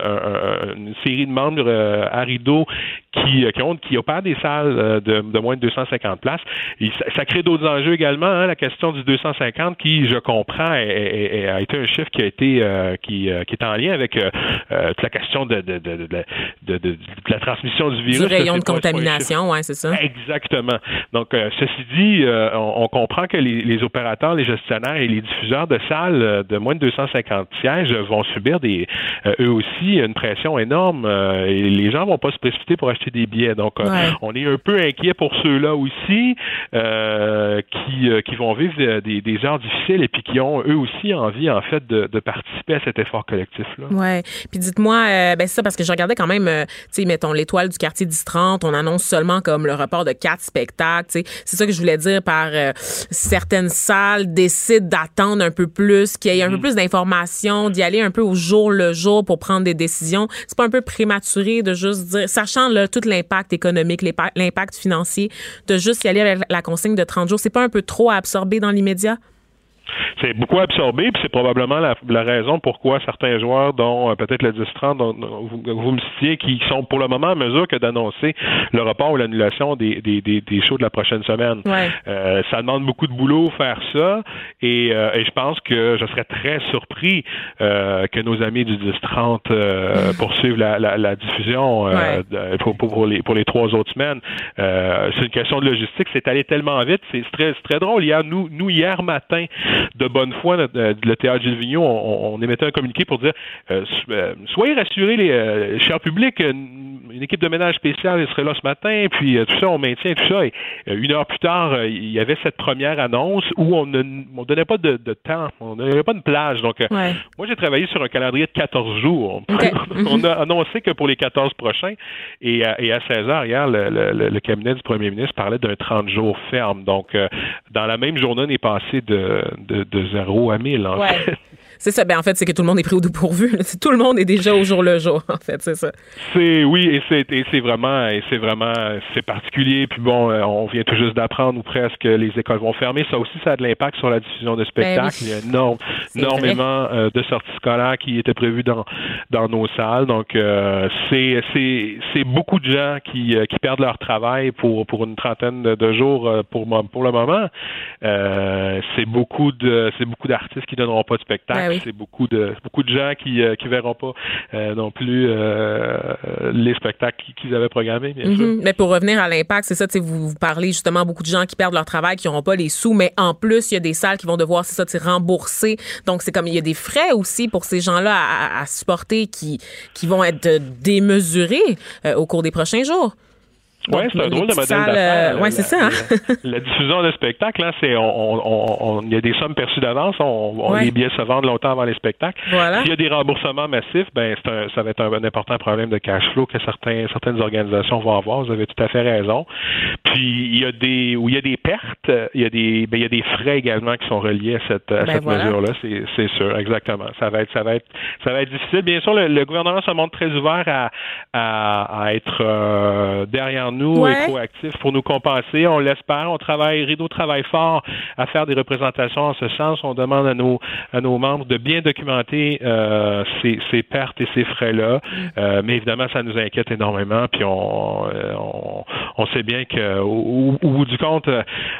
une série de membres à rideau qui, qui, ont, qui opèrent des salles de, de moins de 250 places. Et ça, crée d'autres enjeux également. Hein, la question du 250 qui, je comprends, a été un chiffre qui a été euh, qui, euh, qui est en lien avec euh, toute la question de, de, de, de, la transmission du virus. Du rayon de contamination, oui, c'est ça. Exactement. Donc, ceci dit, on, comprend que les, les, opérateurs, les gestionnaires et les diffuseurs de salles de moins de 250 sièges vont subir des eux aussi une pression énorme et les gens vont pas se précipiter pour acheter des billets. Donc, on est un peu inquiet pour ceux-là aussi qui, qui vont vivre des, des heures difficiles et puis qui ont eux aussi envie en fait de, participer à cet effort collectif là. Ouais. Puis dites-moi euh, ben c'est ça parce que je regardais quand même euh, tu sais mettons l'étoile du quartier 1030, on annonce seulement comme le report de quatre spectacles, tu sais. C'est ça que je voulais dire par euh, certaines salles décident d'attendre un peu plus, qu'il y ait un peu mm. plus d'informations, d'y aller un peu au jour le jour pour prendre des décisions. C'est pas un peu prématuré de juste dire sachant là tout l'impact économique, l'impact financier de juste y aller avec la consigne de 30 jours, c'est pas un peu trop à absorber dans l'immédiat? C'est beaucoup absorbé, puis c'est probablement la, raison pourquoi certains joueurs, dont euh, peut-être le 10-30, dont, vous, me citiez, qui sont pour le moment en mesure que d'annoncer le report ou l'annulation des, des, des, des, shows de la prochaine semaine. Euh, ça demande beaucoup de boulot faire ça, et, euh, et, je pense que je serais très surpris que nos amis du 10-30 *laughs* poursuivent la, la, la diffusion pour, pour, les, pour les trois autres semaines. c'est une question de logistique, c'est allé tellement vite, c'est très, très drôle. Hier, nous, nous hier matin, de bonne foi, euh, le théâtre Gilles Vigneault, on, émettait un communiqué pour dire euh, euh, soyez rassurés, les chers publics, une équipe de ménage spéciale serait là ce matin, puis tout ça, on maintient tout ça. Et une heure plus tard, il y avait cette première annonce où on ne donnait pas de, temps, on n'avait pas de plage. Donc, moi, j'ai travaillé sur un calendrier de 14 jours. *laughs* on a annoncé que pour les 14 prochains, et à, et à 16 heures, hier, le, cabinet du premier ministre parlait d'un 30 jours ferme. Donc, dans la même journée, on est passé de, de, de 0 à 1000, en fait. C'est ça. Ben, en fait, c'est que tout le monde est pris au dépourvu. Tout le monde est déjà au jour le jour, en fait, c'est ça. C'est, oui, et c'est, c'est vraiment, et c'est vraiment, c'est particulier. Puis bon, euh, on vient tout juste d'apprendre ou presque que les écoles vont fermer. Ça aussi, ça a de l'impact sur la diffusion de ben spectacles. Il y a énormément euh, de sorties scolaires qui étaient prévues dans, dans nos salles. Donc, euh, c'est, c'est, c'est beaucoup de gens qui, qui perdent leur travail pour, pour une trentaine de, jours pour, pour le moment. c'est beaucoup de, c'est beaucoup d'artistes qui donneront pas de spectacle. Ben c'est beaucoup de beaucoup de gens qui ne euh, verront pas euh, non plus euh, les spectacles qu'ils avaient programmés. Bien mm-hmm. Mais pour revenir à l'impact, c'est ça, vous, vous parlez justement beaucoup de gens qui perdent leur travail, qui n'auront pas les sous, mais en plus, il y a des salles qui vont devoir, c'est ça, rembourser. Donc, c'est comme il y a des frais aussi pour ces gens-là à, supporter qui, qui vont être démesurés au cours des prochains jours. Oui, c'est un drôle de modèle d'affaires. Euh, oui, c'est ça. Hein? *laughs* La, diffusion de spectacles, là, c'est on, il y a des sommes perçues d'avance, on, les billets se vendent longtemps avant les spectacles. Voilà. S'il y a des remboursements massifs, ben c'est un, ça va être un, important problème de cash flow que certains, certaines organisations vont avoir. Vous avez tout à fait raison. Puis il y a des où il y a des pertes, il y a des ben, il y a des frais également qui sont reliés à cette, à ben cette mesure-là. C'est, c'est sûr, exactement. Ça va être ça va être ça va être difficile. Bien sûr, le, gouvernement se montre très ouvert à, à, à être euh, derrière nous et proactif pour nous compenser. On l'espère. On travaille, Rideau travaille fort à faire des représentations en ce sens. On demande à nos, à nos membres de bien documenter euh, ces, ces, pertes et ces frais-là. Mm. Euh, mais évidemment, ça nous inquiète énormément. Puis on, euh, on, on sait bien que au, bout du compte,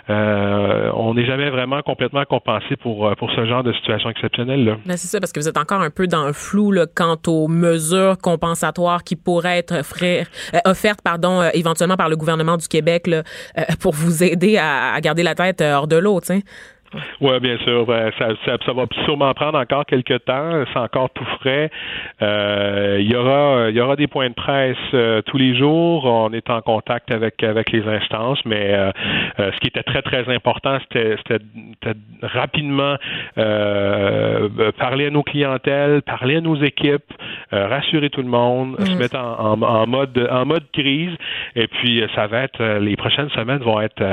euh, on n'est jamais vraiment complètement compensé pour, pour ce genre de situation exceptionnelle. Ben, c'est ça, parce que vous êtes encore un peu dans le flou là, quant aux mesures compensatoires qui pourraient être offertes pardon, éventuellement par le gouvernement du Québec là, euh, pour vous aider à, garder la tête euh, hors de l'eau, tu sais. Oui, bien sûr. Ben, ça, ça, va sûrement prendre encore quelques temps. C'est encore tout frais. Euh, il y aura, il y aura des points de presse euh, tous les jours. On est en contact avec avec les instances, mais euh, ce qui était très très important, c'était, c'était rapidement parler à nos clientèles, parler à nos équipes, rassurer tout le monde, se mm. mettre en, en, mode en mode crise. Et puis, ça va être les prochaines semaines vont être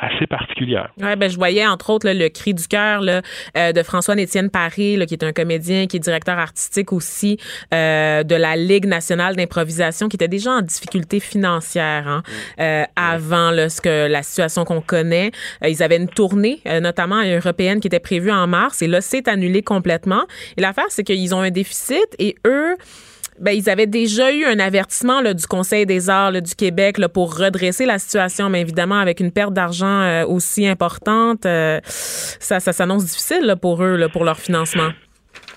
assez particulières. Ouais, ben je voyais entre autres le cri du cœur de François-Étienne Paris, qui est un comédien, qui est directeur artistique aussi de la Ligue nationale d'improvisation, qui était déjà en difficulté financière hein, mm. avant là, ce que la situation qu'on connaît. ils avaient une tournée, notamment européenne, qui était prévue en mars, et là, c'est annulé complètement. Et l'affaire, c'est qu'ils ont un déficit et eux, ben, ils avaient déjà eu un avertissement là, du Conseil des arts du Québec là, pour redresser la situation, mais évidemment, avec une perte d'argent euh, aussi importante, euh, ça, s'annonce difficile pour eux, pour leur financement.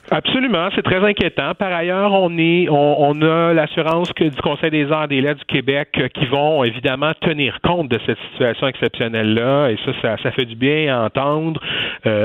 Absolument, c'est très inquiétant. Par ailleurs, on est, on, a l'assurance que du Conseil des arts et des lettres du Québec euh, qui vont évidemment tenir compte de cette situation exceptionnelle-là, et ça, ça, fait du bien à entendre.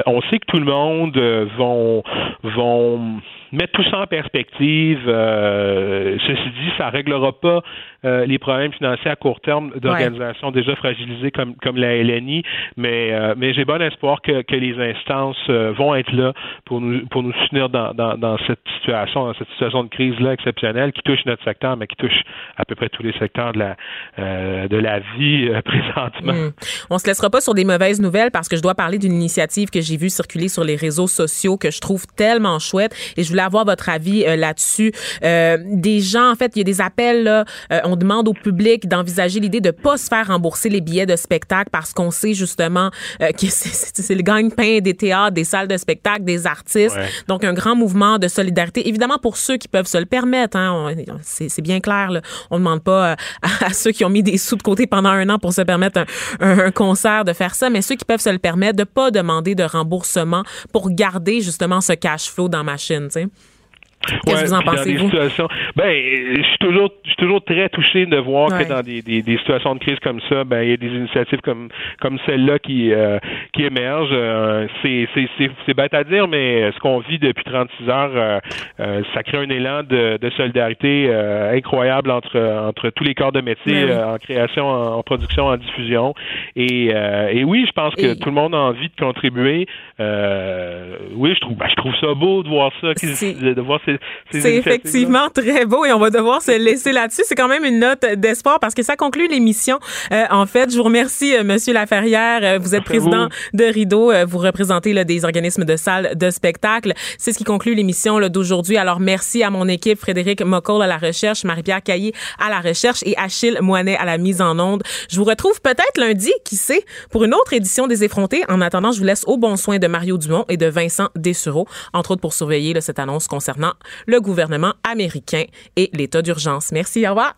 On sait que tout le monde vont, vont mettre tout ça en perspective. ceci dit, ça réglera pas euh, les problèmes financiers à court terme d'organisations déjà fragilisées comme, comme la LNI, mais, euh, mais j'ai bon espoir que, que les instances euh, vont être là pour nous, pour nous soutenir dans, dans, dans cette situation, dans cette situation de crise-là exceptionnelle qui touche notre secteur, mais qui touche à peu près tous les secteurs de la, de la vie *laughs* présentement. Mm. On se laissera pas sur des mauvaises nouvelles parce que je dois parler d'une initiative que j'ai vue circuler sur les réseaux sociaux que je trouve tellement chouette et je voulais avoir votre avis là-dessus. des gens, en fait, il y a des appels là, on demande au public d'envisager l'idée de pas se faire rembourser les billets de spectacle parce qu'on sait justement euh, que c'est *laughs* le gagne-pain des théâtres, des salles de spectacle, des artistes. Donc, un grand mouvement de solidarité. Évidemment, pour ceux qui peuvent se le permettre, hein, c'est bien clair. Là. On ne demande pas euh, à, ceux qui ont mis des sous de côté pendant un an pour se permettre un, un, concert de faire ça, mais ceux qui peuvent se le permettre, de pas demander de remboursement pour garder justement ce cash flow dans ma chaîne. sais. Qu'est-ce que vous en pensez, vous? Ben, je suis toujours, je suis toujours très touché de voir que dans des, des, des, situations de crise comme ça, ben, il y a des initiatives comme, comme celle-là qui, euh, qui émergent. Euh, c'est, c'est, c'est, bête à dire, mais ce qu'on vit depuis 36 heures, euh, euh, ça crée un élan de, de solidarité incroyable entre, entre tous les corps de métier, ben en création, en, production, en diffusion. Et, et oui, je pense que tout le monde a envie de contribuer. oui, je trouve, ben, je trouve ça beau de voir ça, de voir c'est effectivement très beau et on va devoir se laisser là-dessus. C'est quand même une note d'espoir parce que ça conclut l'émission. Euh, en fait, je vous remercie, euh, Monsieur Laferrière. Euh, vous êtes président de Rideau. vous représentez là, des organismes de salles de spectacle. C'est ce qui conclut l'émission d'aujourd'hui. Alors, merci à mon équipe, Frédéric Moccol à la recherche, Marie-Pierre Caillé à la recherche et Achille Moinet à la mise en onde. Je vous retrouve peut-être lundi, qui sait, pour une autre édition des effrontés. En attendant, je vous laisse au bon soin de Mario Dumont et de Vincent Dessureau, entre autres pour surveiller là, cette annonce concernant le gouvernement américain et l'état d'urgence. Merci, au revoir.